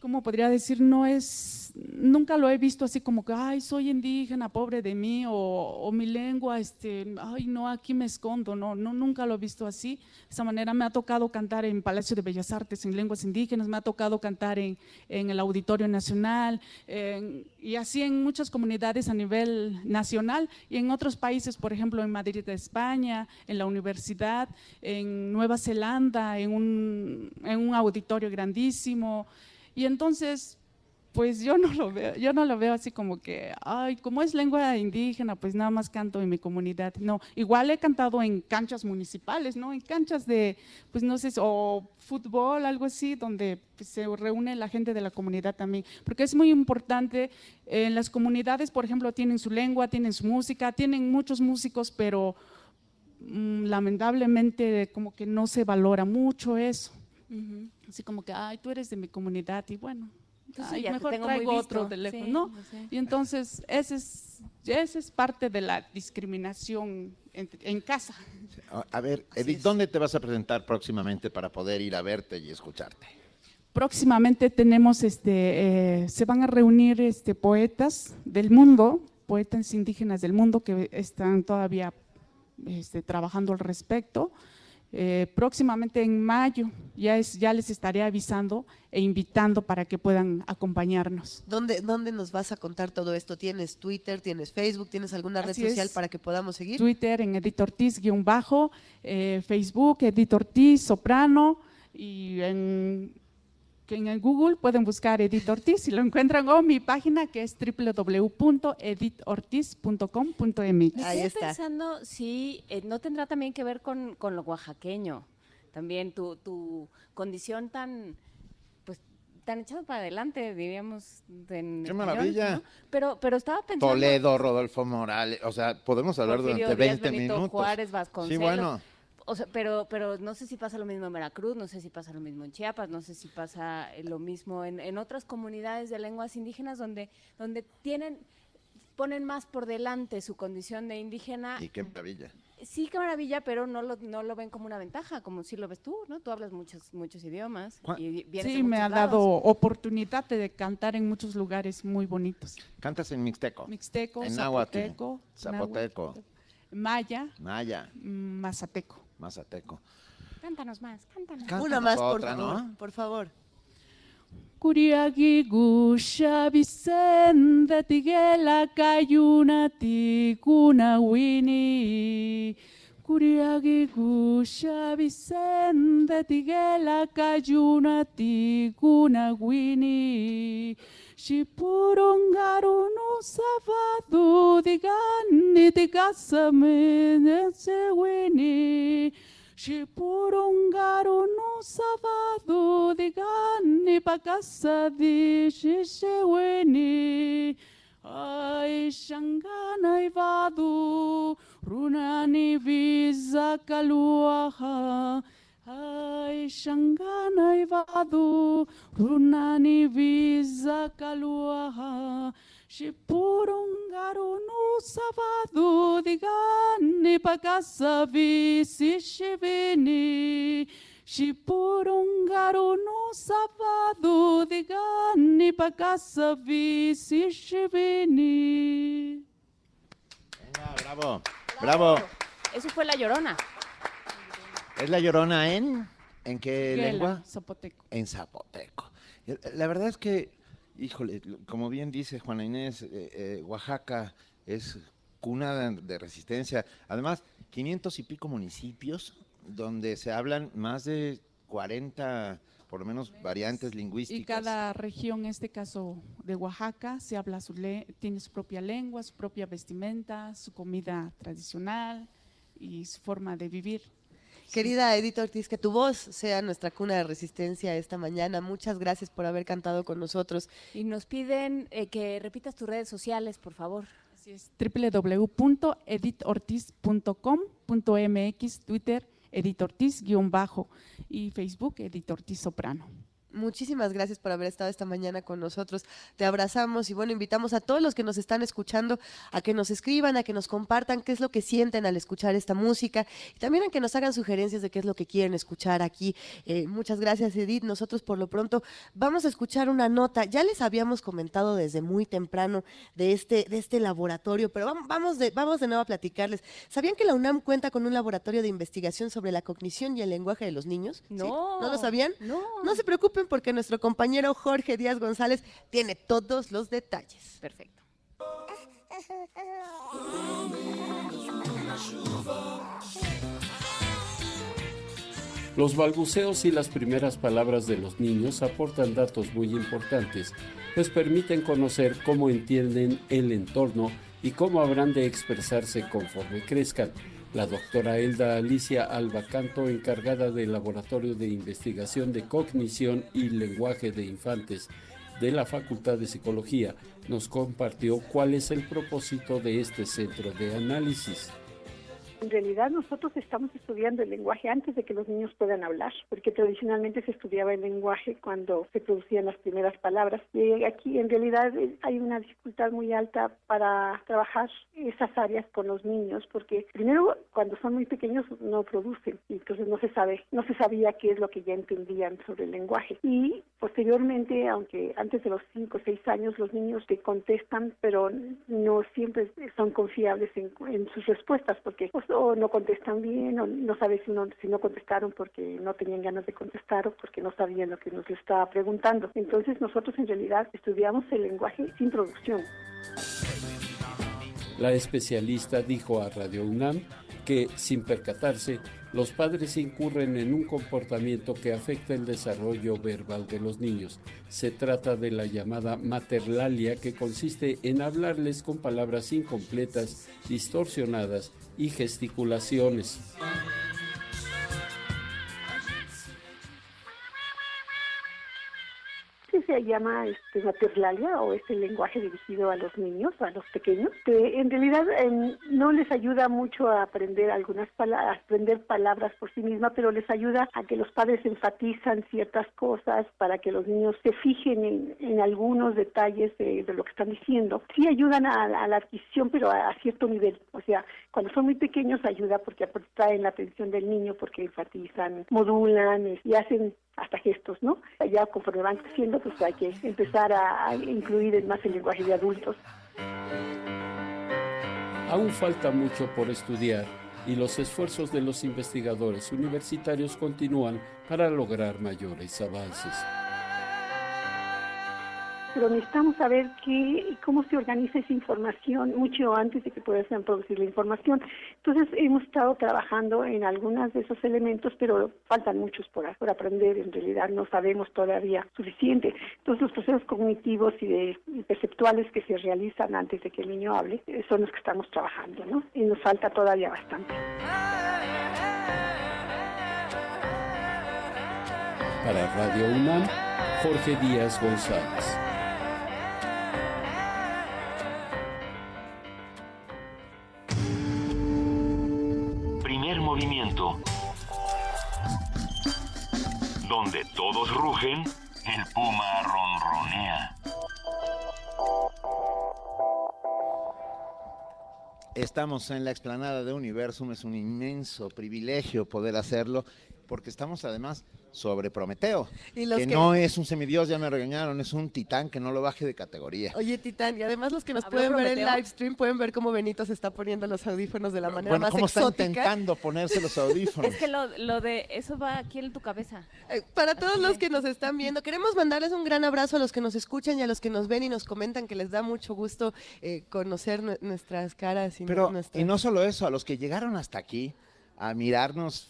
Speaker 32: ¿cómo podría decir? No es, nunca lo he visto así como que, ay, soy indígena, pobre de mí, o, mi lengua, este, ay, no, aquí me escondo, no, no, nunca lo he visto así. De esa manera me ha tocado cantar en Palacio de Bellas Artes en lenguas indígenas, me ha tocado cantar en, en el Auditorio Nacional, y así en muchas comunidades a nivel nacional, y en otros países, por ejemplo, en Madrid España, en la universidad, en Nueva Zelanda, en un, en un auditorio grandísimo, y entonces, pues yo no lo veo, yo no lo veo así como que, ay, como es lengua indígena, pues nada más canto en mi comunidad. No, igual he cantado en canchas municipales, ¿no? En canchas de, pues no sé, o fútbol, algo así, donde pues, se reúne la gente de la comunidad también. Porque es muy importante, en las comunidades, por ejemplo, tienen su lengua, tienen su música, tienen muchos músicos, pero mm, lamentablemente como que no se valora mucho eso. Así como que, ay, tú eres de mi comunidad y bueno, ay, mejor traigo otro teléfono, Y entonces, ese es, ese es parte de la discriminación en, casa.
Speaker 2: A ver, Edith, ¿dónde te vas a presentar próximamente para poder ir a verte y escucharte?
Speaker 32: Próximamente tenemos, este, eh, se van a reunir este, poetas del mundo, poetas indígenas del mundo que están todavía este, trabajando al respecto. Eh, próximamente en mayo ya, es, ya les estaré avisando e invitando para que puedan acompañarnos.
Speaker 3: ¿Dónde, ¿Dónde nos vas a contar todo esto? ¿Tienes Twitter, tienes Facebook, tienes alguna red social para que podamos seguir?
Speaker 32: Twitter en Edith Ortiz-bajo, eh, Facebook Edith Ortiz Soprano y en en el Google pueden buscar Edith Ortiz y lo encuentran o mi página que es www.edithortiz.com.mx.
Speaker 4: Ahí Estoy pensando si eh, no tendrá también que ver con, con lo oaxaqueño, también tu, tu condición tan pues tan echado para adelante, diríamos.
Speaker 2: Qué maravilla.
Speaker 4: Pero, pero estaba pensando.
Speaker 2: Toledo, Rodolfo Morales, o sea, podemos hablar
Speaker 4: Porfirio
Speaker 2: durante
Speaker 4: Díaz,
Speaker 2: 20
Speaker 4: Benito
Speaker 2: minutos.
Speaker 4: Juárez, Vasconcelos.
Speaker 2: Sí, bueno.
Speaker 4: O sea, pero, pero no sé si pasa lo mismo en Veracruz, no sé si pasa lo mismo en Chiapas, no sé si pasa eh, lo mismo en, en otras comunidades de lenguas indígenas donde, donde tienen, ponen más por delante su condición de indígena.
Speaker 2: Y qué maravilla.
Speaker 4: Sí, qué maravilla, pero no lo, no lo ven como una ventaja, como si lo ves tú, ¿no? Tú hablas muchos, muchos idiomas. Y vienes
Speaker 32: Sí, me ha
Speaker 4: lados.
Speaker 32: dado oportunidad de cantar en muchos lugares muy bonitos.
Speaker 2: Cantas en mixteco.
Speaker 32: Mixteco,
Speaker 2: En náhuatl.
Speaker 32: zapoteco,
Speaker 2: Zapoteco.
Speaker 32: maya,
Speaker 2: Maya.
Speaker 32: mazateco.
Speaker 2: Mazateco.
Speaker 4: Cántanos más, cántanos.
Speaker 2: Cántanos
Speaker 3: Una más, por
Speaker 2: otra,
Speaker 3: favor.
Speaker 2: ¿no?
Speaker 3: Por favor.
Speaker 32: Kuriagi gusha Vicente tigela kayuna tikuna wini. Kuriagi gusha Vicente tigela kayuna tikuna wini. Shipurungaru no savadu digani tigasame se wini. Shipurungaru no savadu digani pakasa di shisheweni. Ai shangana ivadu runani visa kaluaha. Ai shangana ivadu runani visa kaluaha. Shipurungaru no savadu digani pakasa visi shivini. Shipurungaru no savadu digani pakasa visi shivini.
Speaker 2: Venga, bravo. Bravo.
Speaker 4: Eso fue La Llorona.
Speaker 2: ¿Es la llorona en? ¿En qué lengua?
Speaker 32: Zapoteco.
Speaker 2: En zapoteco. La verdad es que, híjole, como bien dice Juana Inés, eh, eh, Oaxaca es cuna de, resistencia. Además, 500 y pico municipios donde se hablan más de 40, por lo menos, variantes
Speaker 32: Y
Speaker 2: lingüísticas.
Speaker 32: cada región, en este caso de Oaxaca, se habla su le- tiene su propia lengua, su propia vestimenta, su comida tradicional y su forma de vivir.
Speaker 3: Querida Edith Ortiz, que tu voz sea nuestra cuna de resistencia esta mañana. Muchas gracias por haber cantado con nosotros.
Speaker 4: Y nos piden eh, que repitas tus redes sociales, por favor.
Speaker 32: Así es, www.editortiz.com.mx, Twitter, Edith Ortiz, guion bajo, y Facebook, Edith Ortiz Soprano.
Speaker 3: Muchísimas gracias por haber estado esta mañana con nosotros. Te abrazamos y bueno, invitamos a todos los que nos están escuchando a que nos escriban, a que nos compartan qué es lo que sienten al escuchar esta música y también a que nos hagan sugerencias de qué es lo que quieren escuchar aquí. Eh, muchas gracias Edith. Nosotros por lo pronto vamos a escuchar una nota. Ya les habíamos comentado desde muy temprano de este, de este laboratorio, pero vamos, vamos, de, vamos de nuevo a platicarles. ¿Sabían que la UNAM cuenta con un laboratorio de investigación sobre la cognición y el lenguaje de los niños? ¿Sí?
Speaker 4: No.
Speaker 3: ¿No lo sabían?
Speaker 4: No.
Speaker 3: No se preocupen porque nuestro compañero Jorge Díaz González tiene todos los detalles.
Speaker 4: Perfecto.
Speaker 33: Los balbuceos y las primeras palabras de los niños aportan datos muy importantes, pues permiten conocer cómo entienden el entorno y cómo habrán de expresarse conforme crezcan. La doctora Elda Alicia Albacanto, encargada del Laboratorio de Investigación de Cognición y Lenguaje de Infantes de la Facultad de Psicología, nos compartió cuál es el propósito de este centro de análisis.
Speaker 34: En realidad nosotros estamos estudiando el lenguaje antes de que los niños puedan hablar, porque tradicionalmente se estudiaba el lenguaje cuando se producían las primeras palabras. Y aquí en realidad eh, hay una dificultad muy alta para trabajar esas áreas con los niños, porque primero cuando son muy pequeños no producen, y entonces no se sabe, no se sabía qué es lo que ya entendían sobre el lenguaje. Y posteriormente, aunque antes de los cinco o seis años los niños te contestan, pero no siempre son confiables en, en sus respuestas, porque pues, o no contestan bien, o no sabes si no, si no contestaron porque no tenían ganas de contestar o porque no sabían lo que nos estaba preguntando. Entonces nosotros en realidad estudiamos el lenguaje sin producción.
Speaker 33: La especialista dijo a Radio UNAM que, sin percatarse, los padres incurren en un comportamiento que afecta el desarrollo verbal de los niños. Se trata de la llamada materlalia, que consiste en hablarles con palabras incompletas, distorsionadas y gesticulaciones.
Speaker 34: Se llama este, materlalia o es el lenguaje dirigido a los niños, a los pequeños, que en realidad eh, no les ayuda mucho a aprender algunas palabras, aprender palabras por sí misma, pero les ayuda a que los padres enfatizan ciertas cosas para que los niños se fijen en, en algunos detalles de, de, lo que están diciendo. Sí ayudan a, a la adquisición, pero a, a, cierto nivel. O sea, cuando son muy pequeños ayuda porque atraen la atención del niño, porque enfatizan, modulan y hacen hasta gestos, ¿no? Ya conforme van creciendo, pues hay que empezar a, a incluir más el lenguaje de adultos.
Speaker 33: Aún falta mucho por estudiar y los esfuerzos de los investigadores universitarios continúan para lograr mayores avances
Speaker 34: pero necesitamos saber qué, cómo se organiza esa información mucho antes de que puedan producir la información. Entonces hemos estado trabajando en algunos de esos elementos, pero faltan muchos por, por aprender, en realidad no sabemos todavía suficiente. Entonces los procesos cognitivos y, de, y perceptuales que se realizan antes de que el niño hable eh, son los que estamos trabajando, ¿no? Y nos falta todavía bastante.
Speaker 33: Para Radio UNAM, Jorge Díaz González.
Speaker 1: Movimiento. Donde todos rugen, el puma ronronea.
Speaker 2: Estamos en la explanada de Universum, es un inmenso privilegio poder hacerlo, porque estamos además sobre Prometeo,
Speaker 3: Y los
Speaker 2: que,
Speaker 3: que-
Speaker 2: no es un semidios, ya me regañaron, es un titán que no lo baje de categoría.
Speaker 3: Oye, Titán, y además los que nos
Speaker 4: ¿Habló
Speaker 3: pueden ver en live stream pueden ver cómo Benito se está poniendo los audífonos de la manera
Speaker 2: Bueno,
Speaker 3: más
Speaker 2: ¿cómo está
Speaker 3: exótica.
Speaker 2: intentando ponerse los audífonos?
Speaker 4: Es que lo, lo de eso va aquí en tu cabeza.
Speaker 3: Eh, Para todos los que nos están viendo, queremos mandarles un gran abrazo a los que nos escuchan y a los que nos ven y nos comentan que les da mucho gusto eh, conocer nue- nuestras caras y
Speaker 2: Pero,
Speaker 3: nuestras...
Speaker 2: y no solo eso, a los que llegaron hasta aquí a mirarnos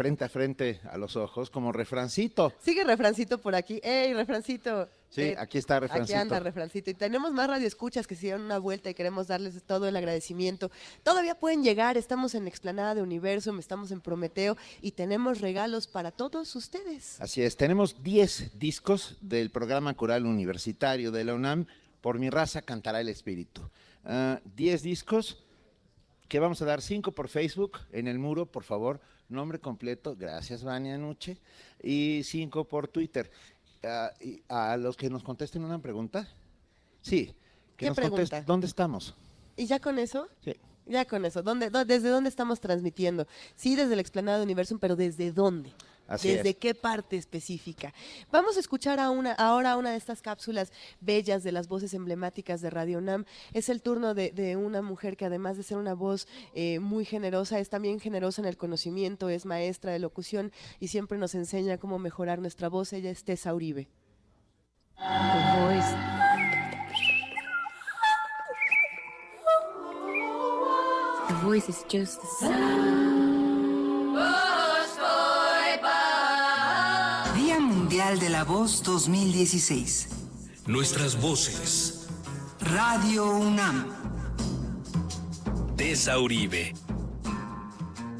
Speaker 2: frente a frente a los ojos, como refrancito.
Speaker 3: Sigue Refrancito por aquí. ¡Ey, Refrancito!
Speaker 2: Sí,
Speaker 3: Eh,
Speaker 2: aquí está
Speaker 3: Aquí
Speaker 2: refrancito.
Speaker 3: anda Refrancito. Y tenemos más radioescuchas que se dieron una vuelta y queremos darles todo el agradecimiento. Todavía pueden llegar, estamos en Explanada de Universum, estamos en Prometeo y tenemos regalos para todos ustedes.
Speaker 2: Así es, tenemos 10 discos del programa coral universitario de la UNAM, Por mi raza cantará el espíritu. Ah, 10 discos que vamos a dar 5 por Facebook en el muro, por favor, nombre completo, gracias Vania Nuche, y 5 por Twitter. Ah, y a los que nos contesten una pregunta, sí, que
Speaker 3: ¿Qué
Speaker 2: nos contesten,
Speaker 3: pregunta?
Speaker 2: ¿dónde estamos?
Speaker 3: ¿Y ya con eso?
Speaker 2: Sí.
Speaker 3: Ya con eso. ¿Dónde, dó- ¿Desde dónde estamos transmitiendo? Sí, desde la explanada de Universum, pero ¿desde dónde?
Speaker 2: Así
Speaker 3: ¿Desde
Speaker 2: es.
Speaker 3: qué parte específica? Vamos a escuchar a una, ahora una de estas cápsulas bellas de las voces emblemáticas de Radio Nam. Es el turno de, de una mujer que además de ser una voz eh, muy generosa, es también generosa en el conocimiento, es maestra de locución y siempre nos enseña cómo mejorar nuestra voz. Ella es Tessa Uribe.
Speaker 13: The voice. The voice is just the sound.
Speaker 31: Mundial de la Voz 2016.
Speaker 15: Nuestras voces.
Speaker 31: Radio UNAM.
Speaker 15: Tessa Uribe.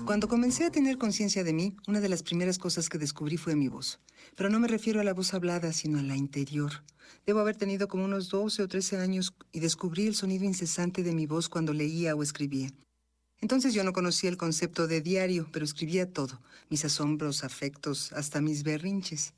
Speaker 14: Cuando comencé a tener conciencia de mí, una de las primeras cosas que descubrí fue mi voz. Pero no me refiero a la voz hablada, sino a la interior. Debo haber tenido como unos 12 o 13 años y descubrí el sonido incesante de mi voz cuando leía o escribía. Entonces yo no conocía el concepto de diario, pero escribía todo, mis asombros, afectos, hasta mis berrinches.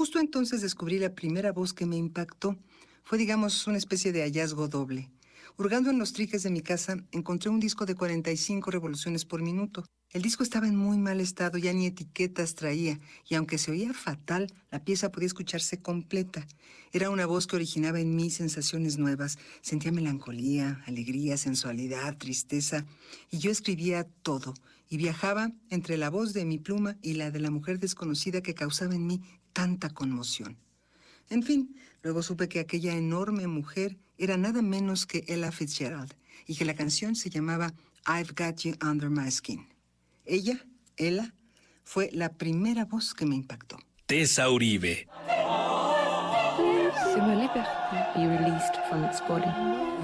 Speaker 14: Justo entonces descubrí la primera voz que me impactó. Fue, digamos, una especie de hallazgo doble. Hurgando en los triques de mi casa, encontré un disco de 45 revoluciones por minuto. El disco estaba en muy mal estado, ya ni etiquetas traía, y aunque se oía fatal, la pieza podía escucharse completa. Era una voz que originaba en mí sensaciones nuevas. Sentía melancolía, alegría, sensualidad, tristeza, y yo escribía todo, y viajaba entre la voz de mi pluma y la de la mujer desconocida que causaba en mí tanta conmoción. En fin, luego supe que aquella enorme mujer era nada menos que Ella Fitzgerald y que la canción se llamaba I've Got You Under My Skin. Ella, Ella, fue la primera voz que me impactó.
Speaker 15: Tessa Uribe.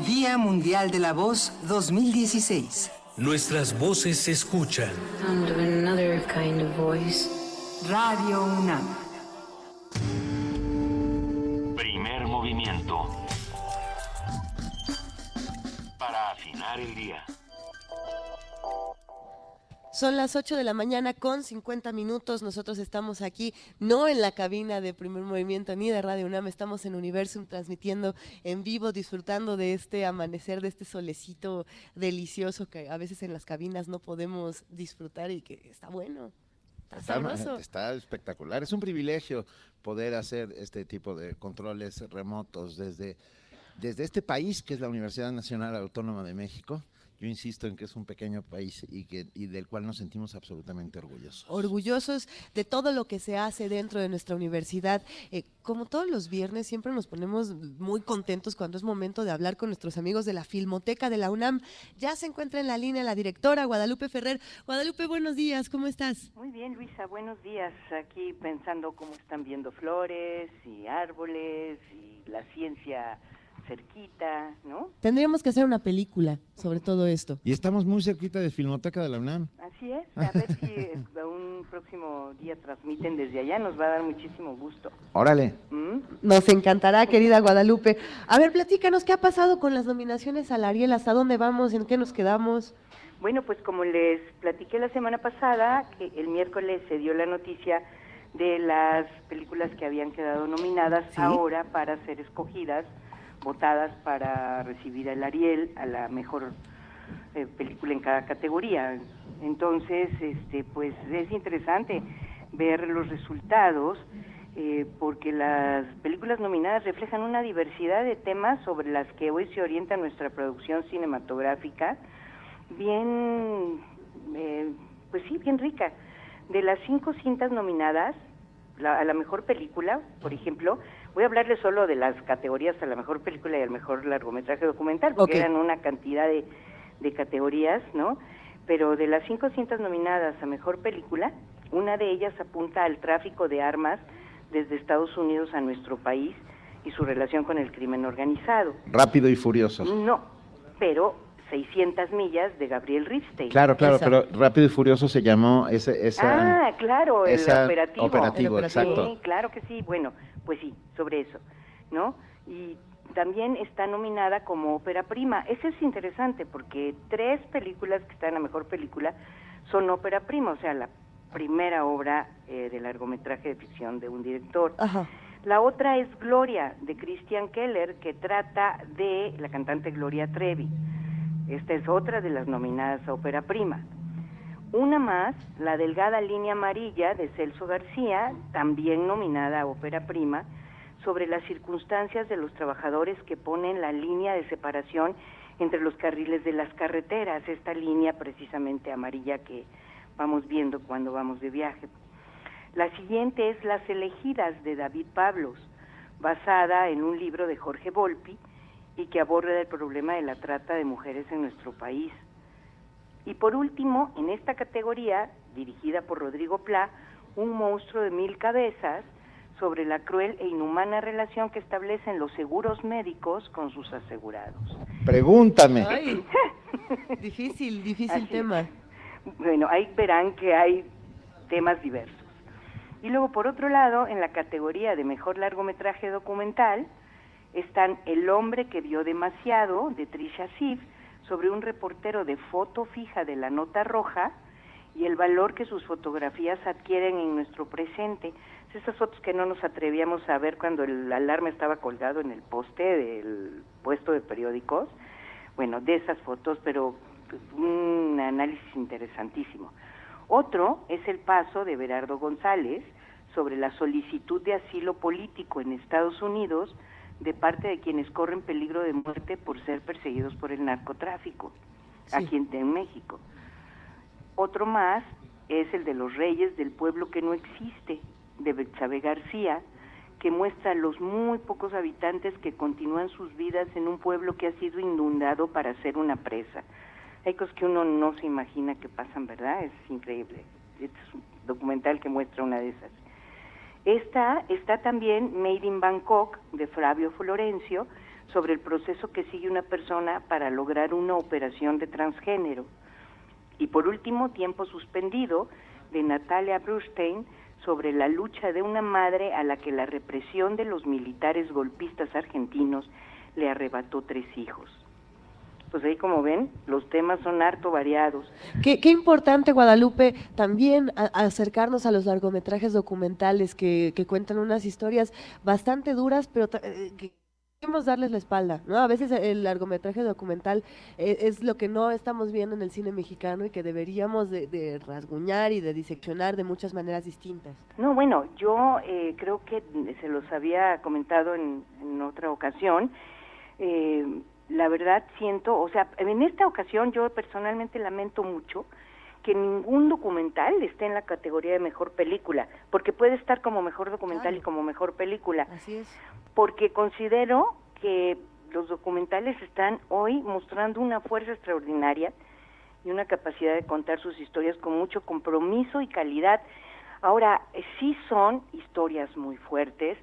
Speaker 31: Día Mundial de la Voz 2016.
Speaker 15: Nuestras voces se escuchan.
Speaker 13: Of another kind of voice.
Speaker 31: Radio UNAM.
Speaker 1: Primer movimiento. Para afinar el día.
Speaker 3: Son las 8 de la mañana con 50 minutos. Nosotros estamos aquí, no en la cabina de primer movimiento ni de Radio UNAM, estamos en Universum transmitiendo en vivo, disfrutando de este amanecer, de este solecito delicioso que a veces en las cabinas no podemos disfrutar y que está bueno. Está
Speaker 2: Está,
Speaker 3: sabroso.
Speaker 2: está espectacular. Es un privilegio poder hacer este tipo de controles remotos desde, desde este país que es la Universidad Nacional Autónoma de México. Yo insisto en que es un pequeño país y, que, y del cual nos sentimos absolutamente orgullosos.
Speaker 3: orgullosos de todo lo que se hace dentro de nuestra universidad. Eh, como todos los viernes, siempre nos ponemos muy contentos cuando es momento de hablar con nuestros amigos de la Filmoteca de la UNAM. Ya se encuentra en la línea la directora Guadalupe Ferrer. Guadalupe, buenos días, ¿cómo estás?
Speaker 35: Muy bien, Luisa, buenos días. Aquí pensando cómo están viendo flores y árboles y la ciencia cerquita, ¿no?
Speaker 3: Tendríamos que hacer una película sobre todo esto.
Speaker 2: Y estamos muy cerquita de Filmoteca de la UNAM.
Speaker 35: Así es. A ver si eh, un próximo día transmiten desde allá, nos va a dar muchísimo gusto.
Speaker 2: Órale.
Speaker 35: ¿Mm?
Speaker 3: Nos encantará, querida Guadalupe. A ver, platícanos, ¿qué ha pasado con las nominaciones al Ariel? ¿Hasta dónde vamos? ¿En qué nos quedamos?
Speaker 35: Bueno, pues como les platiqué la semana pasada, que el miércoles se dio la noticia de las películas que habían quedado nominadas
Speaker 3: Sí.
Speaker 35: ahora para ser escogidas, votadas para recibir el Ariel a la mejor eh, película en cada categoría. Entonces, este, pues es interesante. ver los resultados, eh, porque las películas nominadas reflejan una diversidad de temas sobre las que hoy se orienta nuestra producción cinematográfica, bien, eh, pues sí, bien rica. De las cinco cintas nominadas, la- a la mejor película, por ejemplo, voy a hablarles solo de las categorías a la mejor película y al mejor largometraje documental, porque eran una cantidad de, de categorías, ¿no? Pero de las cinco cintas nominadas a mejor película, una de ellas apunta al tráfico de armas desde Estados Unidos a nuestro país y su relación con el crimen organizado.
Speaker 2: Rápido y furioso.
Speaker 35: No, pero 600 millas de Gabriel Ripstein.
Speaker 2: Claro, claro, pero Rápido y Furioso se llamó ese, esa...
Speaker 35: Ah, claro, el operativo.
Speaker 2: operativo, exacto.
Speaker 35: Sí, claro que sí. Bueno, pues sí, sobre eso, ¿no? Y también está nominada como ópera prima. Eso es interesante porque tres películas que están en la mejor película son ópera prima, o sea, la primera obra eh, de largometraje de ficción de un director. La otra es Gloria, de Christian Keller, que trata de la cantante Gloria Trevi. Esta es otra de las nominadas a ópera prima. Una más, La delgada línea amarilla de Celso García, también nominada a ópera prima, sobre las circunstancias de los trabajadores que ponen la línea de separación entre los carriles de las carreteras, esta línea precisamente amarilla que vamos viendo cuando vamos de viaje. La siguiente es Las elegidas de David Pablos, basada en un libro de Jorge Volpi y que aborda el problema de la trata de mujeres en nuestro país. Y por último, en esta categoría, dirigida por Rodrigo Pla, Un monstruo de mil cabezas, sobre la cruel e inhumana relación que establecen los seguros médicos con sus asegurados.
Speaker 2: Pregúntame.
Speaker 3: Ay, difícil, difícil
Speaker 35: Así.
Speaker 3: tema.
Speaker 35: Bueno, ahí verán que hay temas diversos. Y luego, por otro lado, en la categoría de mejor largometraje documental, están El hombre que vio demasiado, de Trisha Sif, sobre un reportero de foto fija de la nota roja y el valor que sus fotografías adquieren en nuestro presente. Esas fotos que no nos atrevíamos a ver cuando el alarma estaba colgado en el poste del puesto de periódicos. Bueno, de esas fotos, pero pues, un análisis interesantísimo. Otro es el paso de Berardo González sobre la solicitud de asilo político en Estados Unidos de parte de quienes corren peligro de muerte por ser perseguidos por el narcotráfico aquí en, en México. Otro más es el de los reyes del pueblo que no existe, de Betsabe García, que muestra a los muy pocos habitantes que continúan sus vidas en un pueblo que ha sido inundado para ser una presa. Hay cosas que uno no se imagina que pasan, ¿verdad? Es increíble. Este es un documental que muestra una de esas. Esta está también Made in Bangkok de Flavio Florencio sobre el proceso que sigue una persona para lograr una operación de transgénero. Y por último, Tiempo Suspendido de Natalia Brustein sobre la lucha de una madre a la que la represión de los militares golpistas argentinos le arrebató tres hijos. Pues ahí como ven, los temas son harto variados.
Speaker 3: Qué, qué importante, Guadalupe, también a- acercarnos a los largometrajes documentales que, que cuentan unas historias bastante duras, pero eh, que queremos darles la espalda, ¿no? A veces el largometraje documental eh, es lo que no estamos viendo en el cine mexicano y que deberíamos de, de rasguñar y de diseccionar de muchas maneras distintas.
Speaker 35: No, bueno, yo eh, creo que se los había comentado en, en otra ocasión. Eh, la verdad siento, o sea, en esta ocasión yo personalmente lamento mucho que ningún documental esté en la categoría de mejor película, porque puede estar como mejor documental y como mejor película.
Speaker 3: Así es.
Speaker 35: Porque considero que los documentales están hoy mostrando una fuerza extraordinaria y una capacidad de contar sus historias con mucho compromiso y calidad. Ahora, sí son historias muy fuertes,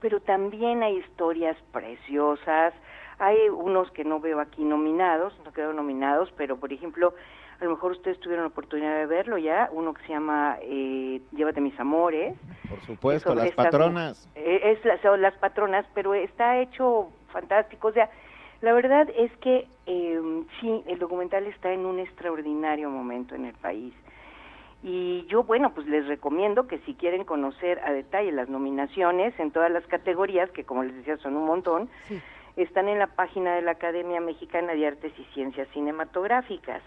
Speaker 35: pero también hay historias preciosas. Hay unos que no veo aquí nominados, no quedaron nominados, pero por ejemplo, a lo mejor ustedes tuvieron la oportunidad de verlo ya, uno que se llama eh, Llévate mis amores.
Speaker 2: Por supuesto, las
Speaker 35: estas-
Speaker 2: patronas.
Speaker 35: eh, es la- son las patronas, pero está hecho fantástico. O sea, la verdad es que eh, sí, el documental está en un extraordinario momento en el país. Y yo, bueno, pues les recomiendo que si quieren conocer a detalle las nominaciones en todas las categorías, que como les decía son un montón, están en la página de la Academia Mexicana de Artes y Ciencias Cinematográficas.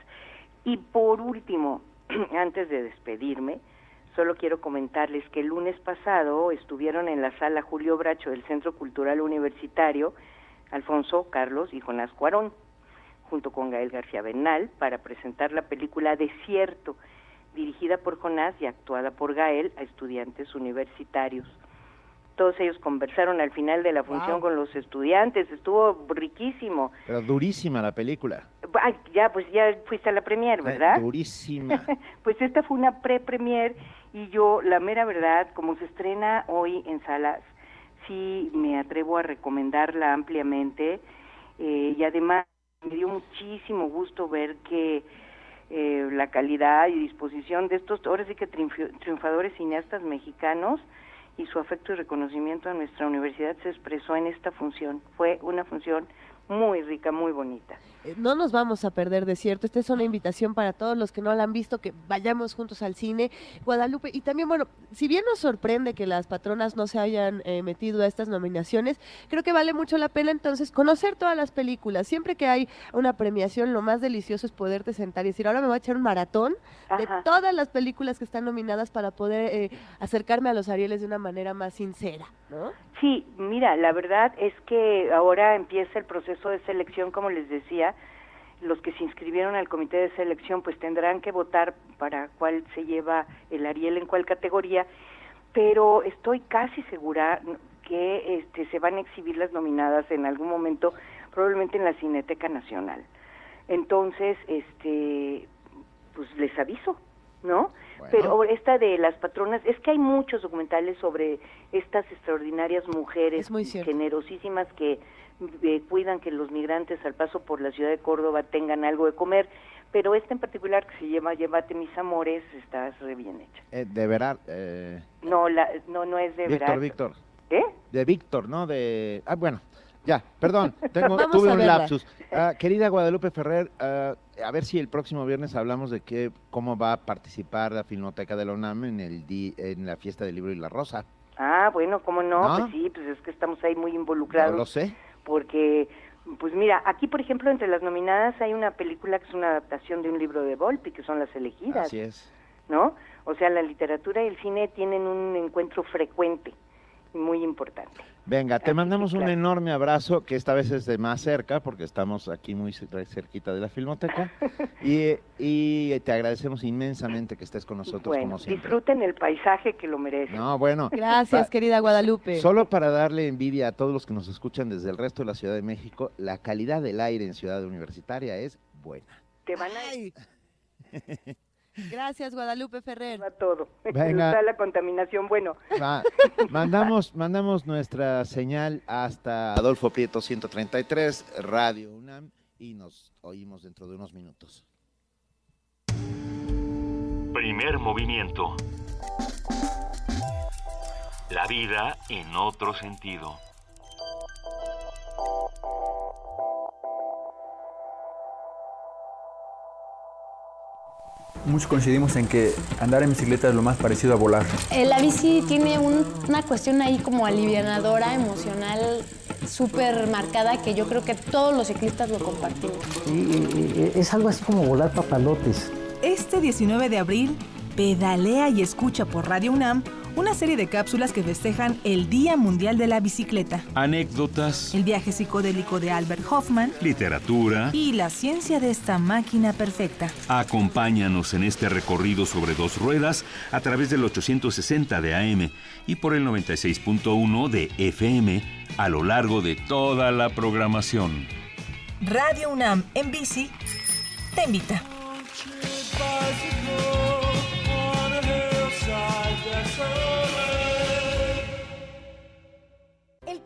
Speaker 35: Y por último, antes de despedirme, Solo quiero comentarles que el lunes pasado estuvieron en la sala Julio Bracho del Centro Cultural Universitario Alfonso, Carlos y Jonás Cuarón, junto con Gael García Bernal, para presentar la película Desierto, dirigida por Jonás y actuada por Gael a estudiantes universitarios. Todos ellos conversaron al final de la función
Speaker 2: Wow.
Speaker 35: con los estudiantes, estuvo riquísimo.
Speaker 2: Pero durísima la película.
Speaker 35: Ay, ya, pues ya fuiste a la premier, ¿verdad?
Speaker 2: Durísima.
Speaker 35: pues esta fue una pre-premier y yo, la mera verdad, como se estrena hoy en salas, sí me atrevo a recomendarla ampliamente eh, y además me dio muchísimo gusto ver que eh, la calidad y disposición de estos, ahora sí que triunfadores cineastas mexicanos y su afecto y reconocimiento a nuestra universidad se expresó en esta función. Fue una función muy rica, muy bonita.
Speaker 3: Eh, No nos vamos a perder de cierto. Esta es una invitación para todos los que no la han visto, que vayamos juntos al cine. Guadalupe, y también, bueno, si bien nos sorprende que las patronas no se hayan eh, metido a estas nominaciones, creo que vale mucho la pena entonces conocer todas las películas. Siempre que hay una premiación, lo más delicioso es poderte sentar y decir, ahora me voy a echar un maratón de
Speaker 35: Ajá.
Speaker 3: todas las películas que están nominadas para poder eh, acercarme a los Arieles de una manera más sincera, ¿no?
Speaker 35: Sí, mira, la verdad es que ahora empieza el proceso de selección, como les decía, los que se inscribieron al comité de selección pues tendrán que votar para cuál se lleva el Ariel en cuál categoría, pero estoy casi segura que este se van a exhibir las nominadas en algún momento, probablemente en la Cineteca Nacional. Entonces, este pues les aviso, ¿no? Pero esta de las patronas, es que hay muchos documentales sobre estas extraordinarias mujeres generosísimas que eh, cuidan que los migrantes al paso por la ciudad de Córdoba tengan algo de comer, pero esta en particular que se llama Llévate mis amores está re bien hecha.
Speaker 2: Eh, de verar. Eh,
Speaker 35: No, la, no, no es de
Speaker 2: Víctor,
Speaker 35: verdad.
Speaker 2: Víctor.
Speaker 35: ¿Eh?
Speaker 2: De Víctor, ¿no? De. Ah, bueno. Ya, perdón, tengo, tuve un lapsus. Ah, querida Guadalupe Ferrer, ah, a ver si el próximo viernes hablamos de qué, cómo va a participar la Filmoteca de la UNAM en, el di- en la fiesta del libro y la rosa.
Speaker 35: Ah, bueno, ¿cómo no?
Speaker 2: ¿No?
Speaker 35: Pues sí, pues es que estamos ahí muy involucrados.
Speaker 2: No lo sé.
Speaker 35: Porque, pues mira, aquí por ejemplo entre las nominadas hay una película que es una adaptación de un libro de Volpi, que son Las Elegidas.
Speaker 2: Así es.
Speaker 35: ¿no? O sea, la literatura y el cine tienen un encuentro frecuente y muy importante.
Speaker 2: Venga, te mandamos un enorme abrazo, que esta vez es de más cerca, porque estamos aquí muy cer- cerquita de la Filmoteca, y, y te agradecemos inmensamente que estés con nosotros
Speaker 35: Bueno,
Speaker 2: como siempre.
Speaker 35: disfruten el paisaje que lo merece.
Speaker 2: No, bueno.
Speaker 3: Gracias,
Speaker 2: pa-
Speaker 3: querida Guadalupe.
Speaker 2: Solo para darle envidia a todos los que nos escuchan desde el resto de la Ciudad de México, la calidad del aire en Ciudad Universitaria es buena.
Speaker 35: Te van a
Speaker 3: Gracias, Guadalupe Ferrer.
Speaker 35: Va todo.
Speaker 2: Venga.
Speaker 35: Está la contaminación, bueno.
Speaker 2: Va, mandamos, mandamos nuestra señal hasta Adolfo Prieto 133, Radio UNAM, y nos oímos dentro de unos minutos.
Speaker 1: Primer movimiento. La vida en otro sentido.
Speaker 36: Muchos coincidimos en que andar en bicicleta es lo más parecido a volar.
Speaker 37: Eh, la bici tiene un- una cuestión ahí como alivianadora, emocional, súper marcada, que yo creo que todos los ciclistas lo compartimos.
Speaker 38: Y- y- y es algo así como volar papalotes.
Speaker 39: Este 19 de abril, pedalea y escucha por Radio UNAM una serie de cápsulas que festejan el Día Mundial de la Bicicleta,
Speaker 40: Anécdotas,
Speaker 39: el viaje psicodélico de Albert Hoffman
Speaker 40: literatura.
Speaker 39: y la ciencia de esta máquina perfecta.
Speaker 40: Acompáñanos en este recorrido sobre dos ruedas a través del 860 de AM y por el 96.1 de FM a lo largo de toda la programación.
Speaker 39: Radio UNAM en bici te invita.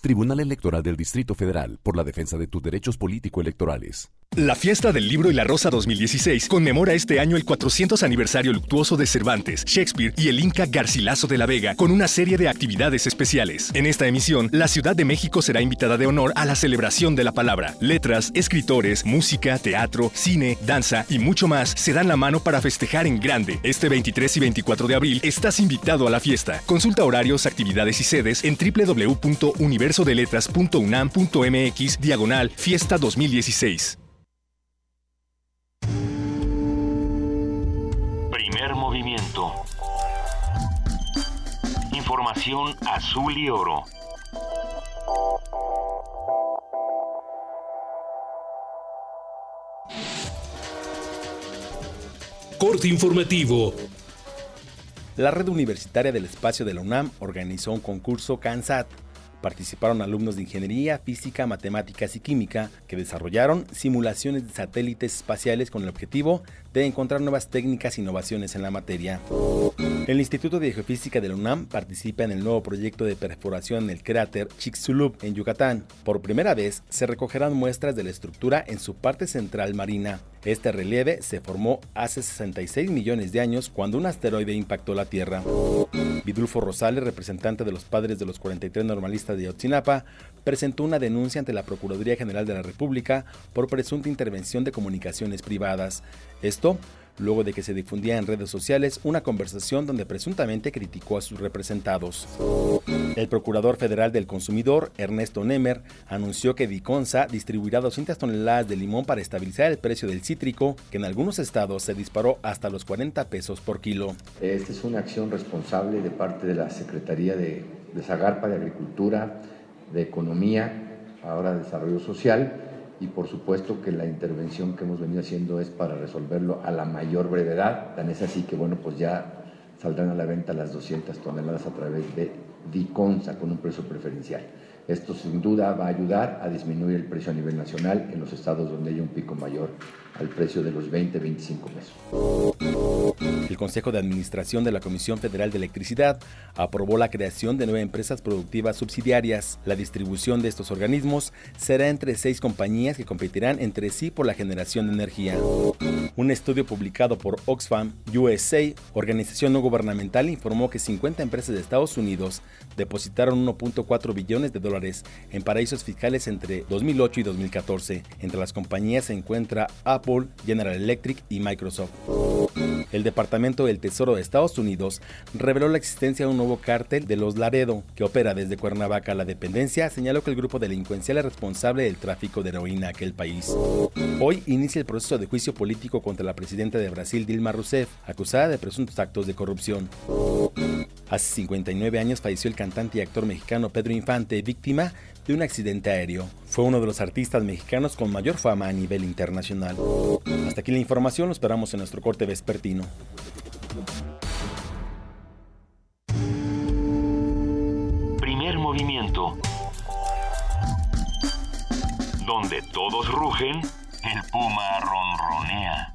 Speaker 41: Tribunal Electoral del Distrito Federal por la defensa de tus derechos político-electorales.
Speaker 42: La fiesta del libro y la rosa 2016 conmemora este año el 400 aniversario luctuoso de Cervantes, Shakespeare y el Inca Garcilaso de la Vega con una serie de actividades especiales. En esta emisión, la Ciudad de México será invitada de honor a la celebración de la palabra. Letras, escritores, música, teatro, cine, danza y mucho más se dan la mano para festejar en grande. Este 23 y 24 de abril estás invitado a la fiesta. Consulta horarios, actividades y sedes en www.universodeletras.unam.mx diagonal fiesta 2016.
Speaker 1: Primer movimiento. Información azul y oro.
Speaker 15: Corte informativo.
Speaker 16: La red universitaria del espacio de la UNAM organizó un concurso CANSAT Participaron alumnos de ingeniería, física, matemáticas y química que desarrollaron simulaciones de satélites espaciales con el objetivo de encontrar nuevas técnicas e innovaciones en la materia. El Instituto de Geofísica de la UNAM participa en el nuevo proyecto de perforación en el cráter Chicxulub en Yucatán. Por primera vez se recogerán muestras de la estructura en su parte central marina. Este relieve se formó hace 66 millones de años cuando un asteroide impactó la Tierra. Vidulfo Rosales, representante de los padres de los 43 normalistas de Otzinapa, presentó una denuncia ante la Procuraduría General de la República por presunta intervención de comunicaciones privadas. Esto luego de que se difundía en redes sociales una conversación donde presuntamente criticó a sus representados. El Procurador Federal del Consumidor, Ernesto Nemer, anunció que Diconsa distribuirá 200 toneladas de limón para estabilizar el precio del cítrico, que en algunos estados se disparó hasta los 40 pesos por kilo.
Speaker 43: Esta es una acción responsable de parte de la Secretaría de, de Zagarpa, de Agricultura, de Economía, ahora de Desarrollo Social, y por supuesto que la intervención que hemos venido haciendo es para resolverlo a la mayor brevedad. Tan es así que, bueno, pues ya saldrán a la venta las 200 toneladas a través de Diconsa con un precio preferencial. Esto sin duda va a ayudar a disminuir el precio a nivel nacional en los estados donde hay un pico mayor al precio de los 20-25 pesos.
Speaker 16: El Consejo de Administración de la Comisión Federal de Electricidad aprobó la creación de nueve empresas productivas subsidiarias. La distribución de estos organismos será entre seis compañías que competirán entre sí por la generación de energía. Un estudio publicado por Oxfam USA, organización no gubernamental, informó que 50 empresas de Estados Unidos depositaron 1.4 billones de dólares en paraísos fiscales entre 2008 y 2014. Entre las compañías se encuentra Apple, General Electric y Microsoft. El Departamento del Tesoro de Estados Unidos reveló la existencia de un nuevo cártel de los Laredo que opera desde Cuernavaca. La dependencia señaló que el grupo delincuencial es responsable del tráfico de heroína en aquel país. Hoy inicia el proceso de juicio político contra la presidenta de Brasil, Dilma Rousseff, acusada de presuntos actos de corrupción. Hace 59 años falleció el cantante y actor mexicano Pedro Infante, víctima de un accidente aéreo. Fue uno de los artistas mexicanos con mayor fama a nivel internacional. Hasta aquí la información, lo esperamos en nuestro corte vespertino.
Speaker 1: Primer movimiento. Donde todos rugen, el puma ronronea.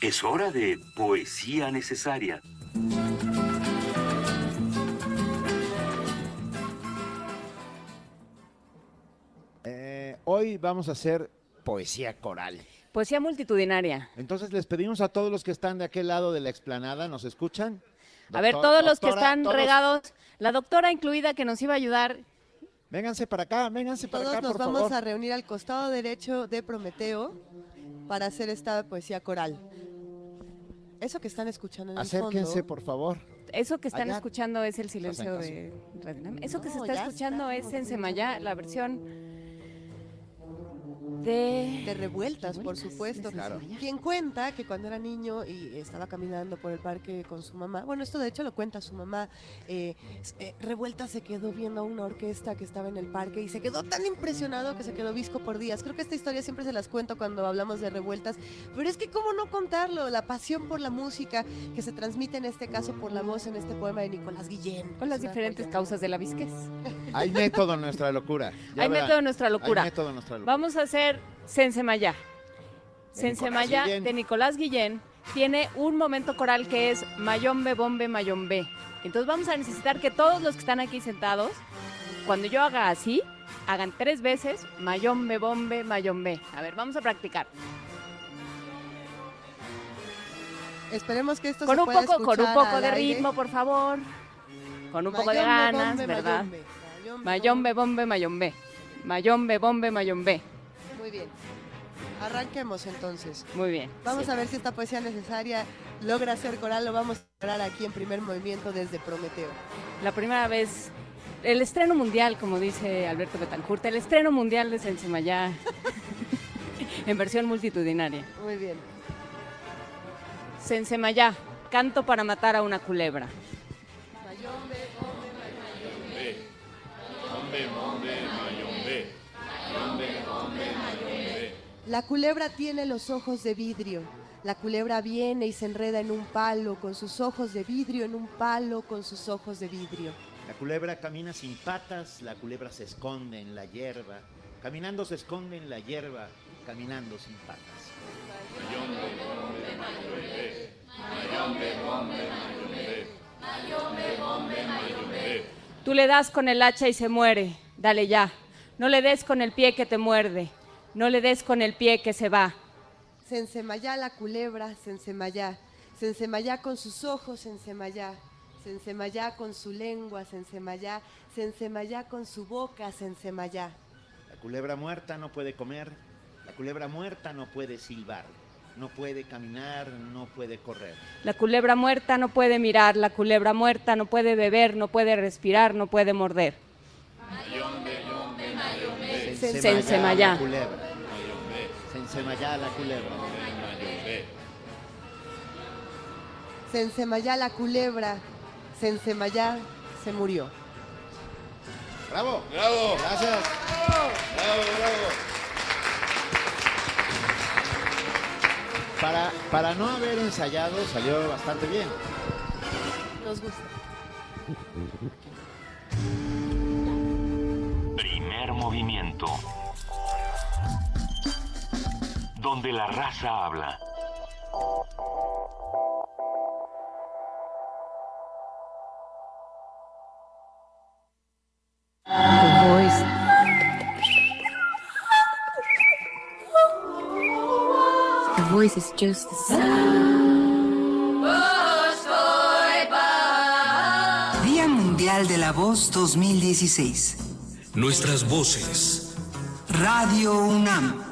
Speaker 1: Es hora de poesía necesaria.
Speaker 2: Eh, hoy vamos a hacer poesía coral.
Speaker 4: Poesía multitudinaria.
Speaker 2: Entonces les pedimos a todos los que están de aquel lado de la explanada, ¿nos escuchan?
Speaker 4: a ver, todos los que están
Speaker 2: todos-
Speaker 4: regados, la doctora incluida que nos iba a ayudar.
Speaker 2: Vénganse para acá, vénganse para
Speaker 3: Todos
Speaker 2: acá,
Speaker 3: nos
Speaker 2: por
Speaker 3: vamos
Speaker 2: favor.
Speaker 3: a reunir al costado derecho de Prometeo para hacer esta poesía coral. Eso que están escuchando en el
Speaker 2: Acérquense,
Speaker 3: fondo.
Speaker 2: por favor.
Speaker 4: Eso que están
Speaker 2: Allá.
Speaker 4: escuchando es el silencio de Radio. Eso que se está escuchando es en Semayá, la versión de...
Speaker 3: De revueltas, por supuesto.
Speaker 2: Claro.
Speaker 3: Quien cuenta que cuando era niño y estaba caminando por el parque con su mamá, bueno, esto de hecho lo cuenta su mamá, eh, eh, Revuelta se quedó viendo a una orquesta que estaba en el parque y se quedó tan impresionado que se quedó visco por días. Creo que esta historia siempre se las cuento cuando hablamos de Revueltas, pero es que cómo no contarlo, la pasión por la música que se transmite en este caso por la voz en este poema de Nicolás Guillén.
Speaker 4: Con las diferentes
Speaker 3: joya.
Speaker 4: causas de la visquez.
Speaker 2: Hay método en nuestra locura.
Speaker 4: Hay método en nuestra locura.
Speaker 2: Hay método en nuestra locura.
Speaker 4: Vamos a hacer Sensemayá.
Speaker 2: De
Speaker 4: Sensemayá
Speaker 2: Nicolás Guillén.
Speaker 4: de Nicolás Guillén, tiene un momento coral que es mayombe, bombe, mayombe. Entonces vamos a necesitar que todos los que están aquí sentados, cuando yo haga así, hagan tres veces mayombe, bombe, mayombe. A ver, vamos a practicar.
Speaker 3: Esperemos que esto
Speaker 4: Con
Speaker 3: se
Speaker 4: un
Speaker 3: pueda
Speaker 4: poco, con un poco
Speaker 3: al
Speaker 4: de
Speaker 3: aire.
Speaker 4: ritmo, por favor. Con un poco de
Speaker 3: Mayombe,
Speaker 4: ganas,
Speaker 3: bombe,
Speaker 4: ¿verdad?
Speaker 3: mayombe.
Speaker 4: Mayombe, bombe, mayombe. Mayombe, bombe, mayombe.
Speaker 3: Muy bien. Arranquemos entonces.
Speaker 4: Muy bien.
Speaker 3: Vamos
Speaker 4: Sí.
Speaker 3: a ver si esta poesía necesaria logra ser coral. Lo vamos a lograr aquí en primer movimiento desde Prometeo.
Speaker 4: La primera vez, el estreno mundial, como dice Alberto Betancourt, el estreno mundial de Sensemayá en versión multitudinaria.
Speaker 3: Muy bien.
Speaker 4: Sensemayá, canto para matar a una culebra.
Speaker 3: La culebra tiene los ojos de vidrio. La culebra viene y se enreda en un palo con sus ojos de vidrio, en un palo con sus ojos de vidrio.
Speaker 2: La culebra camina sin patas, la culebra se esconde en la hierba. Caminando se esconde en la hierba, caminando sin patas.
Speaker 4: Tú le das con el hacha y se muere. Dale ya. No le des con el pie que te muerde. No le des con el pie que se va.
Speaker 3: Sensemayá la culebra, Sensemayá. Sensemayá con sus ojos, Sensemayá. Sensemayá con su lengua, Sensemayá. Sensemayá con su boca, Sensemayá.
Speaker 2: La culebra muerta no puede comer, la culebra muerta no puede silbar, no puede caminar, no puede correr.
Speaker 4: La culebra muerta no puede mirar. La culebra muerta no puede beber, no puede respirar, no puede morder. Sensemayá.
Speaker 2: La culebra. Sensemayá la culebra.
Speaker 3: Sensemayá la culebra, Sensemayá se murió.
Speaker 2: ¡Bravo!
Speaker 44: ¡Bravo!
Speaker 2: Gracias.
Speaker 44: ¡Bravo, bravo!
Speaker 2: Para, para no haber ensayado salió bastante bien.
Speaker 3: Nos gusta.
Speaker 1: Primer movimiento. Donde la raza habla.
Speaker 13: The voice. The voice is just the sound.
Speaker 14: Día Mundial de la Voz 2016.
Speaker 15: Nuestras voces.
Speaker 14: Radio UNAM.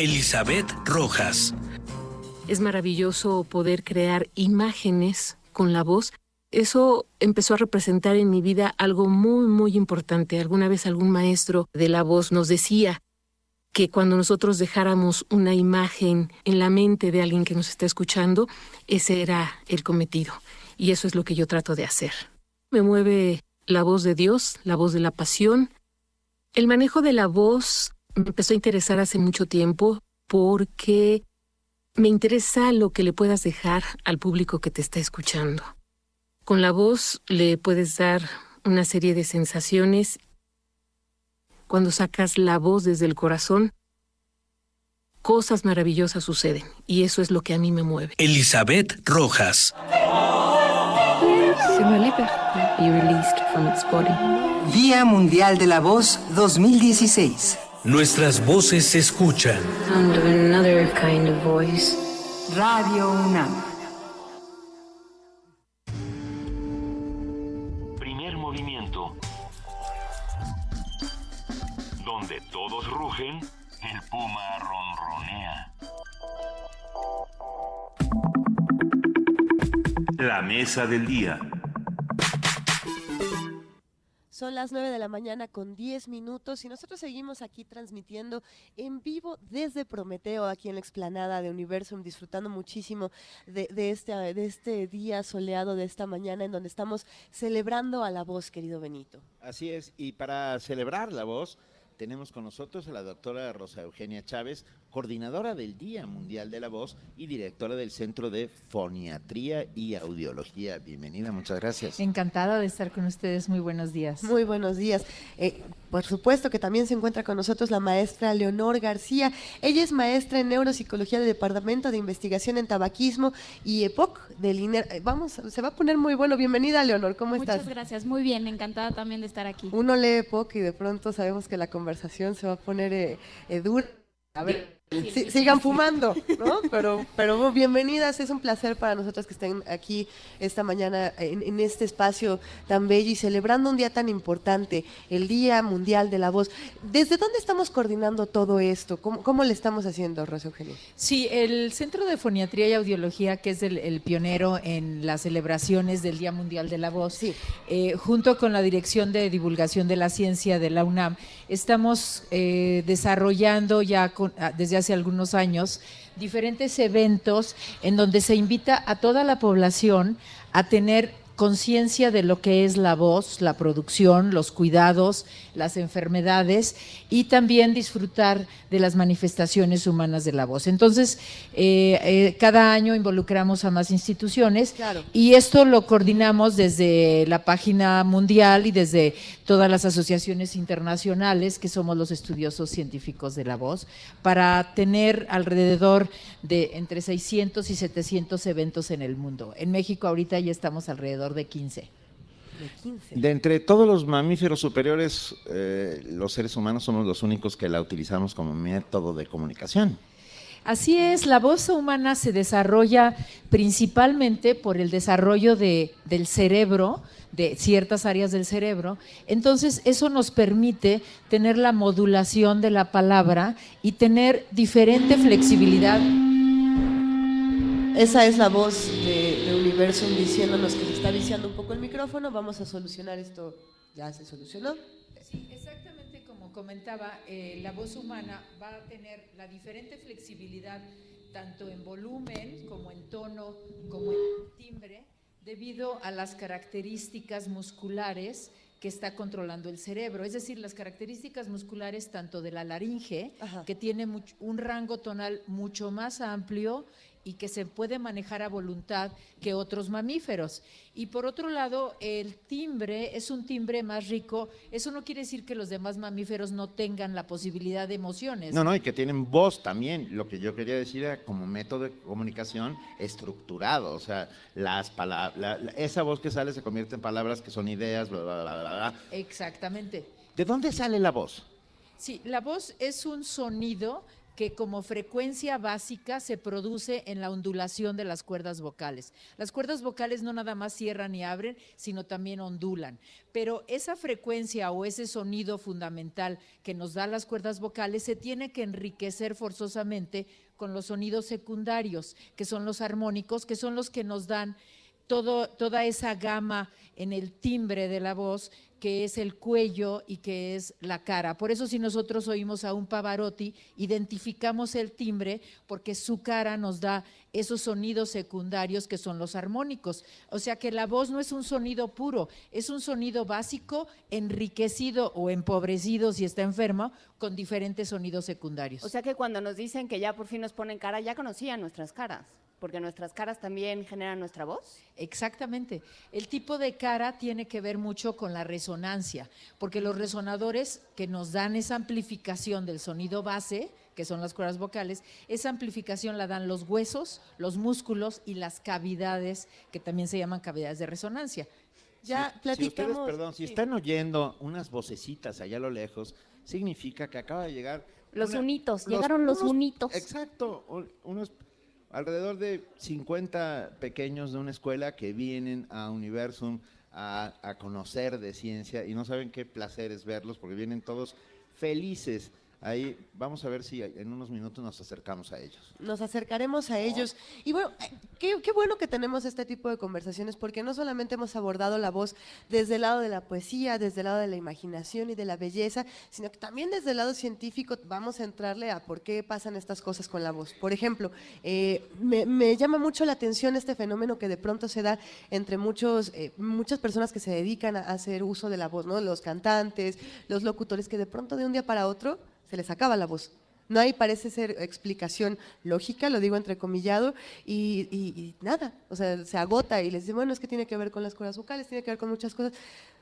Speaker 15: Elizabeth Rojas.
Speaker 33: Es maravilloso poder crear imágenes con la voz. Eso empezó a representar en mi vida algo muy, muy importante. Alguna vez algún maestro de la voz nos decía que cuando nosotros dejáramos una imagen en la mente de alguien que nos está escuchando, ese era el cometido. Y eso es lo que yo trato de hacer. Me mueve la voz de Dios, la voz de la pasión. El manejo de la voz me empezó a interesar hace mucho tiempo porque me interesa lo que le puedas dejar al público que te está escuchando. Con la voz le puedes dar una serie de sensaciones. Cuando sacas la voz desde el corazón, cosas maravillosas suceden y eso es lo que a mí me mueve.
Speaker 15: Elizabeth Rojas.
Speaker 13: Se me libera. Be released from its body.
Speaker 14: Día Mundial de la Voz 2016.
Speaker 15: Nuestras voces se escuchan.
Speaker 13: Sound of another kind of voice.
Speaker 14: Radio UNAM.
Speaker 1: Primer movimiento. Donde todos rugen, el puma ronronea. La mesa del día.
Speaker 3: Son las 9 de la mañana con 10 minutos y nosotros seguimos aquí transmitiendo en vivo desde Prometeo, aquí en la explanada de Universum, disfrutando muchísimo de, de este, de este día soleado de esta mañana en donde estamos celebrando a la voz, querido Benito.
Speaker 2: Así es, y para celebrar la voz tenemos con nosotros a la doctora Rosa Eugenia Chávez, coordinadora del Día Mundial de la Voz y directora del Centro de Foniatría y Audiología. Bienvenida, muchas gracias.
Speaker 45: Encantada de estar con ustedes. Muy buenos días.
Speaker 3: Muy buenos días. Eh, por supuesto que también se encuentra con nosotros la maestra Leonor García. Ella es maestra en neuropsicología del Departamento de Investigación en Tabaquismo y EPOC del INER. Eh, Vamos, se va a poner muy bueno. Bienvenida, Leonor. ¿Cómo estás?
Speaker 46: Muchas gracias. Muy bien. Encantada también de estar aquí.
Speaker 3: Uno lee EPOC y de pronto sabemos que la conversación se va a poner eh, eh, dura. A ver, sí, sigan fumando, ¿no? Pero, pero bienvenidas, es un placer para nosotros que estén aquí esta mañana en, en, este espacio tan bello y celebrando un día tan importante, el Día Mundial de la Voz. ¿Desde dónde estamos coordinando todo esto? ¿Cómo, cómo le estamos haciendo, Rosa Eugenia?
Speaker 45: Sí, el Centro de Foniatría y Audiología, que es el, el pionero en las celebraciones del Día Mundial de la Voz,
Speaker 3: sí.
Speaker 45: eh, junto con la Dirección de Divulgación de la Ciencia de la UNAM, estamos eh, desarrollando ya con, ah, desde hace algunos años diferentes eventos en donde se invita a toda la población a tener conciencia de lo que es la voz, la producción, los cuidados, las enfermedades y también disfrutar de las manifestaciones humanas de la voz. Entonces, eh, eh, cada año involucramos a más instituciones
Speaker 3: claro.
Speaker 45: y esto lo coordinamos desde la página mundial y desde todas las asociaciones internacionales que somos los estudiosos científicos de la voz para tener alrededor de entre 600 y 700 eventos en el mundo. En México ahorita ya estamos alrededor de 15.
Speaker 2: De entre todos los mamíferos superiores, eh, los seres humanos somos los únicos que la utilizamos como método de comunicación.
Speaker 45: Así es, la voz humana se desarrolla principalmente por el desarrollo de, del cerebro, de ciertas áreas del cerebro. Entonces, eso nos permite tener la modulación de la palabra y tener diferente flexibilidad
Speaker 3: esa es la voz de, de Universum diciéndonos que se está viciando un poco el micrófono. Vamos a solucionar esto. ¿Ya se solucionó?
Speaker 45: Sí, exactamente como comentaba, eh, la voz humana va a tener la diferente flexibilidad tanto en volumen como en tono, como en timbre, debido a las características musculares que está controlando el cerebro, es decir, las características musculares tanto de la laringe,
Speaker 3: Ajá.
Speaker 45: que tiene much, un rango tonal mucho más amplio y que se puede manejar a voluntad que otros mamíferos. Y por otro lado, el timbre es un timbre más rico. Eso no quiere decir que los demás mamíferos no tengan la posibilidad de emociones.
Speaker 2: No, no, y que tienen voz también. Lo que yo quería decir era como método de comunicación estructurado. O sea, las palabras, la, la, esa voz que sale se convierte en palabras que son ideas, bla, bla, bla, bla, bla.
Speaker 45: Exactamente.
Speaker 2: ¿De dónde sale la voz?
Speaker 45: Sí, la voz es un sonido que como frecuencia básica se produce en la ondulación de las cuerdas vocales. Las cuerdas vocales no nada más cierran y abren, sino también ondulan. Pero esa frecuencia o ese sonido fundamental que nos da las cuerdas vocales se tiene que enriquecer forzosamente con los sonidos secundarios, que son los armónicos, que son los que nos dan todo, toda esa gama en el timbre de la voz que es el cuello y que es la cara. Por eso si nosotros oímos a un Pavarotti, identificamos el timbre porque su cara nos da esos sonidos secundarios que son los armónicos. O sea que la voz no es un sonido puro, es un sonido básico enriquecido o empobrecido si está enfermo con diferentes sonidos secundarios.
Speaker 4: O sea que cuando nos dicen que ya por fin nos ponen cara, ya conocían nuestras caras porque nuestras caras también generan nuestra voz.
Speaker 45: Exactamente. El tipo de cara tiene que ver mucho con la resonancia, porque los resonadores que nos dan esa amplificación del sonido base, que son las cuerdas vocales, esa amplificación la dan los huesos, los músculos y las cavidades, que también se llaman cavidades de resonancia.
Speaker 3: Ya
Speaker 2: si,
Speaker 3: platicamos.
Speaker 2: Si ustedes, perdón, si sí. están oyendo unas vocecitas allá a lo lejos, significa que acaba de llegar.
Speaker 4: Los una, unitos, los, llegaron los
Speaker 2: unos,
Speaker 4: unitos.
Speaker 2: Exacto, unos alrededor de 50 pequeños de una escuela que vienen a Universum a, a, conocer de ciencia y no saben qué placer es verlos porque vienen todos felices Ahí vamos a ver si en unos minutos nos acercamos a ellos.
Speaker 3: Nos acercaremos a ellos. Y bueno, eh, qué, qué, bueno que tenemos este tipo de conversaciones, porque no solamente hemos abordado la voz desde el lado de la poesía, desde el lado de la imaginación y de la belleza, sino que también desde el lado científico vamos a entrarle a por qué pasan estas cosas con la voz. Por ejemplo, eh, me, me, llama mucho la atención este fenómeno que de pronto se da entre muchos, eh, muchas personas que se dedican a hacer uso de la voz, ¿no? Los cantantes, los locutores, que de pronto de un día para otro se les acaba la voz. No hay, parece ser, explicación lógica, lo digo entrecomillado, y, y, nada, o sea, se agota y les dice, bueno, es que tiene que ver con las cuerdas vocales, tiene que ver con muchas cosas.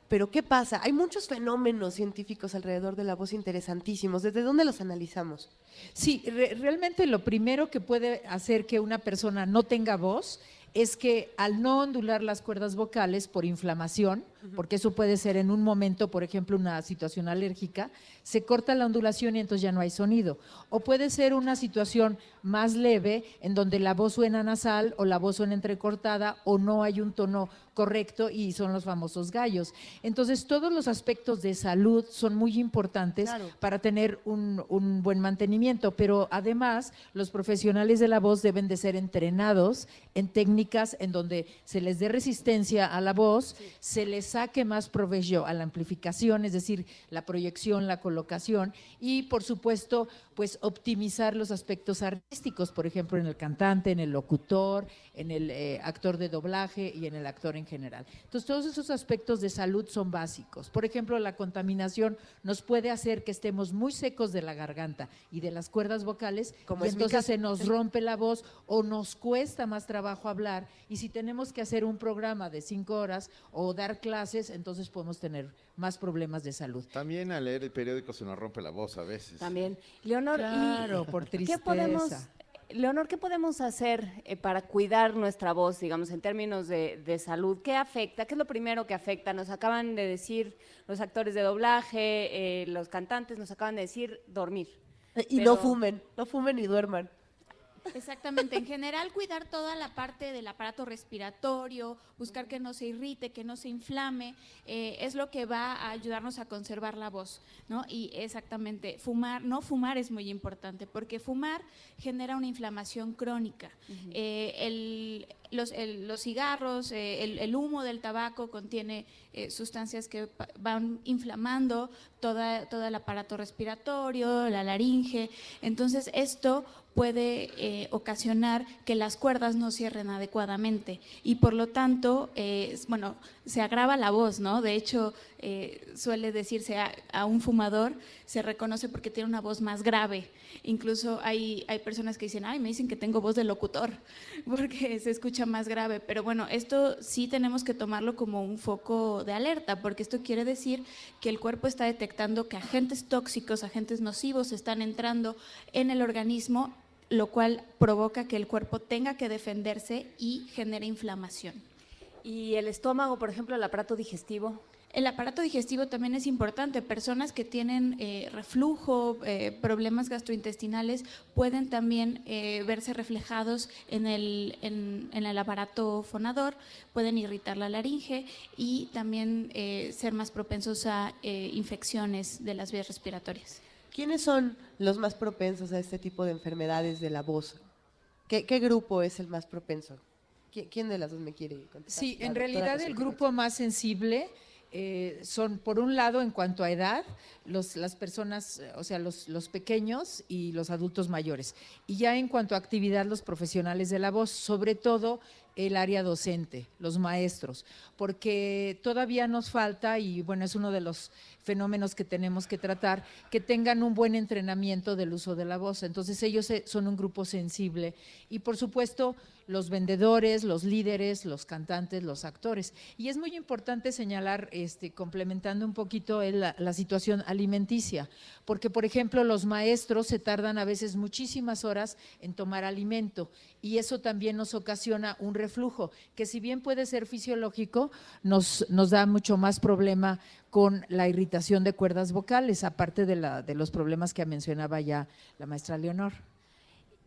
Speaker 3: Pero ¿qué pasa? Hay muchos fenómenos científicos alrededor de la voz interesantísimos. ¿Desde dónde los analizamos?
Speaker 45: Sí, re realmente lo primero que puede hacer que una persona no tenga voz es que al no ondular las cuerdas vocales por inflamación, porque eso puede ser en un momento, por ejemplo, una situación alérgica, se corta la ondulación y entonces ya no hay sonido. O puede ser una situación más leve en donde la voz suena nasal o la voz suena entrecortada o no hay un tono correcto y son los famosos gallos. Entonces, todos los aspectos de salud son muy importantes claro. para tener un, un, buen mantenimiento, pero además los profesionales de la voz deben de ser entrenados en técnicas en donde se les dé resistencia a la voz, sí. se les saque más provecho a la amplificación, es decir, la proyección, la colocación y, por supuesto, pues optimizar los aspectos artísticos, por ejemplo, en el cantante, en el locutor, en el eh, actor de doblaje y en el actor en general. Entonces, todos esos aspectos de salud son básicos. Por ejemplo, la contaminación nos puede hacer que estemos muy secos de la garganta y de las cuerdas vocales,
Speaker 3: Como
Speaker 45: y entonces se nos rompe la voz o nos cuesta más trabajo hablar. Y si tenemos que hacer un programa de cinco horas o dar clases, entonces podemos tener más problemas de salud.
Speaker 2: También al leer el periódico se nos rompe la voz a veces.
Speaker 4: También. Leonor,
Speaker 45: claro,
Speaker 4: y
Speaker 45: por tristeza.
Speaker 4: ¿qué podemos, Leonor, ¿qué podemos hacer eh, para cuidar nuestra voz, digamos, en términos de, de, salud? ¿Qué afecta? ¿Qué es lo primero que afecta? Nos acaban de decir los actores de doblaje, eh, los cantantes, nos acaban de decir dormir.
Speaker 3: Y Pero... no fumen, no fumen y duerman.
Speaker 46: Exactamente, en general cuidar toda la parte del aparato respiratorio, buscar que no se irrite, que no se inflame, eh, es lo que va a ayudarnos a conservar la voz, ¿no? Y exactamente, fumar, no fumar es muy importante, porque fumar genera una inflamación crónica. Uh -huh. eh, el, los, el, los, cigarros, eh, el, humo del tabaco contiene eh, sustancias que van inflamando toda, todo el aparato respiratorio, la laringe. Entonces, esto puede eh, ocasionar que las cuerdas no cierren adecuadamente y por lo tanto, bueno, se agrava la voz, ¿no? De hecho, suele decirse a, a, un fumador, se reconoce porque tiene una voz más grave. Incluso hay, hay personas que dicen, ay, me dicen que tengo voz de locutor, porque se escucha más grave. Pero bueno, esto sí tenemos que tomarlo como un foco de alerta, porque esto quiere decir que el cuerpo está detectando que agentes tóxicos, agentes nocivos están entrando en el organismo lo cual provoca que el cuerpo tenga que defenderse y genere inflamación.
Speaker 4: ¿Y el estómago, por ejemplo, el aparato digestivo?
Speaker 46: El aparato digestivo también es importante. Personas que tienen eh, reflujo, eh, problemas gastrointestinales, pueden también eh, verse reflejados en el, en, en el, aparato fonador, pueden irritar la laringe y también eh, ser más propensos a eh, infecciones de las vías respiratorias.
Speaker 3: ¿Quiénes son los más propensos a este tipo de enfermedades de la voz? ¿Qué, qué grupo es el más propenso? ¿Quién de las dos me quiere contestar?
Speaker 45: Sí, en realidad el grupo más sensible eh, son, por un lado, en cuanto a edad, las personas, o sea, los, los, pequeños y los adultos mayores. Y ya en cuanto a actividad, los profesionales de la voz, sobre todo el área docente, los maestros, porque todavía nos falta, y bueno, es uno de los fenómenos que tenemos que tratar, que tengan un buen entrenamiento del uso de la voz. Entonces ellos son un grupo sensible y por supuesto los vendedores, los líderes, los cantantes, los actores. Y es muy importante señalar, este, complementando un poquito la, la situación alimenticia, porque por ejemplo los maestros se tardan a veces muchísimas horas en tomar alimento y eso también nos ocasiona un reflujo, que si bien puede ser fisiológico, nos, nos da mucho más problema con la irritación de cuerdas vocales, aparte de, la, de los problemas que mencionaba ya la maestra Leonor.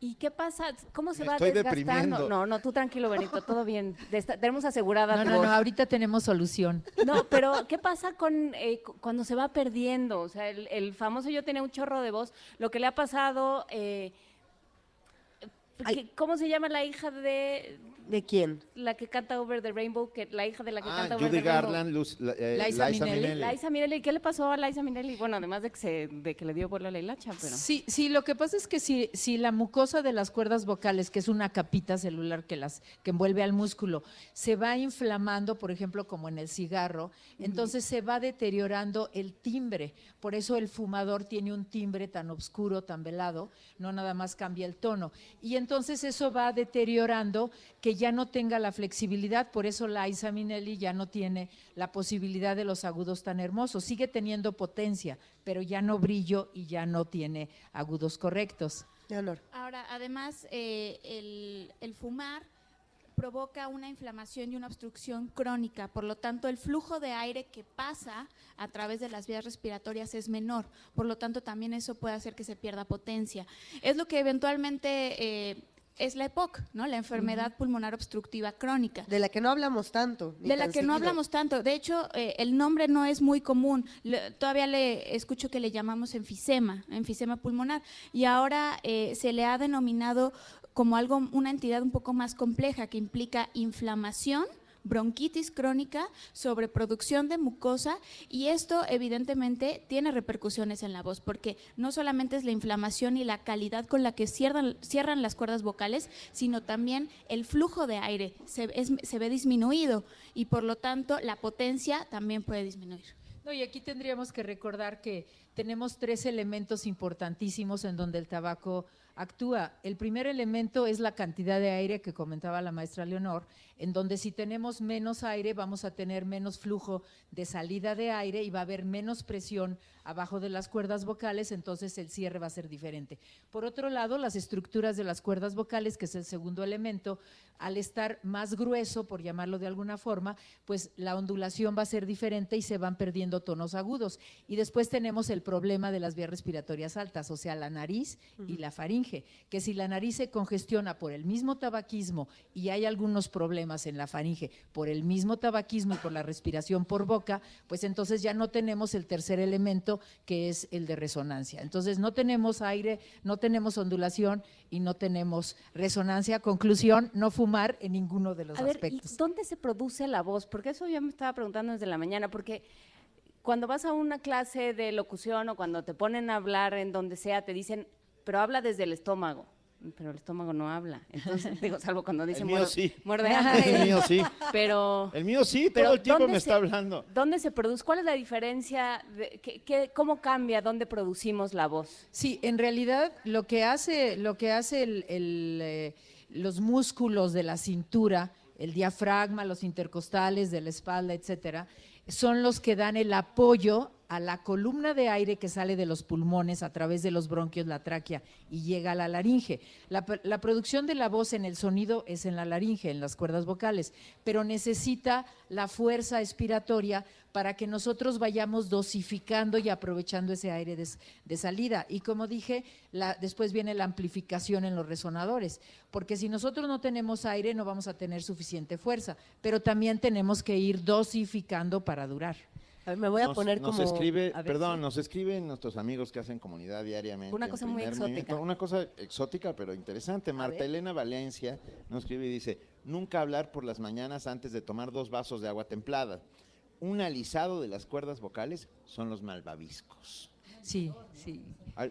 Speaker 4: ¿Y qué pasa? ¿Cómo se
Speaker 2: Me
Speaker 4: va
Speaker 2: estoy
Speaker 4: desgastando?
Speaker 2: deprimiendo.
Speaker 4: No, no, tú tranquilo, Benito, todo bien. Tenemos asegurada
Speaker 45: No,
Speaker 4: tu
Speaker 45: no,
Speaker 4: voz.
Speaker 45: no, ahorita tenemos solución.
Speaker 4: No, pero ¿qué pasa con eh, cu- cuando se va perdiendo? O sea, el, el famoso yo tenía un chorro de voz. Lo que le ha pasado, eh, ¿cómo se llama la hija de
Speaker 3: ¿De quién?
Speaker 4: la que canta Over the Rainbow? Que la hija de la que
Speaker 2: Ah,
Speaker 4: canta Over
Speaker 2: Judy
Speaker 4: the Rainbow.
Speaker 2: Garland, Luz- la- eh,
Speaker 45: Liza
Speaker 2: Liza
Speaker 45: Minnelli.
Speaker 2: Minnelli.
Speaker 4: Liza Minnelli, ¿qué le pasó a Liza Minnelli? Bueno, además de que, se, de que le dio vuelo a la hilacha, pero...
Speaker 45: Sí, sí, lo que pasa es que si, si la mucosa de las cuerdas vocales, que es una capita celular que las que envuelve al músculo, se va inflamando, por ejemplo, como en el cigarro, entonces se va deteriorando el timbre. Por eso el fumador tiene un timbre tan oscuro, tan velado, no nada más cambia el tono. Y entonces eso va deteriorando que ya no tenga la flexibilidad, por eso la Isa Minnelli ya no tiene la posibilidad de los agudos tan hermosos. Sigue teniendo potencia, pero ya no brillo y ya no tiene agudos correctos.
Speaker 46: Ahora, además, eh, el, el fumar provoca una inflamación y una obstrucción crónica, por lo tanto el flujo de aire que pasa a través de las vías respiratorias es menor, por lo tanto también eso puede hacer que se pierda potencia. Es lo que eventualmente eh, es la EPOC, ¿no? La enfermedad pulmonar obstructiva crónica.
Speaker 3: De la que no hablamos tanto.
Speaker 46: De la que no hablamos tanto. De hecho, eh, el nombre no es muy común. Le- todavía le escucho que le llamamos enfisema, enfisema pulmonar. Y ahora eh, se le ha denominado como algo, una entidad un poco más compleja que implica inflamación bronquitis crónica, sobreproducción de mucosa y esto evidentemente tiene repercusiones en la voz porque no solamente es la inflamación y la calidad con la que cierran, las cuerdas vocales, sino también el flujo de aire se, se ve disminuido y por lo tanto la potencia también puede disminuir.
Speaker 45: No, y aquí tendríamos que recordar que tenemos tres elementos importantísimos en donde el tabaco actúa. El primer elemento es la cantidad de aire que comentaba la maestra Leonor, en donde si tenemos menos aire vamos a tener menos flujo de salida de aire y va a haber menos presión abajo de las cuerdas vocales, entonces el cierre va a ser diferente. Por otro lado, las estructuras de las cuerdas vocales, que es el segundo elemento, al estar más grueso, por llamarlo de alguna forma, pues la ondulación va a ser diferente y se van perdiendo tonos agudos. Y después tenemos el problema de las vías respiratorias altas, o sea, la nariz y la faringe, que si la nariz se congestiona por el mismo tabaquismo y hay algunos problemas en la faringe por el mismo tabaquismo y por la respiración por boca, pues entonces ya no tenemos el tercer elemento que es el de resonancia. Entonces no tenemos aire, no tenemos ondulación y no tenemos resonancia. Conclusión, no fumar en ninguno de los
Speaker 4: A ver,
Speaker 45: aspectos.
Speaker 4: ¿y dónde se produce la voz? Porque eso yo me estaba preguntando desde la mañana, porque cuando vas a una clase de locución o cuando te ponen a hablar en donde sea, te dicen, pero habla desde el estómago. Pero el estómago no habla. Entonces, digo, salvo cuando
Speaker 2: mío sí.
Speaker 4: muerde
Speaker 2: El
Speaker 4: hambre.
Speaker 2: mío sí.
Speaker 4: Pero
Speaker 2: El mío sí,
Speaker 4: pero
Speaker 2: todo el tiempo
Speaker 4: ¿dónde
Speaker 2: me
Speaker 4: se-
Speaker 2: está hablando.
Speaker 4: ¿Dónde se produce? ¿Cuál es la diferencia? De, qué- qué- ¿Cómo cambia? ¿Dónde producimos la voz?
Speaker 45: Sí, en realidad lo que hace, lo que hace el- el, eh, los músculos de la cintura, el diafragma, los intercostales de la espalda, etcétera, son los que dan el apoyo a la columna de aire que sale de los pulmones a través de los bronquios, la tráquea y llega a la laringe. La, pr- la producción de la voz en el sonido es en la laringe, en las cuerdas vocales, pero necesita la fuerza expiratoria para que nosotros vayamos dosificando y aprovechando ese aire de, salida. Y como dije, después viene la amplificación en los resonadores, porque si nosotros no tenemos aire no vamos a tener suficiente fuerza, pero también tenemos que ir dosificando para durar.
Speaker 3: A ver, me voy a
Speaker 2: Nos-
Speaker 3: poner
Speaker 2: nos
Speaker 3: como...
Speaker 2: escribe,
Speaker 3: a ver,
Speaker 2: perdón,
Speaker 3: sí.
Speaker 2: nos escriben nuestros amigos que hacen comunidad diariamente.
Speaker 4: Una cosa muy exótica.
Speaker 2: Movimiento, Una cosa exótica, pero interesante. Marta. Elena Valencia nos escribe y dice, nunca hablar por las mañanas antes de tomar dos vasos de agua templada. Un alisado de las cuerdas vocales son los malvaviscos.
Speaker 45: Sí, sí.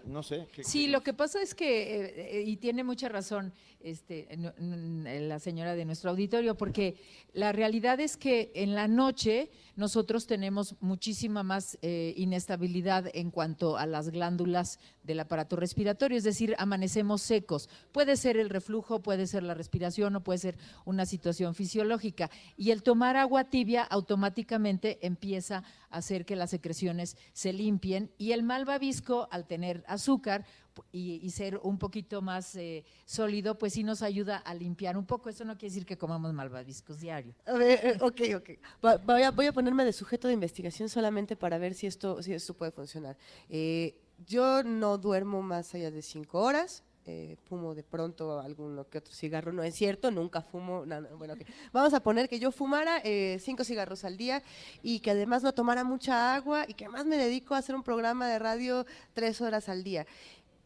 Speaker 2: No sé. ¿qué-
Speaker 45: Sí,
Speaker 2: qué-
Speaker 45: lo que pasa es que, eh, eh, y tiene mucha razón este, la señora de nuestro auditorio, porque la realidad es que en la noche nosotros tenemos muchísima más eh, inestabilidad en cuanto a las glándulas del aparato respiratorio, es decir, amanecemos secos. Puede ser el reflujo, puede ser la respiración o puede ser una situación fisiológica. Y el tomar agua tibia automáticamente empieza a hacer que las secreciones se limpien y el malvavisco, al tener azúcar y, ser un poquito más eh, sólido, pues sí nos ayuda a limpiar un poco. Eso no quiere decir que comamos malvaviscos diario.
Speaker 3: A ver, eh, ok, ok. Va- voy, a, voy a ponerme de sujeto de investigación solamente para ver si esto, si esto puede funcionar. Eh, yo no duermo más allá de cinco horas. Eh, fumo de pronto alguno que otro cigarro, no es cierto, nunca fumo, no, no, bueno, ok. vamos a poner que yo fumara eh, cinco cigarros al día y que además no tomara mucha agua y que además me dedico a hacer un programa de radio tres horas al día.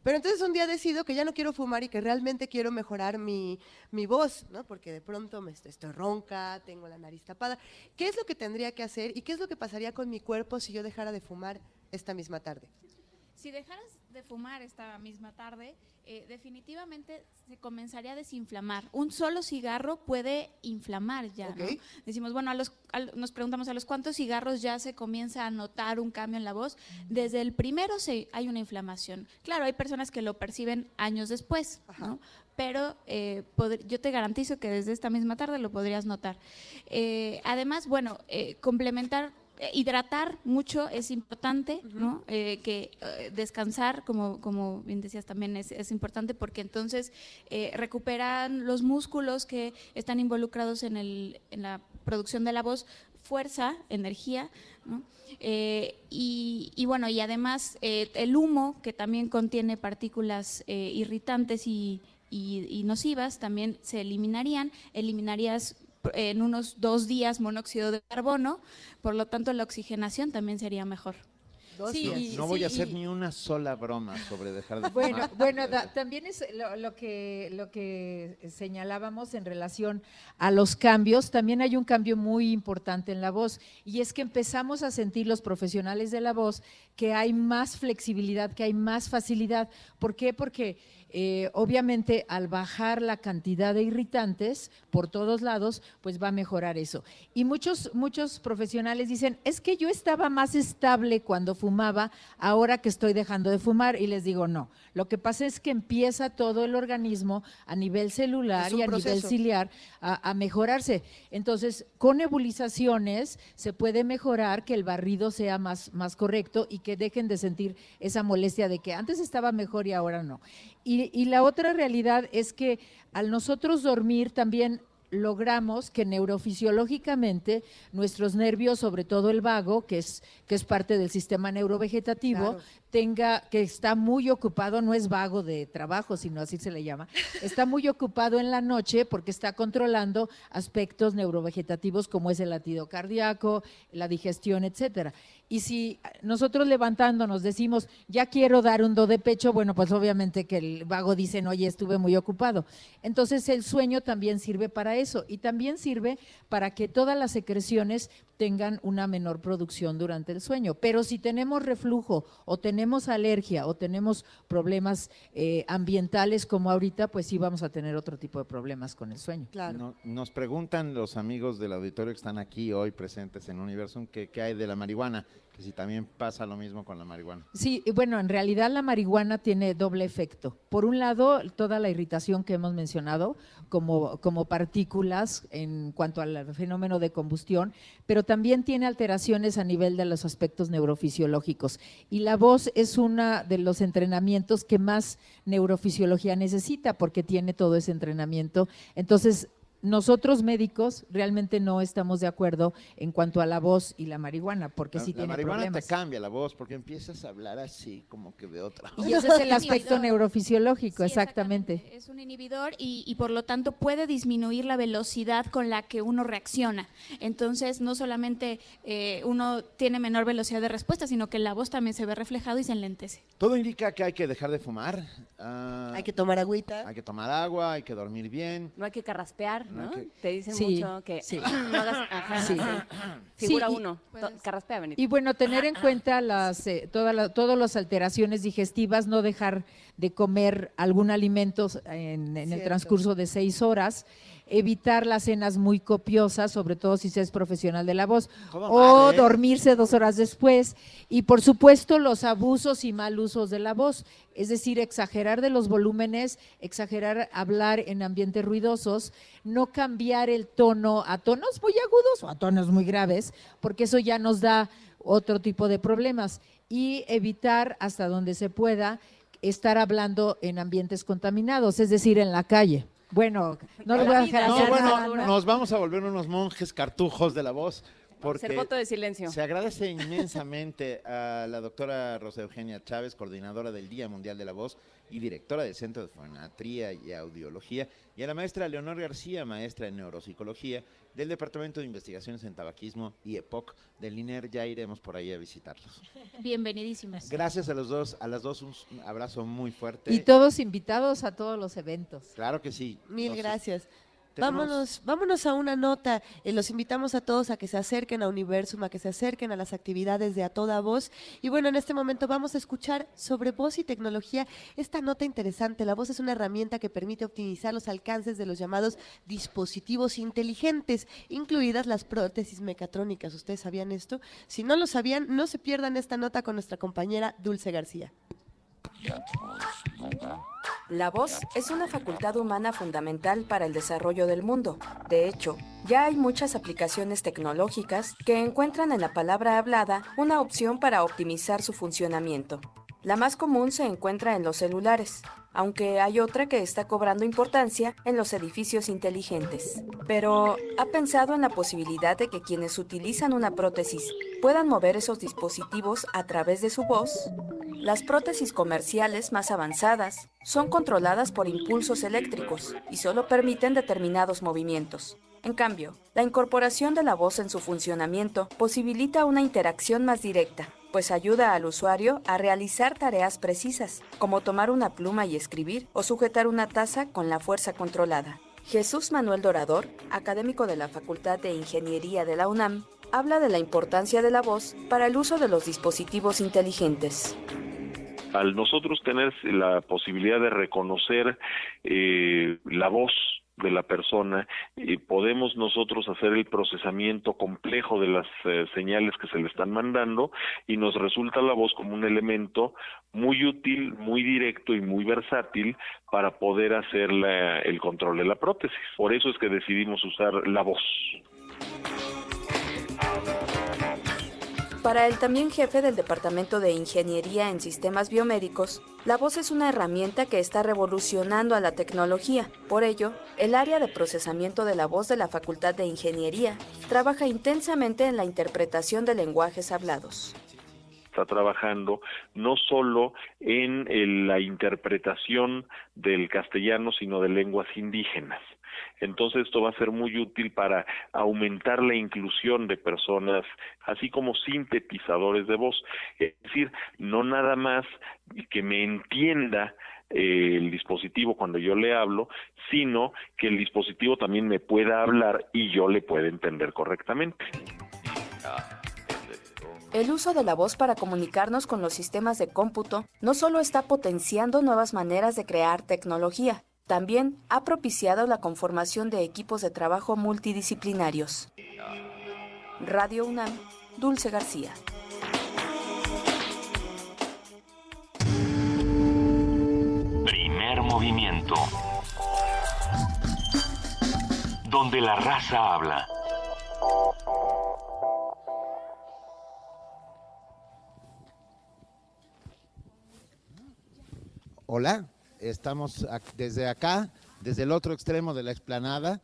Speaker 3: Pero entonces un día decido que ya no quiero fumar y que realmente quiero mejorar mi, mi voz, ¿no? Porque de pronto me estoy, estoy ronca, tengo la nariz tapada. ¿Qué es lo que tendría que hacer y qué es lo que pasaría con mi cuerpo si yo dejara de fumar esta misma tarde?
Speaker 46: Si dejaras de fumar esta misma tarde, eh, definitivamente se comenzaría a desinflamar. Un solo cigarro puede inflamar ya. ¿no? Decimos, bueno, a los, nos preguntamos a los cuántos cigarros ya se comienza a notar un cambio en la voz. Desde el primero se, hay una inflamación. Claro, hay personas que lo perciben años después, ¿no? pero eh, yo te garantizo que desde esta misma tarde lo podrías notar. Eh, además, bueno, eh, complementar hidratar mucho es importante, ¿no? Eh, que eh, descansar, como, como bien decías también, es, es importante porque entonces eh, recuperan los músculos que están involucrados en, el, en la producción de la voz, fuerza, energía, ¿no? Eh, y, y bueno, y además eh, el humo, que también contiene partículas eh, irritantes y, y- y nocivas, también se eliminarían, eliminarías en unos dos días monóxido de carbono, por lo tanto la oxigenación también sería mejor.
Speaker 2: Sí, no, no voy a hacer ni una sola broma sobre dejar de
Speaker 45: Bueno,
Speaker 2: fumar.
Speaker 45: bueno, da- también es lo, lo que lo que señalábamos en relación a los cambios. También hay un cambio muy importante en la voz y es que empezamos a sentir los profesionales de la voz que hay más flexibilidad, que hay más facilidad. ¿Por qué? Porque eh, obviamente al bajar la cantidad de irritantes por todos lados, pues va a mejorar eso. Y muchos, muchos profesionales dicen, es que yo estaba más estable cuando fumaba, ahora que estoy dejando de fumar. Y les digo, no. Lo que pasa es que empieza todo el organismo a nivel celular y a nivel ciliar a, a mejorarse. Entonces, con nebulizaciones se puede mejorar que el barrido sea más, más correcto y que dejen de sentir esa molestia de que antes estaba mejor y ahora no. Y, y la otra realidad es que al nosotros dormir también logramos que neurofisiológicamente nuestros nervios, sobre todo el vago, que es, que es parte del sistema neurovegetativo,
Speaker 3: Claro.
Speaker 45: tenga, que está muy ocupado, no es vago de trabajo, sino así se le llama, está muy ocupado en la noche porque está controlando aspectos neurovegetativos como es el latido cardíaco, la digestión, etcétera. Y si nosotros levantándonos decimos, ya quiero dar un do de pecho, bueno, pues obviamente que el vago dice, oye, estuve muy ocupado. Entonces el sueño también sirve para eso y también sirve para que todas las secreciones tengan una menor producción durante el sueño. Pero si tenemos reflujo o tenemos alergia o tenemos problemas eh, ambientales como ahorita, pues sí vamos a tener otro tipo de problemas con el sueño.
Speaker 2: No- nos preguntan los amigos del auditorio que están aquí hoy presentes en Universum que qué hay de la marihuana, que si también pasa lo mismo con la marihuana.
Speaker 45: Sí, bueno, en realidad la marihuana tiene doble efecto. Por un lado, toda la irritación que hemos mencionado, como, como partículas en cuanto al fenómeno de combustión, pero también tiene alteraciones a nivel de los aspectos neurofisiológicos. Y la voz es uno de los entrenamientos que más neurofisiología necesita porque tiene todo ese entrenamiento. Entonces, nosotros médicos realmente no estamos de acuerdo en cuanto a la voz y la marihuana, porque
Speaker 2: La,
Speaker 45: sí
Speaker 2: la
Speaker 45: tiene
Speaker 2: marihuana
Speaker 45: problemas.
Speaker 2: te cambia la voz porque empiezas a hablar así, como que de otra.
Speaker 45: Y ese es el aspecto neurofisiológico, exactamente.
Speaker 46: Es un inhibidor y, y por lo tanto puede disminuir la velocidad con la que uno reacciona. Entonces, no solamente eh, uno tiene menor velocidad de respuesta, sino que la voz también se ve reflejado y se enlentece.
Speaker 2: Todo indica que hay que dejar de fumar. ah,
Speaker 3: Hay que tomar agüita.
Speaker 2: hay que tomar agua, hay que dormir bien.
Speaker 4: No hay que carraspear,
Speaker 2: No que-
Speaker 4: Te dicen
Speaker 45: Sí,
Speaker 4: mucho que
Speaker 45: sí.
Speaker 4: no hagas, ajá,
Speaker 45: Sí.
Speaker 4: sí. Figura
Speaker 45: y-
Speaker 4: uno, carraspea, Benito.
Speaker 45: Y bueno, tener en cuenta las eh, toda la- todas las alteraciones digestivas, no dejar de comer algún alimento en, en el transcurso de seis horas, evitar las cenas muy copiosas, sobre todo si se es profesional de la voz, o
Speaker 2: mal, ¿eh?
Speaker 45: dormirse dos horas después, y por supuesto los abusos y mal usos de la voz, es decir, exagerar de los volúmenes, exagerar hablar en ambientes ruidosos, no cambiar el tono a tonos muy agudos o a tonos muy graves, porque eso ya nos da otro tipo de problemas, y evitar hasta donde se pueda estar hablando en ambientes contaminados, es decir, en la calle. Bueno, no lo voy a dejar
Speaker 2: No,
Speaker 45: hacer
Speaker 2: bueno, nos vamos a volver unos monjes cartujos de la voz. Porque
Speaker 4: Ser voto de silencio.
Speaker 2: se agradece inmensamente a la doctora Rosa Eugenia Chávez, coordinadora del Día Mundial de la Voz y directora del Centro de Fonatría y Audiología, y a la maestra Leonor García, maestra en Neuropsicología del Departamento de Investigaciones en Tabaquismo y EPOC del INER. Ya iremos por ahí a visitarlos.
Speaker 46: Bienvenidísimas.
Speaker 2: Gracias a los dos, a las dos un abrazo muy fuerte.
Speaker 45: Y todos invitados a todos los eventos.
Speaker 2: Claro que sí.
Speaker 3: Mil
Speaker 2: Los-
Speaker 3: gracias. Vámonos, vámonos a una nota. Eh, los invitamos a todos a que se acerquen a Universum, a que se acerquen a las actividades de A Toda Voz. Y bueno, en este momento vamos a escuchar sobre voz y tecnología esta nota interesante. La voz es una herramienta que permite optimizar los alcances de los llamados dispositivos inteligentes, incluidas las prótesis mecatrónicas. ¿Ustedes sabían esto? Si no lo sabían, no se pierdan esta nota con nuestra compañera Dulce García.
Speaker 47: La voz es una facultad humana fundamental para el desarrollo del mundo. De hecho, ya hay muchas aplicaciones tecnológicas que encuentran en la palabra hablada una opción para optimizar su funcionamiento. La más común se encuentra en los celulares, aunque hay otra que está cobrando importancia en los edificios inteligentes. Pero, ¿ha pensado en la posibilidad de que quienes utilizan una prótesis puedan mover esos dispositivos a través de su voz? Las prótesis comerciales más avanzadas son controladas por impulsos eléctricos y solo permiten determinados movimientos. En cambio, la incorporación de la voz en su funcionamiento posibilita una interacción más directa, pues ayuda al usuario a realizar tareas precisas, como tomar una pluma y escribir o sujetar una taza con la fuerza controlada. Jesús Manuel Dorador, académico de la Facultad de Ingeniería de la UNAM, habla de la importancia de la voz para el uso de los dispositivos inteligentes.
Speaker 48: al nosotros tener la posibilidad de reconocer eh, la voz de la persona, eh, podemos nosotros hacer el procesamiento complejo de las eh, señales que se le están mandando y nos resulta la voz como un elemento muy útil, muy directo y muy versátil para poder hacer la- el control de la prótesis. Por eso es que decidimos usar la voz.
Speaker 47: Para el también jefe del Departamento de Ingeniería en Sistemas Biomédicos, la voz es una herramienta que está revolucionando a la tecnología. Por ello, el área de procesamiento de la voz de la Facultad de Ingeniería trabaja intensamente en la interpretación de lenguajes hablados.
Speaker 48: está trabajando no solo en el- la interpretación del castellano, sino de lenguas indígenas. Entonces esto va a ser muy útil para aumentar la inclusión de personas, así como sintetizadores de voz. Es decir, no nada más que me entienda eh, el dispositivo cuando yo le hablo, sino que el dispositivo también me pueda hablar y yo le pueda entender correctamente.
Speaker 47: El uso de la voz para comunicarnos con los sistemas de cómputo no solo está potenciando nuevas maneras de crear tecnología, también ha propiciado la conformación de equipos de trabajo multidisciplinarios. Radio UNAM, Dulce García.
Speaker 1: Primer movimiento. Donde la raza habla.
Speaker 2: Hola, estamos desde acá, desde el otro extremo de la explanada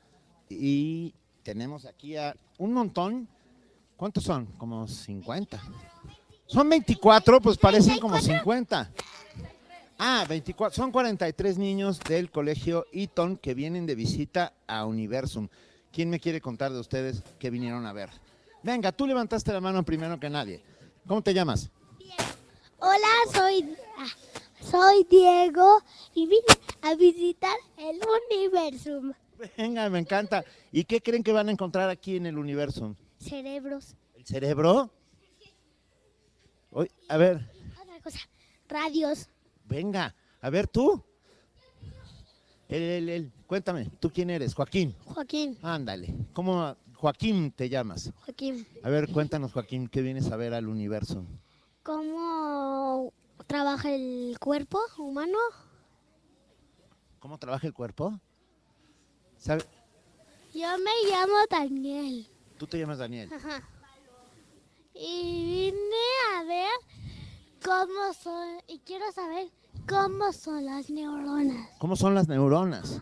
Speaker 2: y tenemos aquí a un montón. ¿Cuántos son? Como 50. Son 24, pues parecen como 50. Ah, 24. Son 43 niños del colegio Eton que vienen de visita a Universum. ¿Quién me quiere contar de ustedes qué vinieron a ver? Venga, tú levantaste la mano primero que nadie. ¿Cómo te llamas?
Speaker 49: Hola, soy, ah, soy Diego y vine a visitar el Universum.
Speaker 2: Venga, me encanta. ¿Y qué creen que van a encontrar aquí en el Universum?
Speaker 49: Cerebros.
Speaker 2: ¿El cerebro? A ver,
Speaker 49: Otra cosa, radios.
Speaker 2: venga, a ver tú. El, el, el, cuéntame, ¿tú quién eres? Joaquín.
Speaker 49: Joaquín,
Speaker 2: Ándale. ¿Cómo Joaquín te llamas?
Speaker 49: Joaquín,
Speaker 2: A ver, cuéntanos, Joaquín, ¿qué vienes a ver al universo?
Speaker 49: ¿cómo trabaja el cuerpo humano?
Speaker 2: ¿Cómo trabaja el cuerpo? ¿Sabe?
Speaker 49: Yo me llamo Daniel.
Speaker 2: Tú te llamas Daniel.
Speaker 49: Ajá. Y vine a ver cómo son, y quiero saber cómo son las neuronas.
Speaker 2: ¿Cómo son las neuronas?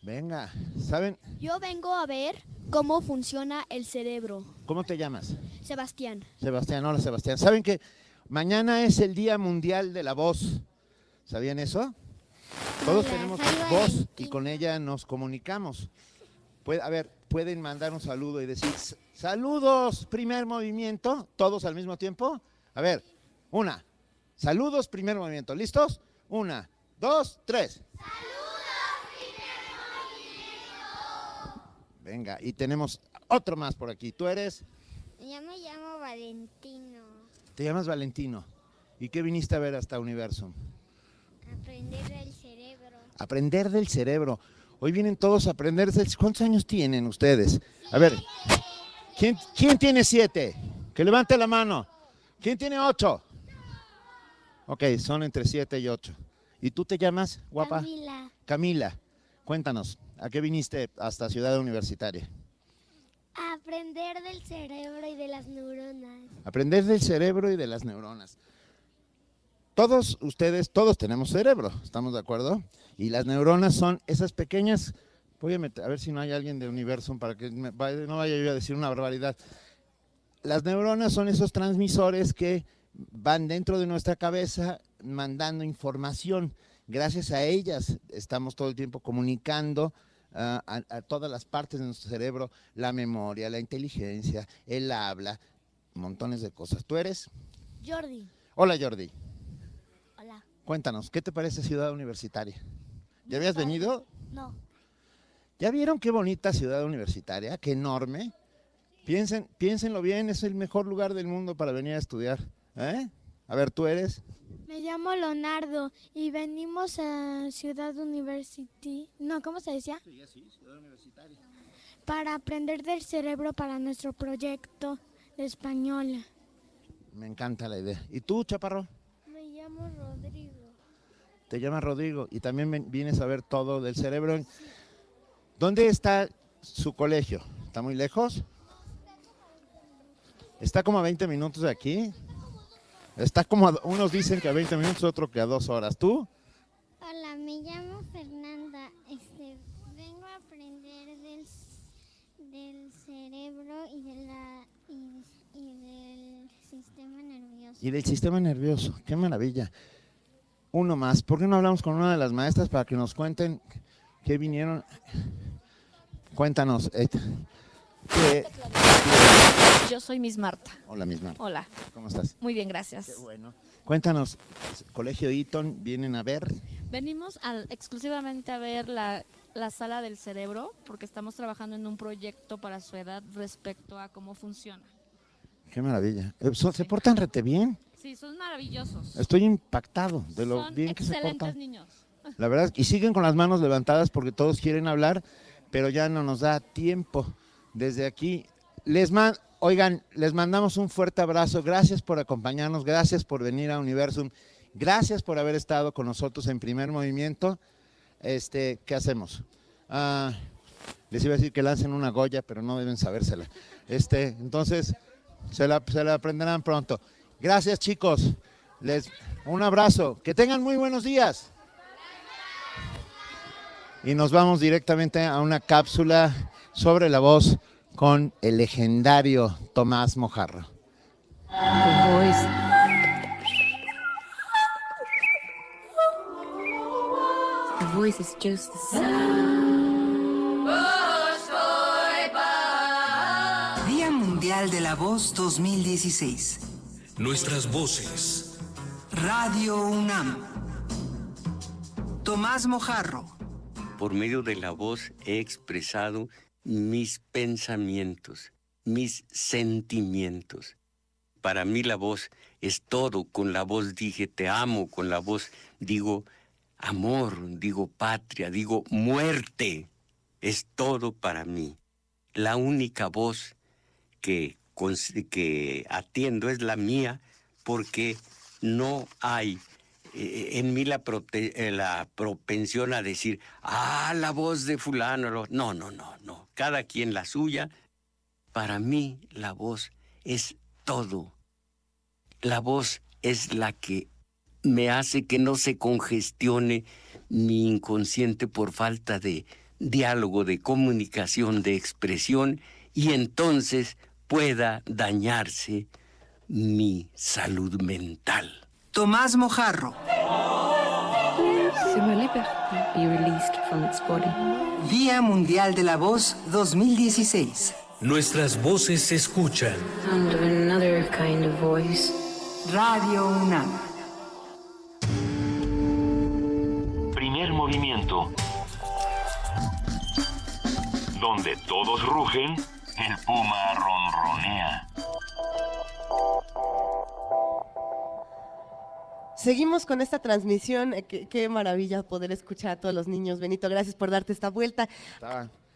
Speaker 2: Venga, ¿saben?
Speaker 49: Yo vengo a ver cómo funciona el cerebro.
Speaker 2: ¿Cómo te llamas?
Speaker 49: Sebastián.
Speaker 2: Sebastián, hola Sebastián. ¿Saben que mañana es el Día Mundial de la Voz? ¿Sabían eso? Todos
Speaker 49: Hola,
Speaker 2: tenemos voz y con ella nos comunicamos. Puede- a ver, pueden mandar un saludo y decir, "S- saludos, primer movimiento, todos al mismo tiempo. A ver, una, saludos, primer movimiento, ¿listos? Una, dos, tres. Venga, y tenemos otro más por aquí. Tú eres,
Speaker 49: Yo me llamo Valentino.
Speaker 2: Te llamas Valentino. ¿Y qué viniste a ver hasta Universum?
Speaker 49: Aprender del cerebro.
Speaker 2: Aprender del cerebro. Hoy vienen todos a aprender. ¿Cuántos años tienen ustedes? A ver, ¿quién, quién tiene siete? Que levante la mano. ¿Quién tiene ocho? Ok, son entre siete y ocho. ¿Y tú te llamas, guapa?
Speaker 49: Camila.
Speaker 2: Camila, cuéntanos, ¿a qué viniste hasta Ciudad Universitaria?
Speaker 49: Aprender del cerebro y de las neuronas.
Speaker 2: Aprender del cerebro y de las neuronas. Todos ustedes, todos tenemos cerebro, ¿estamos de acuerdo? Y las neuronas son esas pequeñas, voy a, meter- a ver si no hay alguien de Universum para que me no vaya yo a decir una barbaridad. Las neuronas son esos transmisores que van dentro de nuestra cabeza mandando información. Gracias a ellas estamos todo el tiempo comunicando a, a todas las partes de nuestro cerebro, la memoria, la inteligencia, el habla, montones de cosas. ¿Tú eres?
Speaker 49: Jordi.
Speaker 2: Hola Jordi,
Speaker 49: Hola.
Speaker 2: cuéntanos, ¿qué te parece Ciudad Universitaria? ¿Ya habías venido?
Speaker 49: No.
Speaker 2: ¿Ya vieron qué bonita ciudad universitaria? Qué enorme. Piensen, piénsenlo bien, es el mejor lugar del mundo para venir a estudiar. ¿eh? A ver, ¿tú eres?
Speaker 49: Me llamo Leonardo y venimos a Ciudad University. No, ¿cómo se decía?
Speaker 2: ciudad universitaria.
Speaker 49: Para aprender del cerebro para nuestro proyecto de español.
Speaker 2: Me encanta la idea. ¿Y tú, Chaparro?
Speaker 49: Me llamo Rodrigo.
Speaker 2: Te llamas Rodrigo y también vienes a ver todo del cerebro. ¿Dónde está su colegio? ¿Está muy lejos? ¿Está como a 20 minutos de aquí? Está como, a- unos dicen que a 20 minutos, otros que a dos horas. ¿Tú?
Speaker 49: Hola, me llamo Fernanda. Este, vengo a aprender del, del cerebro y, de la, y, y del sistema nervioso.
Speaker 2: Y del sistema nervioso. Qué maravilla. Uno más. ¿Por qué no hablamos con una de las maestras para que nos cuenten qué vinieron? Cuéntanos. eh,
Speaker 50: Yo soy Miss Marta.
Speaker 2: Hola, misma.
Speaker 50: Hola.
Speaker 2: ¿Cómo estás?
Speaker 50: Muy bien, gracias.
Speaker 2: Qué bueno. Cuéntanos, Colegio Eaton, vienen a ver.
Speaker 50: Venimos al- exclusivamente a ver la, la sala del cerebro porque estamos trabajando en un proyecto para su edad respecto a cómo funciona.
Speaker 2: Qué maravilla. Eh, Se portan rete bien.
Speaker 50: Sí, son maravillosos.
Speaker 2: Estoy impactado de lo
Speaker 50: son
Speaker 2: bien que se
Speaker 50: excelentes
Speaker 2: portan.
Speaker 50: niños.
Speaker 2: La verdad, y siguen con las manos levantadas porque todos quieren hablar, pero ya no nos da tiempo. Desde aquí, les man- oigan, les mandamos un fuerte abrazo. Gracias por acompañarnos, gracias por venir a Universum, gracias por haber estado con nosotros en primer movimiento. Este, ¿qué hacemos? Ah, les iba a decir que lancen una Goya, pero no deben sabérsela. Este, entonces, se la, se la aprenderán pronto. Gracias, chicos. Les, un abrazo. Que tengan muy buenos días. Y nos vamos directamente a una cápsula sobre la voz con el legendario Tomás Mojarro.
Speaker 13: The voice is just the sound.
Speaker 31: Día Mundial de la Voz 2016.
Speaker 15: Nuestras voces.
Speaker 31: Radio UNAM. Tomás Mojarro.
Speaker 51: Por medio de la voz he expresado mis pensamientos, mis sentimientos. Para mí la voz es todo. Con la voz dije te amo, con la voz digo amor, digo patria, digo muerte. Es todo para mí. La única voz que, que atiendo es la mía porque no hay en mí eh, la propensión a decir, ah, la voz de fulano. lo-". No, no, no, no. Cada quien la suya. Para mí la voz es todo. La voz es la que me hace que no se congestione mi inconsciente por falta de, diálogo, de comunicación, de expresión, y entonces pueda dañarse mi salud mental.
Speaker 31: Tomás Mojarro. Día Mundial de la Voz 2016.
Speaker 15: Nuestras voces se escuchan.
Speaker 31: Radio UNAM.
Speaker 1: Primer movimiento. Donde todos rugen, el puma ronronea.
Speaker 3: Seguimos con esta transmisión. eh, Qué, qué maravilla poder escuchar a todos los niños. Benito, gracias por darte esta vuelta.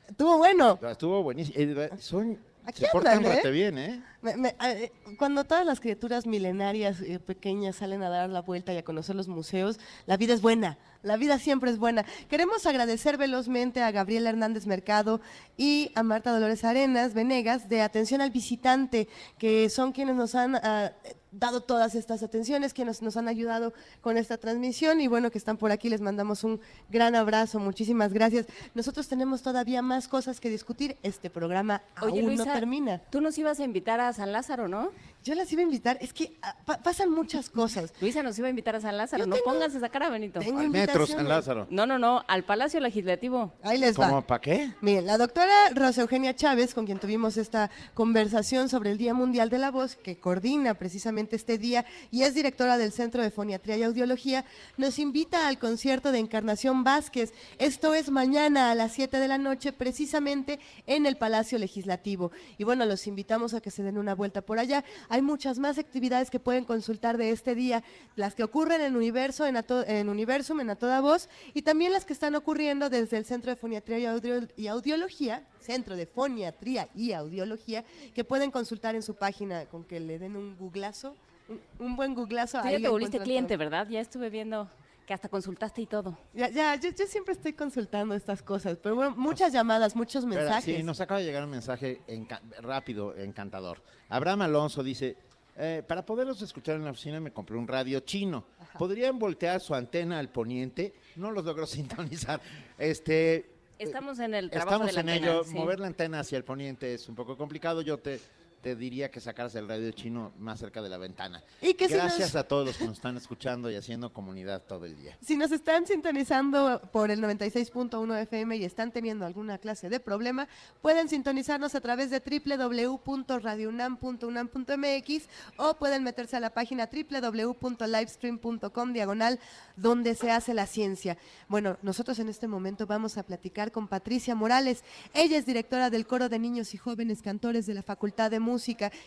Speaker 3: Estuvo bueno.
Speaker 2: Estuvo buenísimo. Eh, Son,
Speaker 3: Aquí
Speaker 2: se portan
Speaker 3: andan, ¿eh?
Speaker 2: rete bien, ¿eh?
Speaker 3: Me- me- eh, cuando todas las criaturas milenarias eh, pequeñas salen a dar la vuelta y a conocer los museos, la vida es buena, la vida siempre es buena. Queremos agradecer velozmente a Gabriela Hernández Mercado y a Marta Dolores Arenas Venegas de Atención al Visitante, que son quienes nos han ah, dado todas estas atenciones, quienes nos han ayudado con esta transmisión y bueno, que están por aquí, les mandamos un gran abrazo, muchísimas gracias. Nosotros tenemos todavía más cosas que discutir, este programa
Speaker 4: Oye,
Speaker 3: aún
Speaker 4: Luisa,
Speaker 3: no termina.
Speaker 4: Tú nos ibas a invitar a San Lázaro, ¿no?
Speaker 3: Yo las iba a invitar, es que ah, pa- pasan muchas cosas.
Speaker 4: Luisa nos iba a invitar a San Lázaro,
Speaker 3: Yo
Speaker 4: no
Speaker 3: tengo-
Speaker 4: pongas esa cara, Benito.
Speaker 3: tengo
Speaker 2: Al metro,
Speaker 3: invitaciones.
Speaker 2: San Lázaro.
Speaker 4: No, no, no, al Palacio Legislativo.
Speaker 3: Ahí les va.
Speaker 2: ¿Cómo? ¿Para qué?
Speaker 3: Miren, la doctora Rosa Eugenia Chávez, con quien tuvimos esta conversación sobre el Día Mundial de la Voz, que coordina precisamente este día y es directora del Centro de Foniatría y Audiología, nos invita al concierto de Encarnación Vázquez. Esto es mañana a las 7 de la noche, precisamente en el Palacio Legislativo. Y bueno, los invitamos a que se den una vuelta por allá. Hay muchas más actividades que pueden consultar de este día, las que ocurren en Universo, en, a to- en Universum, en A Toda Voz, y también las que están ocurriendo desde el Centro de Foniatría y, Audio- y Audiología, Centro de Foniatría y Audiología, que pueden consultar en su página con que le den un googlazo, un, un buen googlazo.
Speaker 4: Tú ya te volviste cliente,
Speaker 3: todo.
Speaker 4: ¿verdad? Ya estuve viendo que hasta consultaste y todo.
Speaker 3: Ya, ya, yo, yo siempre estoy consultando estas cosas, pero bueno, muchas llamadas, muchos mensajes.
Speaker 2: sí, nos acaba de llegar un mensaje enca- rápido, encantador. Abraham Alonso dice, eh, para poderlos escuchar en la oficina me compré un radio chino. ¿Podrían voltear su antena al poniente? No los logro sintonizar. Este,
Speaker 4: Estamos en el trabajo
Speaker 2: estamos
Speaker 4: de la
Speaker 2: en
Speaker 4: antena,
Speaker 2: ello.
Speaker 4: sí.
Speaker 2: Mover la antena hacia el poniente es un poco complicado. Yo te, te diría que sacaras el radio chino más cerca de la ventana.
Speaker 3: Y que si
Speaker 2: Gracias
Speaker 3: nos-
Speaker 2: a todos los que nos están escuchando y haciendo comunidad todo el día.
Speaker 3: Si nos están sintonizando por el 96.1 FM y están teniendo alguna clase de problema, pueden sintonizarnos a través de www.radiounam.unam.mx o pueden meterse a la página www.livestream.com diagonal donde se hace la ciencia. Bueno, nosotros en este momento vamos a platicar con Patricia Morales. Ella es directora del Coro de Niños y Jóvenes Cantores de la Facultad de Música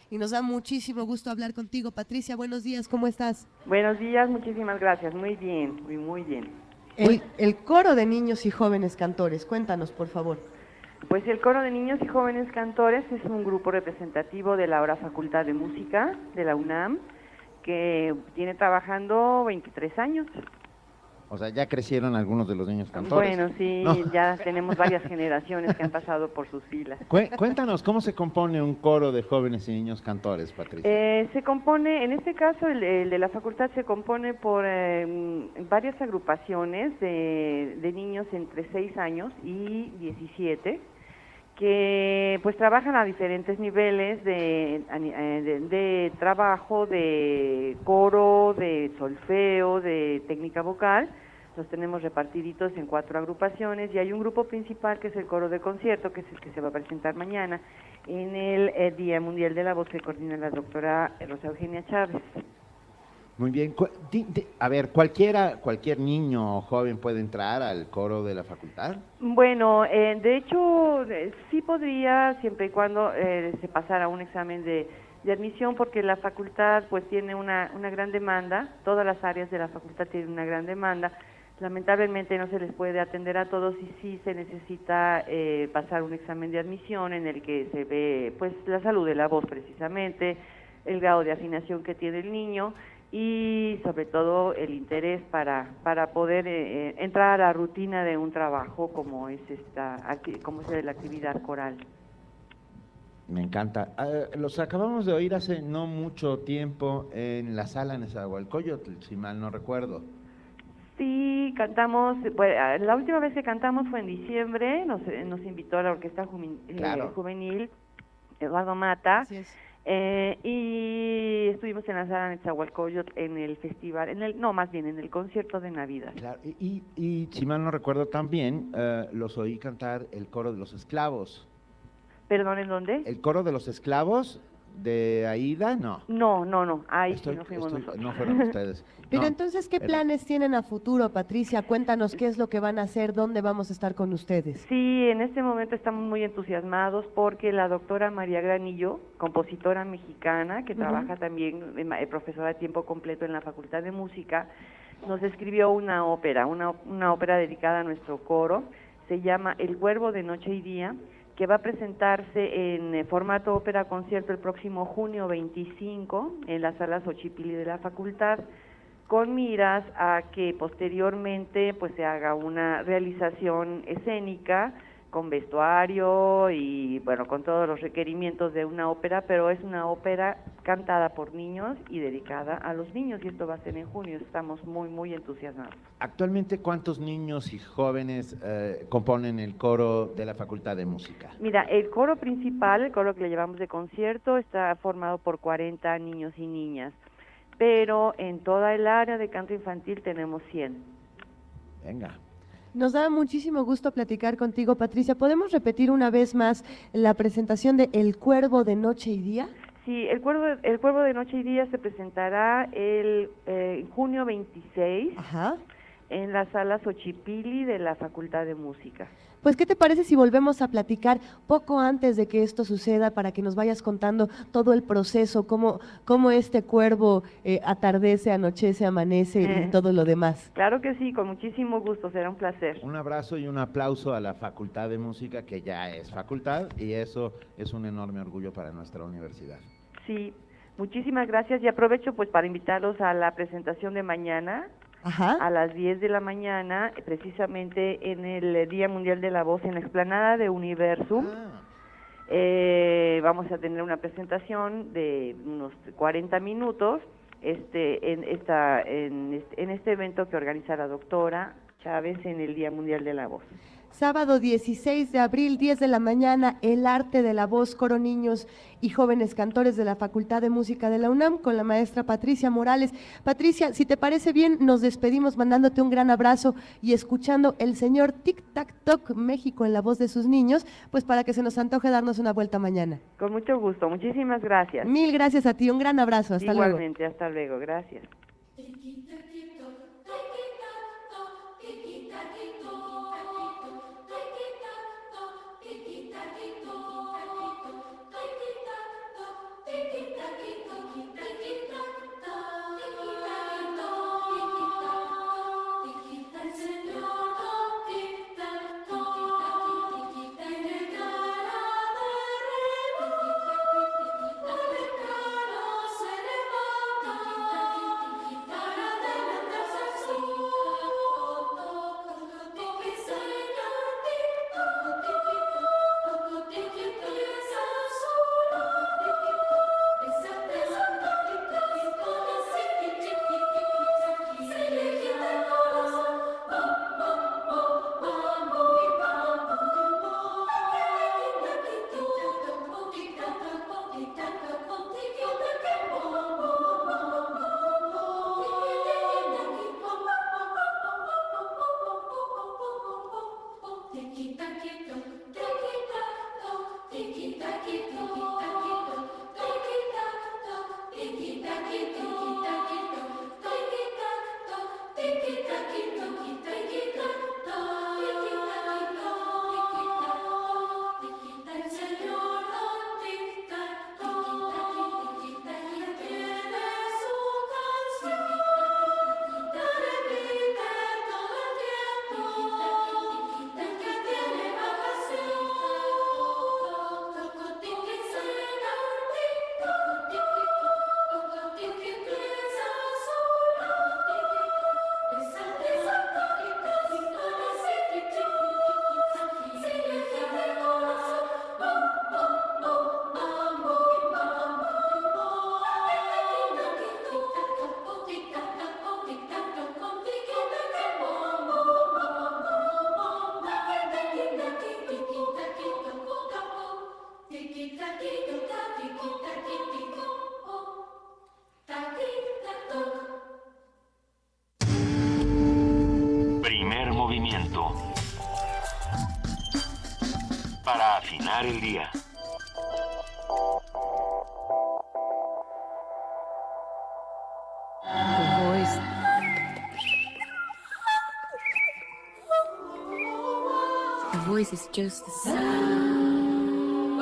Speaker 3: y nos da muchísimo gusto hablar contigo. Patricia, buenos días, ¿cómo estás?
Speaker 52: Buenos días, muchísimas gracias. Muy bien, muy, muy bien.
Speaker 3: El, el Coro de Niños y Jóvenes Cantores, cuéntanos, por favor.
Speaker 52: Pues el Coro de Niños y Jóvenes Cantores es un grupo representativo de la ahora Facultad de Música de la UNAM que tiene trabajando 23 años.
Speaker 2: O sea, ya crecieron algunos de los niños cantores.
Speaker 52: Bueno, sí,
Speaker 2: No.
Speaker 52: ya tenemos varias generaciones que han pasado por sus filas.
Speaker 2: Cué- Cuéntanos, ¿cómo se compone un coro de jóvenes y niños cantores, Patricia?
Speaker 52: Eh, se compone, en este caso, el, el de la facultad se compone por eh, varias agrupaciones de, de niños entre 6 años y 17 que pues trabajan a diferentes niveles de, eh, de, de trabajo, de coro, de solfeo, de técnica vocal. Los tenemos repartiditos en cuatro agrupaciones y hay un grupo principal que es el coro de concierto, que es el que se va a presentar mañana en el eh, Día Mundial de la Voz que coordina la doctora Rosa Eugenia Chávez.
Speaker 2: Muy bien. A ver, ¿cualquiera, cualquier niño o joven puede entrar al coro de la facultad?
Speaker 52: Bueno, eh, de hecho, eh, sí podría, siempre y cuando eh, se pasara un examen de, de admisión, porque la facultad pues tiene una, una gran demanda, todas las áreas de la facultad tienen una gran demanda. Lamentablemente no se les puede atender a todos y sí se necesita eh, pasar un examen de admisión en el que se ve pues la salud de la voz precisamente, el grado de afinación que tiene el niño y sobre todo el interés para, para poder eh, eh, entrar a la rutina de un trabajo como es esta como es la actividad coral.
Speaker 2: Me encanta. Ah, los acabamos de oír hace no mucho tiempo en la sala Nezahualcóyotl, si mal no recuerdo.
Speaker 52: Sí, cantamos, pues, ah, la última vez que cantamos fue en diciembre, nos, eh, nos invitó a la Orquesta eh. Juvenil Eduardo Mata. eh, y estuvimos en la sala Netzahualcoyotl en el festival, en el, no, más bien en el concierto de Navidad.
Speaker 2: Claro, y, y- y si mal no recuerdo también, eh, los oí cantar el coro de los esclavos.
Speaker 52: Perdón, ¿en dónde?
Speaker 2: ¿El coro de los esclavos de Aida? No.
Speaker 52: No, no, no, ahí
Speaker 2: Estoy-
Speaker 52: sí no fuimos
Speaker 2: estoy-
Speaker 52: nosotros.
Speaker 2: no fueron ustedes.
Speaker 3: Pero
Speaker 2: No,
Speaker 3: entonces, ¿qué
Speaker 2: era-
Speaker 3: planes tienen a futuro, Patricia? Cuéntanos qué es lo que van a hacer, dónde vamos a estar con ustedes.
Speaker 52: Sí, en este momento estamos muy entusiasmados porque la doctora María Granillo, compositora mexicana que trabaja también, eh, eh, profesora de tiempo completo en la Facultad de Música, nos escribió una ópera, una, una ópera dedicada a nuestro coro. Se llama El Cuervo de Noche y Día, que va a presentarse en eh, formato ópera concierto el próximo junio 25 en la sala Xochipilli de la Facultad con miras a que posteriormente pues se haga una realización escénica con vestuario y bueno con todos los requerimientos de una ópera pero es una ópera cantada por niños y dedicada a los niños y esto va a ser en junio estamos muy muy entusiasmados
Speaker 2: Actualmente, ¿cuántos niños y jóvenes eh, componen el coro de la Facultad de Música?
Speaker 52: Mira, el coro principal, el coro que le llevamos de concierto, está formado por 40 niños y niñas, pero en toda el área de canto infantil tenemos 100.
Speaker 2: Venga.
Speaker 3: Nos da muchísimo gusto platicar contigo, Patricia. ¿Podemos repetir una vez más la presentación de El Cuervo de Noche y Día?
Speaker 52: Sí, el cuervo, el cuervo de Noche y Día se presentará el eh, junio 26 en la sala Xochipilli de la Facultad de Música.
Speaker 3: Pues, ¿qué te parece si volvemos a platicar poco antes de que esto suceda para que nos vayas contando todo el proceso, cómo, cómo este cuervo eh, atardece, anochece, amanece
Speaker 52: Eh.
Speaker 3: y todo lo demás?
Speaker 52: Claro que sí, con muchísimo gusto, será un placer.
Speaker 2: Un abrazo y un aplauso a la Facultad de Música, que ya es facultad, y eso es un enorme orgullo para nuestra universidad.
Speaker 52: Sí, muchísimas gracias y aprovecho pues para invitarlos a la presentación de mañana a las 10 de la mañana, eh, precisamente en el Día Mundial de la Voz en la explanada de Universum. Eh, vamos a tener una presentación de unos 40 minutos este, en, esta, en, este, en este evento que organiza la doctora Chávez en el Día Mundial de la Voz.
Speaker 3: Sábado 16 de abril, 10 de la mañana, El Arte de la Voz, coro niños y jóvenes cantores de la Facultad de Música de la UNAM con la maestra Patricia Morales. Patricia, si te parece bien, nos despedimos mandándote un gran abrazo y escuchando el señor Tic Tac Toc México en la voz de sus niños, pues para que se nos antoje darnos una vuelta mañana.
Speaker 52: Con mucho gusto, muchísimas gracias.
Speaker 3: Mil gracias a ti, un gran abrazo, hasta luego.
Speaker 52: Igualmente, hasta luego, gracias.
Speaker 1: Thank you.
Speaker 13: The voice is just the sound.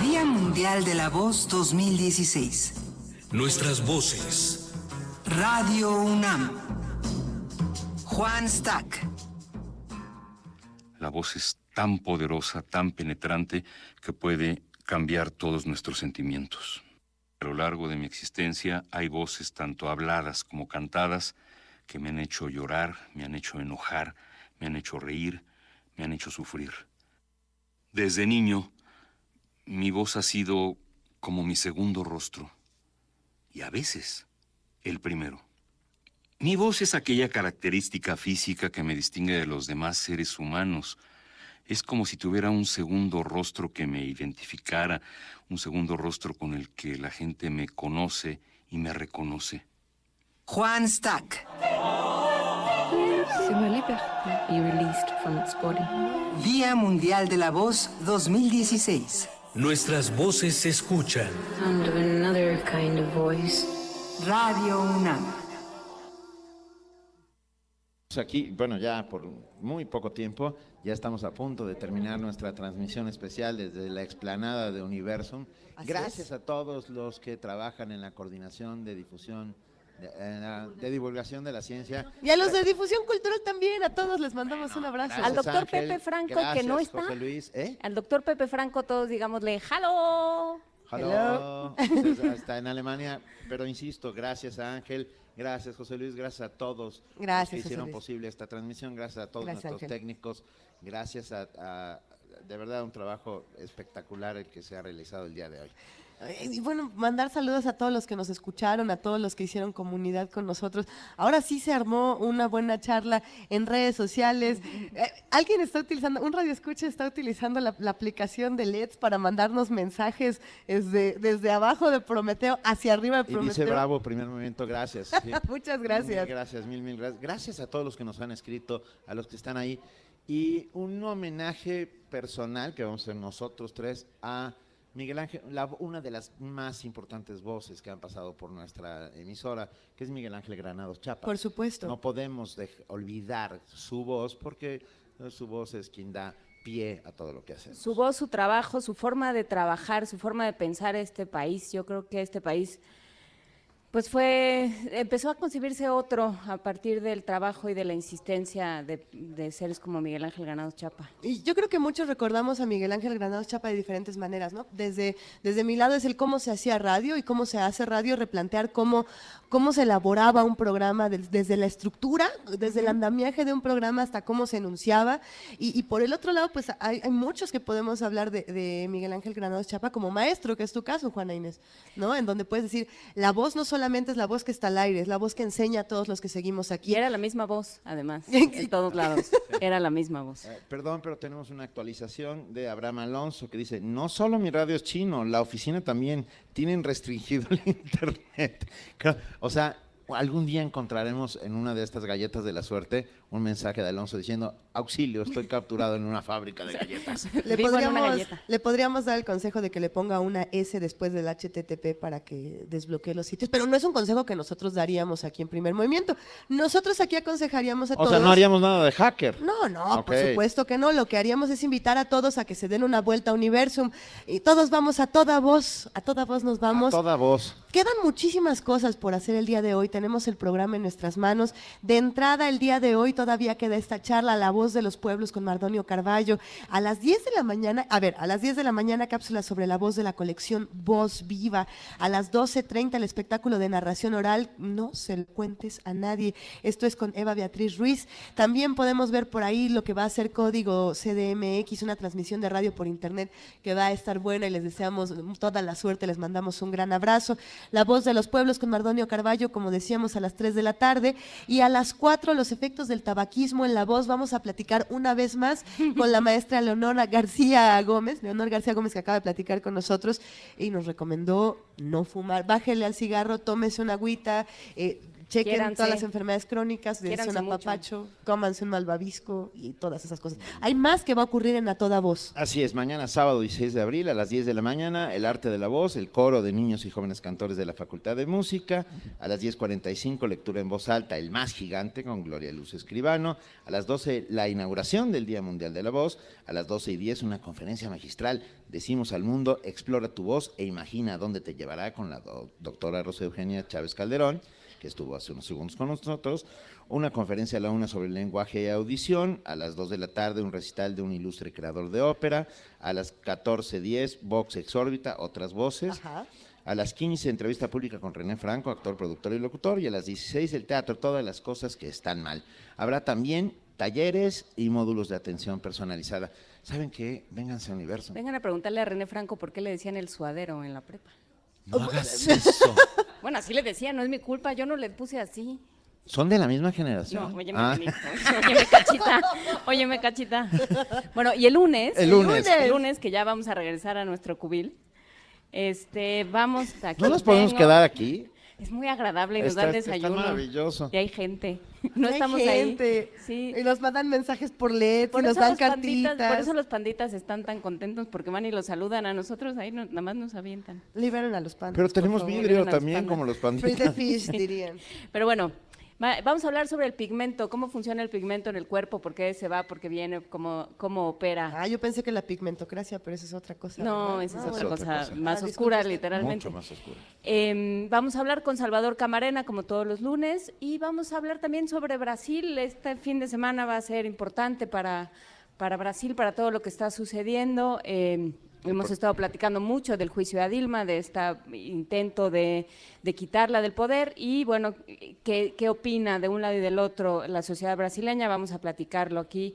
Speaker 31: Día Mundial de la Voz 2016.
Speaker 15: Nuestras voces.
Speaker 31: Radio UNAM. Juan Stack.
Speaker 53: La voz es tan poderosa, tan penetrante, que puede cambiar todos nuestros sentimientos. A lo largo de mi existencia hay voces tanto habladas como cantadas que me han hecho llorar, me han hecho enojar, me han hecho reír, me han hecho sufrir. Desde niño, mi voz ha sido como mi segundo rostro y a veces el primero. Mi voz es aquella característica física que me distingue de los demás seres humanos. Es como si tuviera un segundo rostro que me identificara, un segundo rostro con el que la gente me conoce y me reconoce.
Speaker 31: Juan Stack.
Speaker 13: Si ma liberté be released from its body.
Speaker 31: Día Mundial de la Voz 2016.
Speaker 15: Nuestras voces se escuchan.
Speaker 13: Sound of another kind of voice.
Speaker 31: Radio UNAM.
Speaker 2: Aquí, bueno, ya por muy poco tiempo, ya estamos a punto de terminar nuestra transmisión especial desde la explanada de Universum.
Speaker 3: Así
Speaker 2: Gracias
Speaker 3: es.
Speaker 2: a todos los que trabajan en la coordinación de difusión, de, la- de divulgación de la ciencia.
Speaker 3: Y a los de difusión cultural también, a todos les mandamos un abrazo.
Speaker 2: Gracias,
Speaker 4: Al doctor
Speaker 2: Ángel.
Speaker 4: Pepe Franco, que no está.
Speaker 2: José Luis, ¿eh?
Speaker 4: Al doctor Pepe Franco, todos digámosle, ¡halo!
Speaker 2: Desde- Está en Alemania, pero insisto, gracias a Ángel, gracias José Luis, gracias a todos
Speaker 3: Gracias,
Speaker 2: los que hicieron posible esta transmisión, gracias a todos
Speaker 3: Gracias,
Speaker 2: nuestros
Speaker 3: Ángel.
Speaker 2: técnicos, gracias a, a- de verdad un trabajo espectacular el que se ha realizado el día de hoy.
Speaker 3: Eh, Y bueno, mandar saludos a todos los que nos escucharon, a todos los que hicieron comunidad con nosotros. Ahora sí se armó una buena charla en redes sociales. Eh, Alguien está utilizando, un radio escucha está utilizando la, la aplicación de LEDs para mandarnos mensajes desde, desde abajo de Prometeo hacia arriba de
Speaker 2: Y
Speaker 3: Prometeo.
Speaker 2: dice Bravo, primer momento, gracias. Sí.
Speaker 3: Muchas gracias.
Speaker 2: Mil gracias, mil, mil gracias. Gracias a todos los que nos han escrito, a los que están ahí. Y un homenaje personal que vamos a hacer nosotros tres a Miguel Ángel, la- una de las más importantes voces que han pasado por nuestra emisora, que es Miguel Ángel Granados Chapa.
Speaker 3: Por supuesto.
Speaker 2: No podemos olvidar su voz porque eh, su voz es quien da pie a todo lo que hacemos.
Speaker 4: Su voz, su trabajo, su forma de trabajar, su forma de pensar este país. Yo creo que este país, pues fue, empezó a concebirse otro a partir del trabajo y de la insistencia de, de seres como Miguel Ángel Granados Chapa.
Speaker 3: Y yo creo que muchos recordamos a Miguel Ángel Granados Chapa de diferentes maneras, ¿no? Desde, desde mi lado es el cómo se hacía radio y cómo se hace radio, replantear cómo, cómo se elaboraba un programa des- desde la estructura, desde el andamiaje de un programa hasta cómo se enunciaba. Y, y por el otro lado, pues hay, hay muchos que podemos hablar de, de Miguel Ángel Granados Chapa como maestro, que es tu caso, Juana Inés, ¿no? En donde puedes decir, la voz no solamente es la voz que está al aire, es la voz que enseña a todos los que seguimos aquí.
Speaker 4: Y era la misma voz, además, en todos lados. Era la misma voz.
Speaker 2: Eh, perdón, pero tenemos una actualización de Abraham Alonso que dice, no solo mi radio es chino, la oficina también, tienen restringido el internet. O sea, algún día encontraremos en una de estas galletas de la suerte un mensaje de Alonso diciendo, auxilio, estoy capturado en una fábrica de galletas.
Speaker 3: Le podríamos,
Speaker 4: galleta.
Speaker 3: le podríamos dar el consejo de que le ponga una S después del HTTP para que desbloquee los sitios, pero no es un consejo que nosotros daríamos aquí en primer movimiento. Nosotros aquí aconsejaríamos a
Speaker 2: O
Speaker 3: todos.
Speaker 2: sea, no haríamos nada de hacker.
Speaker 3: No, no, por supuesto que no. Lo que haríamos es invitar a todos a que se den una vuelta a Universum y todos vamos a toda voz, a toda voz nos vamos.
Speaker 2: Toda voz.
Speaker 3: Quedan muchísimas cosas por hacer el día de hoy. Tenemos el programa en nuestras manos. De entrada, el día de hoy todavía queda esta charla, La Voz de los Pueblos con Mardonio Carballo. A las 10 de la mañana, a ver, a las 10 de la mañana, cápsula sobre la voz de la colección Voz Viva. A las 12.30, el espectáculo de narración oral, No se lo cuentes a nadie. Esto es con Eva Beatriz Ruiz. También podemos ver por ahí lo que va a ser Código CDMX, una transmisión de radio por internet que va a estar buena y les deseamos toda la suerte. Les mandamos un gran abrazo. La voz de los pueblos con Mardonio Carballo, como decíamos, a las 3 de la tarde. Y a las 4, los efectos del tabaquismo en la voz. Vamos a platicar una vez más con la maestra Leonora García Gómez, Leonor García Gómez que acaba de platicar con nosotros y nos recomendó no fumar. Bájele al cigarro, tómese una agüita, eh, chequen todas las enfermedades crónicas, dense un apapacho, cómanse un malvavisco y todas esas cosas. Hay más que va a ocurrir en A Toda Voz.
Speaker 2: Así es, mañana sábado 16 de abril a las 10 de la mañana, el arte de la voz, el coro de niños y jóvenes cantores de la Facultad de Música, a las 10.45 lectura en voz alta, el más gigante con Gloria Luz Escribano, a las 12 la inauguración del Día Mundial de la Voz, a las 12 y 10 una conferencia magistral, decimos al mundo, explora tu voz e imagina dónde te llevará con la do- doctora Rosa Eugenia Chávez Calderón, que estuvo hace unos segundos con nosotros, una conferencia a la una sobre lenguaje y audición, a las 2 de la tarde un recital de un ilustre creador de ópera, a las 14.10 Vox Exórbita, otras voces, a las 15 entrevista pública con René Franco, actor, productor y locutor, y a las 16 el teatro, todas las cosas que están mal. Habrá también talleres y módulos de atención personalizada. ¿Saben qué? Vénganse a Universo.
Speaker 4: Vengan a preguntarle a René Franco por qué le decían el suadero en la prepa.
Speaker 2: No hagas eso.
Speaker 4: Bueno, así le decía, no es mi culpa, yo no le puse así.
Speaker 2: ¿Son de la misma generación?
Speaker 4: No, óyeme,
Speaker 2: Ah.
Speaker 4: Óyeme, cachita, óyeme, cachita. Bueno, y el lunes,
Speaker 2: El lunes.
Speaker 4: el lunes, que ya vamos a regresar a nuestro cubil, este, vamos, aquí
Speaker 2: ¿No nos podemos
Speaker 4: tengo-
Speaker 2: quedar aquí?
Speaker 4: Es muy agradable y nos
Speaker 2: Está-
Speaker 4: dan
Speaker 2: está
Speaker 4: desayuno.
Speaker 2: maravilloso.
Speaker 4: Y hay gente. No
Speaker 3: Hay
Speaker 4: estamos
Speaker 3: gente.
Speaker 4: ahí. Sí.
Speaker 3: Y nos mandan mensajes por LED,
Speaker 4: Por
Speaker 3: y nos dan
Speaker 4: panditas,
Speaker 3: cartitas.
Speaker 4: por eso los panditas están tan contentos porque van y los saludan a nosotros, ahí no- nada más nos avientan.
Speaker 3: Liberen a los pandas.
Speaker 2: Pero tenemos vidrio
Speaker 4: los
Speaker 2: también, como los panditas.
Speaker 3: Free the fish, dirían.
Speaker 4: Pero bueno, vamos a hablar sobre el pigmento, cómo funciona el pigmento en el cuerpo, por qué se va, por qué viene, cómo, cómo opera.
Speaker 3: Ah, yo pensé que la pigmentocracia, pero esa es otra cosa.
Speaker 4: No,
Speaker 3: ¿verdad?
Speaker 4: esa es
Speaker 3: Ah,
Speaker 4: otra cosa más
Speaker 3: Ah,
Speaker 4: oscura, literalmente.
Speaker 2: Mucho más oscura.
Speaker 4: Eh, vamos a hablar con Salvador Camarena, como todos los lunes, y vamos a hablar también sobre Brasil. Este fin de semana va a ser importante para, para Brasil, para todo lo que está sucediendo. Eh, hemos estado platicando mucho del juicio de Dilma, de este intento de, de quitarla del poder, y bueno, ¿qué, ¿qué opina de un lado y del otro la sociedad brasileña? Vamos a platicarlo aquí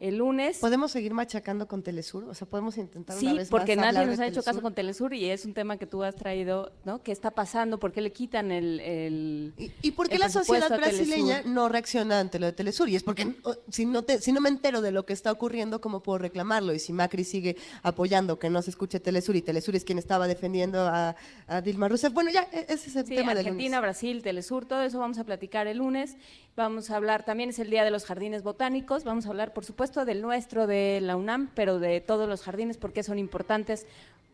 Speaker 4: el lunes.
Speaker 3: ¿Podemos seguir machacando con Telesur? O sea, podemos intentar una
Speaker 4: Sí,
Speaker 3: vez
Speaker 4: porque
Speaker 3: más
Speaker 4: nadie nos ha hecho caso con Telesur y es un tema que tú has traído, ¿no? ¿Qué está pasando? ¿Por qué le quitan el... el
Speaker 3: ¿Y por qué la sociedad brasileña no reacciona ante lo de Telesur? Y es porque si no, te, si no me entero de lo que está ocurriendo, ¿cómo puedo reclamarlo? Y si Macri sigue apoyando que no se escuche Telesur y Telesur es quien estaba defendiendo a, a Dilma Rousseff, bueno, ya, e- ese es el
Speaker 4: Sí,
Speaker 3: tema del
Speaker 4: Argentina,
Speaker 3: lunes.
Speaker 4: Brasil, Telesur, todo eso vamos a platicar el lunes. Vamos a hablar, también es el Día de los Jardines Botánicos, vamos a hablar, por supuesto, del nuestro, de la UNAM, pero de todos los jardines, porque son importantes,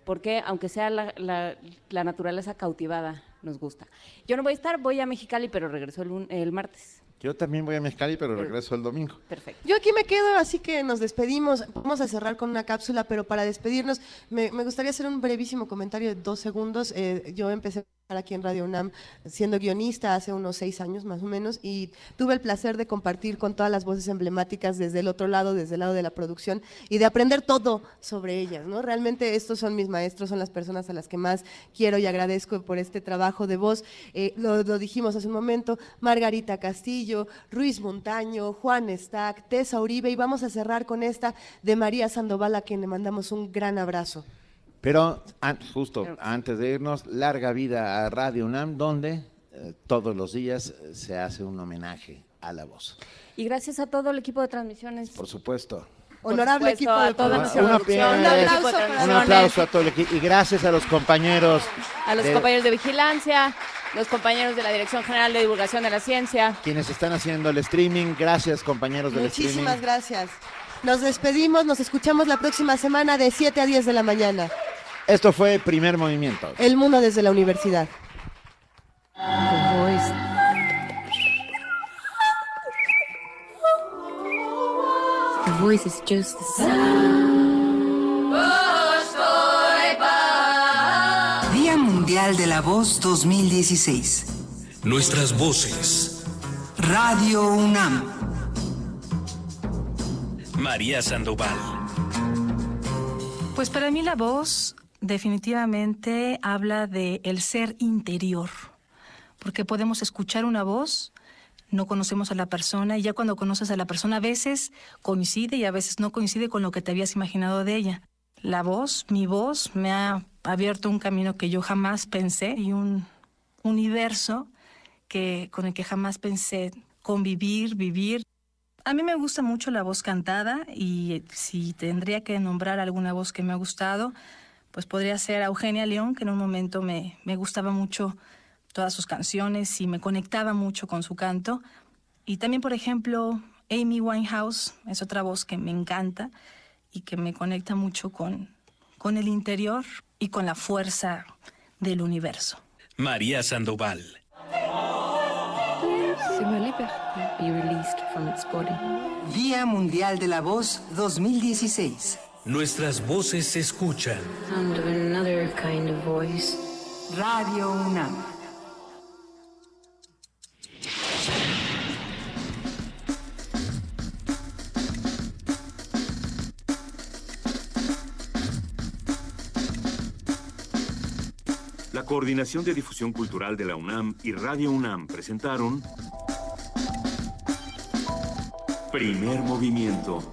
Speaker 4: porque aunque sea la, la- la naturaleza cautivada, nos gusta. Yo no voy a estar, voy a Mexicali, pero regreso el, el martes.
Speaker 2: Yo también voy a Mezcali, pero regreso el domingo.
Speaker 4: Perfecto.
Speaker 3: Yo aquí me quedo, así que nos despedimos. Vamos a cerrar con una cápsula, pero para despedirnos me, me gustaría hacer un brevísimo comentario de dos segundos. Eh, yo empecé aquí en Radio UNAM siendo guionista hace unos seis años más o menos y tuve el placer de compartir con todas las voces emblemáticas desde el otro lado, desde el lado de la producción y de aprender todo sobre ellas. ¿no? Realmente estos son mis maestros, son las personas a las que más quiero y agradezco por este trabajo de voz. Eh, lo, lo dijimos hace un momento, Margarita Castillo, Ruiz Montaño, Juan Stack, Tessa Uribe y vamos a cerrar con esta de María Sandoval a quien le mandamos un gran abrazo.
Speaker 2: Pero an- justo antes de irnos, larga vida a Radio UNAM, donde eh, todos los días eh, se hace un homenaje a la voz.
Speaker 4: Y gracias a todo el equipo de transmisiones.
Speaker 2: Por supuesto.
Speaker 4: Por
Speaker 3: Honorable
Speaker 4: supuesto,
Speaker 3: equipo de
Speaker 4: a toda nuestra
Speaker 2: Una
Speaker 4: producción,
Speaker 2: piedra,
Speaker 4: todo el equipo de
Speaker 2: un
Speaker 4: transmisiones,
Speaker 2: aplauso a todo el equipo y gracias a los compañeros.
Speaker 4: a los
Speaker 2: de-
Speaker 4: compañeros de vigilancia, los compañeros de la Dirección General de Divulgación de la Ciencia.
Speaker 2: Quienes están haciendo el streaming, gracias compañeros del
Speaker 3: Muchísimas
Speaker 2: streaming.
Speaker 3: gracias. Nos despedimos, nos escuchamos la próxima semana de 7 a 10 de la mañana.
Speaker 2: Esto fue Primer Movimiento.
Speaker 3: El mundo desde la universidad.
Speaker 13: The voice. The voice is just the sound.
Speaker 31: Día Mundial de la Voz 2016.
Speaker 15: Nuestras voces.
Speaker 31: Radio UNAM.
Speaker 15: María Sandoval.
Speaker 54: Pues para mí la voz definitivamente habla de el ser interior, porque podemos escuchar una voz, no conocemos a la persona y ya cuando conoces a la persona a veces coincide y a veces no coincide con lo que te habías imaginado de ella. La voz, mi voz, me ha abierto un camino que yo jamás pensé y un universo que con el que jamás pensé convivir, vivir. A mí me gusta mucho la voz cantada y si tendría que nombrar alguna voz que me ha gustado, pues podría ser Eugenia León, que en un momento me, me gustaba mucho todas sus canciones y me conectaba mucho con su canto. Y también, por ejemplo, Amy Winehouse es otra voz que me encanta y que me conecta mucho con, con el interior y con la fuerza del universo.
Speaker 13: María Sandoval.
Speaker 14: Día Mundial de la Voz 2016.
Speaker 13: Nuestras voces se escuchan.
Speaker 14: Radio UNAM.
Speaker 1: La Coordinación de Difusión Cultural de la UNAM y Radio UNAM presentaron Primer Movimiento.